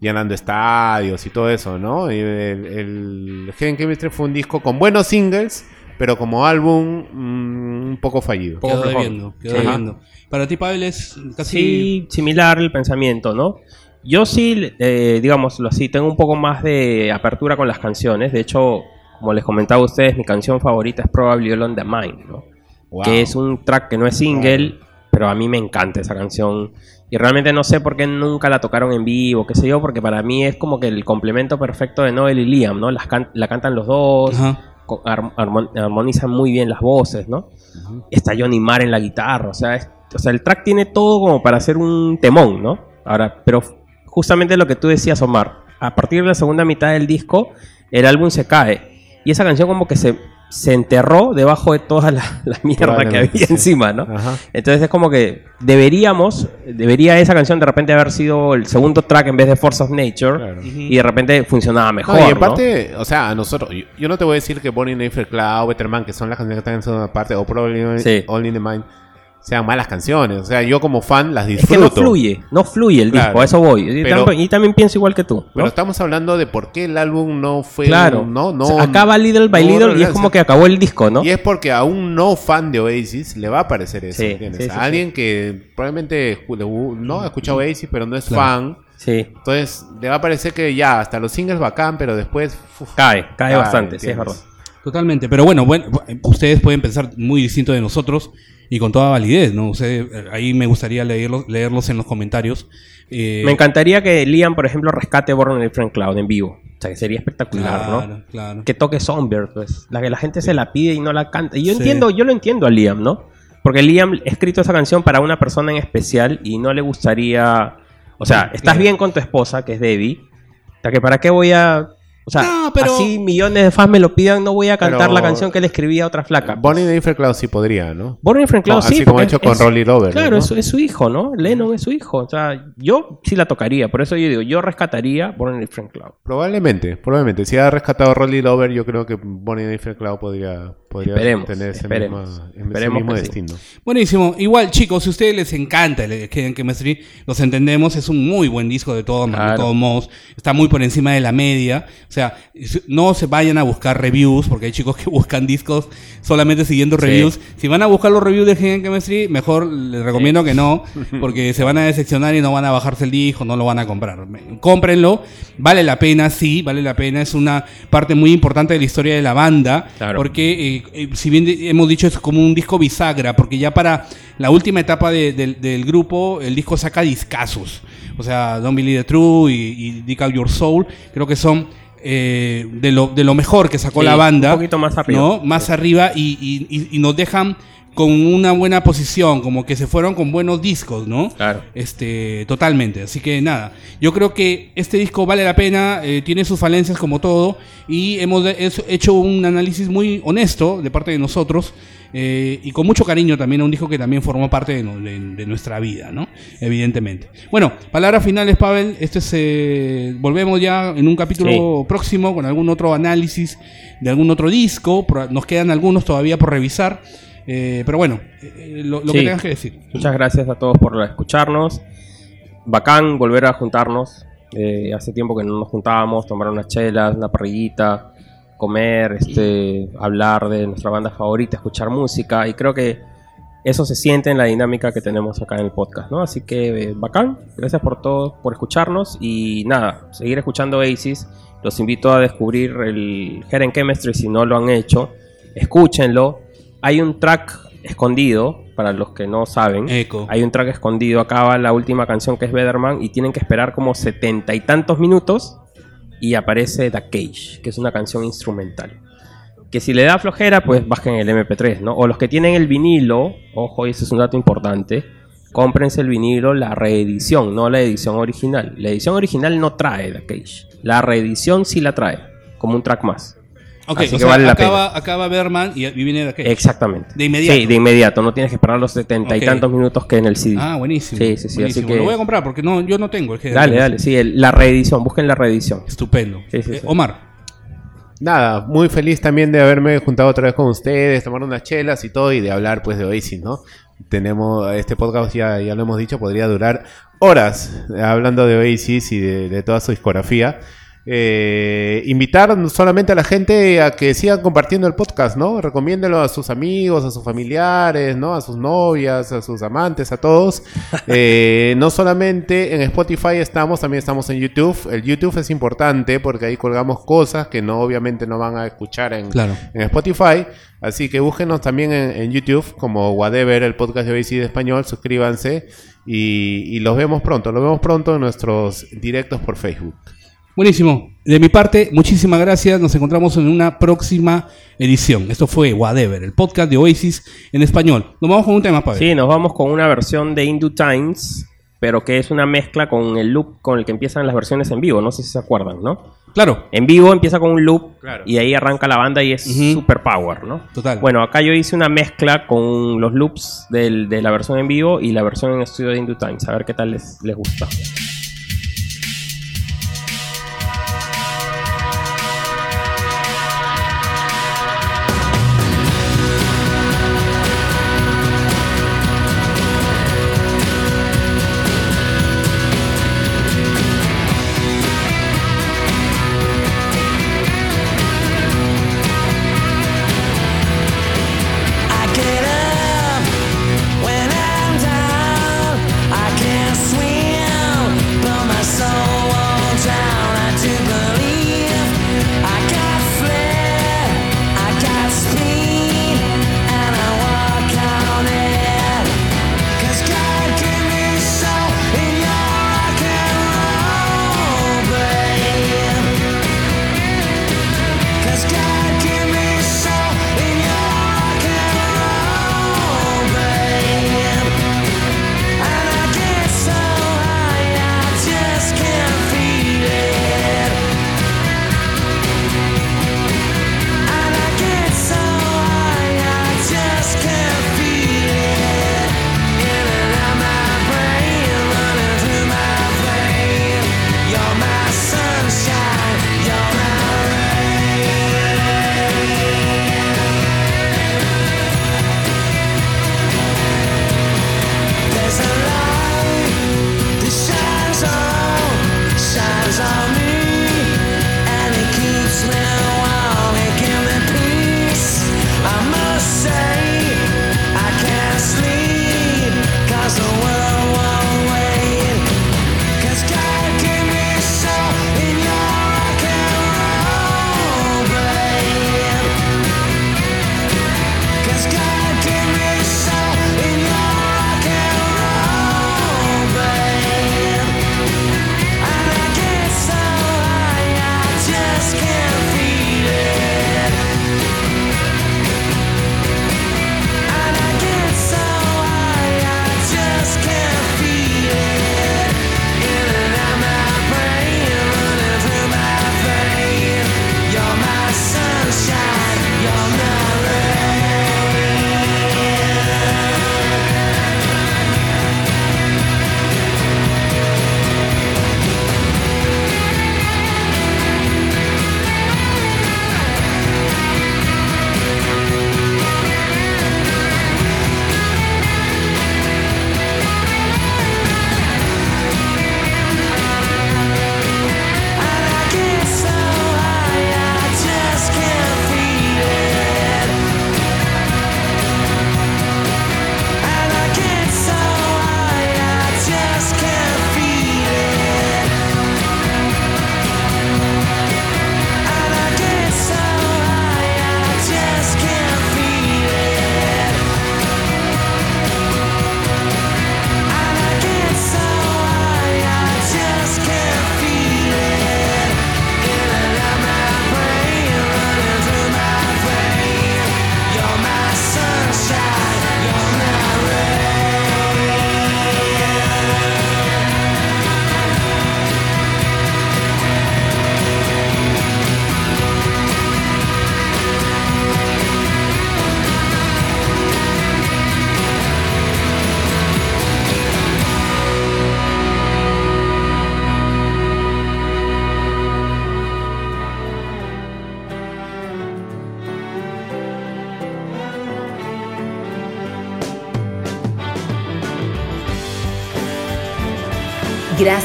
llenando estadios y todo eso, ¿no? El, el Hidden Chemistry fue un disco con buenos singles, pero como álbum mm, un poco fallido. Quedó debiendo, quedó Sí. debiendo. Para ti, Pavel, es casi... Sí, similar el pensamiento, ¿no? Yo sí, eh, digámoslo así, tengo un poco más de apertura con las canciones. De hecho, como les comentaba a ustedes, mi canción favorita es Probably All on the Mind, ¿no? Wow. Que es un track que no es single, pero a mí me encanta esa canción. Y realmente no sé por qué nunca la tocaron en vivo, qué sé yo, porque para mí es como que el complemento perfecto de Noel y Liam, ¿no? Las can- la cantan los dos, Ajá. Armonizan muy bien las voces, ¿no? Está Johnny Marr en la guitarra, o sea, es- o sea, el track tiene todo como para hacer un temón, ¿no? Ahora, pero justamente lo que tú decías, Omar, a partir de la segunda mitad del disco, el álbum se cae. Y esa canción como que se, se enterró debajo de toda la, la mierda que Probablemente, había sí. encima, ¿no? Ajá. Entonces es como que deberíamos, debería esa canción de repente haber sido el segundo track en vez de Force of Nature Claro. y de repente funcionaba mejor, No, y ¿no? aparte, o sea, a nosotros, yo, yo no te voy a decir que Bonnie Nefer Cloud, Better Man, que son las canciones que están en segunda parte, o Probably Sí. All in the Mind, sean malas canciones. O sea, yo como fan las Es que disfruto. no fluye, no fluye el Claro. disco, a eso voy. Y, Pero- también, y también pienso igual que tú. ¿no? Pero estamos hablando de por qué el álbum no fue. Claro, no, no. O sea, acaba Little by no Little y es como que acabó el disco, ¿no? Y es porque a un no fan de Oasis le va a parecer eso. Sí, ¿entiendes? sí, sí, a alguien que probablemente no ha escuchado Oasis, pero no es Claro. fan. Sí, Entonces le va a parecer que ya, hasta los singles bacán, pero después. uf, cae, cae cae, bastante, sí, es ¿entiendes? verdad. Totalmente, pero bueno, bueno, ustedes pueden pensar muy distinto de nosotros y con toda validez, ¿no? Eh, ahí me gustaría leerlos, leerlos en los comentarios. Eh, Me encantaría que Liam, por ejemplo, rescate Born in a Different Cloud en vivo. O sea, que sería espectacular, Claro, ¿no? claro. Que toque Songbird, pues. La que la gente se la pide y no la canta. Y yo Sí. entiendo, yo lo entiendo a Liam, ¿no? Porque Liam ha escrito esa canción para una persona en especial y no le gustaría. O sea, estás claro. bien con tu esposa, que es Debbie. O sea, que para qué voy a. O sea, No, pero- así millones de fans me lo pidan, no voy a cantar Pero- la canción que le escribí a otra flaca. Bonnie Nefer Cloud sí podría, ¿no? A Different Cloud, Así sí. como porque hecho con Rolly Lover, Claro, ¿no? es, es su hijo, ¿no? Lennon es su hijo. O sea, yo sí la tocaría. Por eso yo digo, yo rescataría a Different Cloud. Probablemente, probablemente. Si ha rescatado Rolly Lover, yo creo que Bonnie Nefer Cloud podría, podría Esperemos, tener ese, esperemos. misma- ese Esperemos mismo sí. destino. Buenísimo. Igual, chicos, si a ustedes les encanta el Hidden Chemistry, los entendemos. Es un muy buen disco de, todo, de todos modos. Está muy por encima de la media. O sea, no se vayan a buscar reviews, porque hay chicos que buscan discos solamente siguiendo Sí. reviews. Si van a buscar los reviews de Hidden Chemistry, mejor les recomiendo que no, porque se van a decepcionar y no van a bajarse el disco, no lo van a comprar. Cómprenlo. Vale la pena, sí, vale la pena. Es una parte muy importante de la historia de la banda. Claro. Porque, eh, eh, si bien hemos dicho, es como un disco bisagra, porque ya para la última etapa de- del- del grupo, el disco saca discazos. O sea, Don't Believe the True y, y Dig Out Your Soul, creo que son eh, de, lo, de lo mejor que sacó Sí, la banda. un poquito más arriba. ¿no? Más arriba y, y- y- nos dejan con una buena posición, como que se fueron con buenos discos, ¿no? Claro. Este, totalmente. Así que nada, yo creo que este disco vale la pena, eh, tiene sus falencias como todo, y hemos hecho un análisis muy honesto de parte de nosotros, eh, y con mucho cariño también a un disco que también formó parte de, no- de- de nuestra vida, ¿no? Evidentemente. Bueno, palabras finales, Pavel. Este es, eh, volvemos ya en un capítulo próximo con algún otro análisis de algún otro disco. Nos quedan algunos todavía por revisar. eh, pero bueno, lo, lo que Sí. tengas que decir. Muchas gracias a todos por escucharnos. Bacán volver a juntarnos. Hace tiempo que no nos juntábamos, tomar unas chelas, una parrillita, comer, este, hablar de nuestra banda favorita, escuchar música. Y creo que eso se siente en la dinámica que tenemos acá en el podcast, ¿no? Así que eh, bacán. Gracias por todo, por escucharnos. Y nada, seguir escuchando Oasis. Los invito a descubrir el Hidden Chemistry si no lo han hecho. Escúchenlo. Hay un track escondido, para los que no saben. Hay un track escondido. Acaba la última canción que es Betterman y tienen que esperar como setenta y tantos minutos y aparece The Cage, que es una canción instrumental. Que si le da flojera, pues bajen el MP3, ¿no? O los que tienen el vinilo, ojo, ese es un dato importante, cómprense el vinilo, la reedición, no la edición original. La edición original no trae The Cage. La reedición sí la trae, como un track más. Ok, Así o que sea, vale la acaba, acaba Berman y, y viene de aquí. Exactamente. De inmediato. Sí, de inmediato. No tienes que esperar los setenta Ok. y tantos minutos que en el CD. Ah, buenísimo. Sí, sí, sí. Así buenísimo. que... Lo voy a comprar porque no, yo no tengo el Hidden Dale, dale. Sí, el- la reedición. Busquen la reedición. Estupendo. Sí, sí, Eh, sí. Omar. Nada, muy feliz también de haberme juntado otra vez con ustedes, tomar unas chelas y todo y de hablar pues de Oasis, ¿no? tenemos este podcast ya, ya lo hemos dicho podría durar horas eh, hablando de Oasis y de, de toda su discografía eh, invitar solamente a la gente a que sigan compartiendo el podcast, ¿no? Recomiéndelo a sus amigos, a sus familiares, ¿no? A sus novias, a sus amantes, a todos. Eh, no solamente en Spotify estamos, también estamos en YouTube. El YouTube es importante porque ahí colgamos cosas que no obviamente no van a escuchar en, Claro. en Spotify. Así que búsquenos también en, en YouTube como Whatever, el podcast de BBC de español. Suscríbanse y, y los vemos pronto. Los vemos pronto en nuestros directos por Facebook. Buenísimo. De mi parte, muchísimas gracias. Nos encontramos en una próxima edición. Esto fue Whatever, el podcast de Oasis en español. Nos vamos con un tema, Pavel. Sí, nos vamos con una versión de Indu Times, pero que es una mezcla con el loop con el que empiezan las versiones en vivo. No sé si se acuerdan, ¿no? Claro. En vivo empieza con un loop Claro. y ahí arranca la banda y es super power, ¿no? Total. Bueno, acá yo hice una mezcla con los loops del- de la versión en vivo y la versión en estudio de Indu Times. A ver qué tal les, les gusta.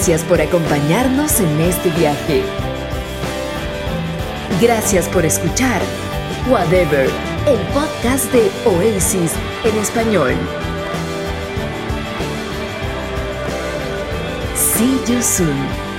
Gracias por acompañarnos en este viaje. Gracias por escuchar Whatever, el podcast de Oasis en español. See you soon.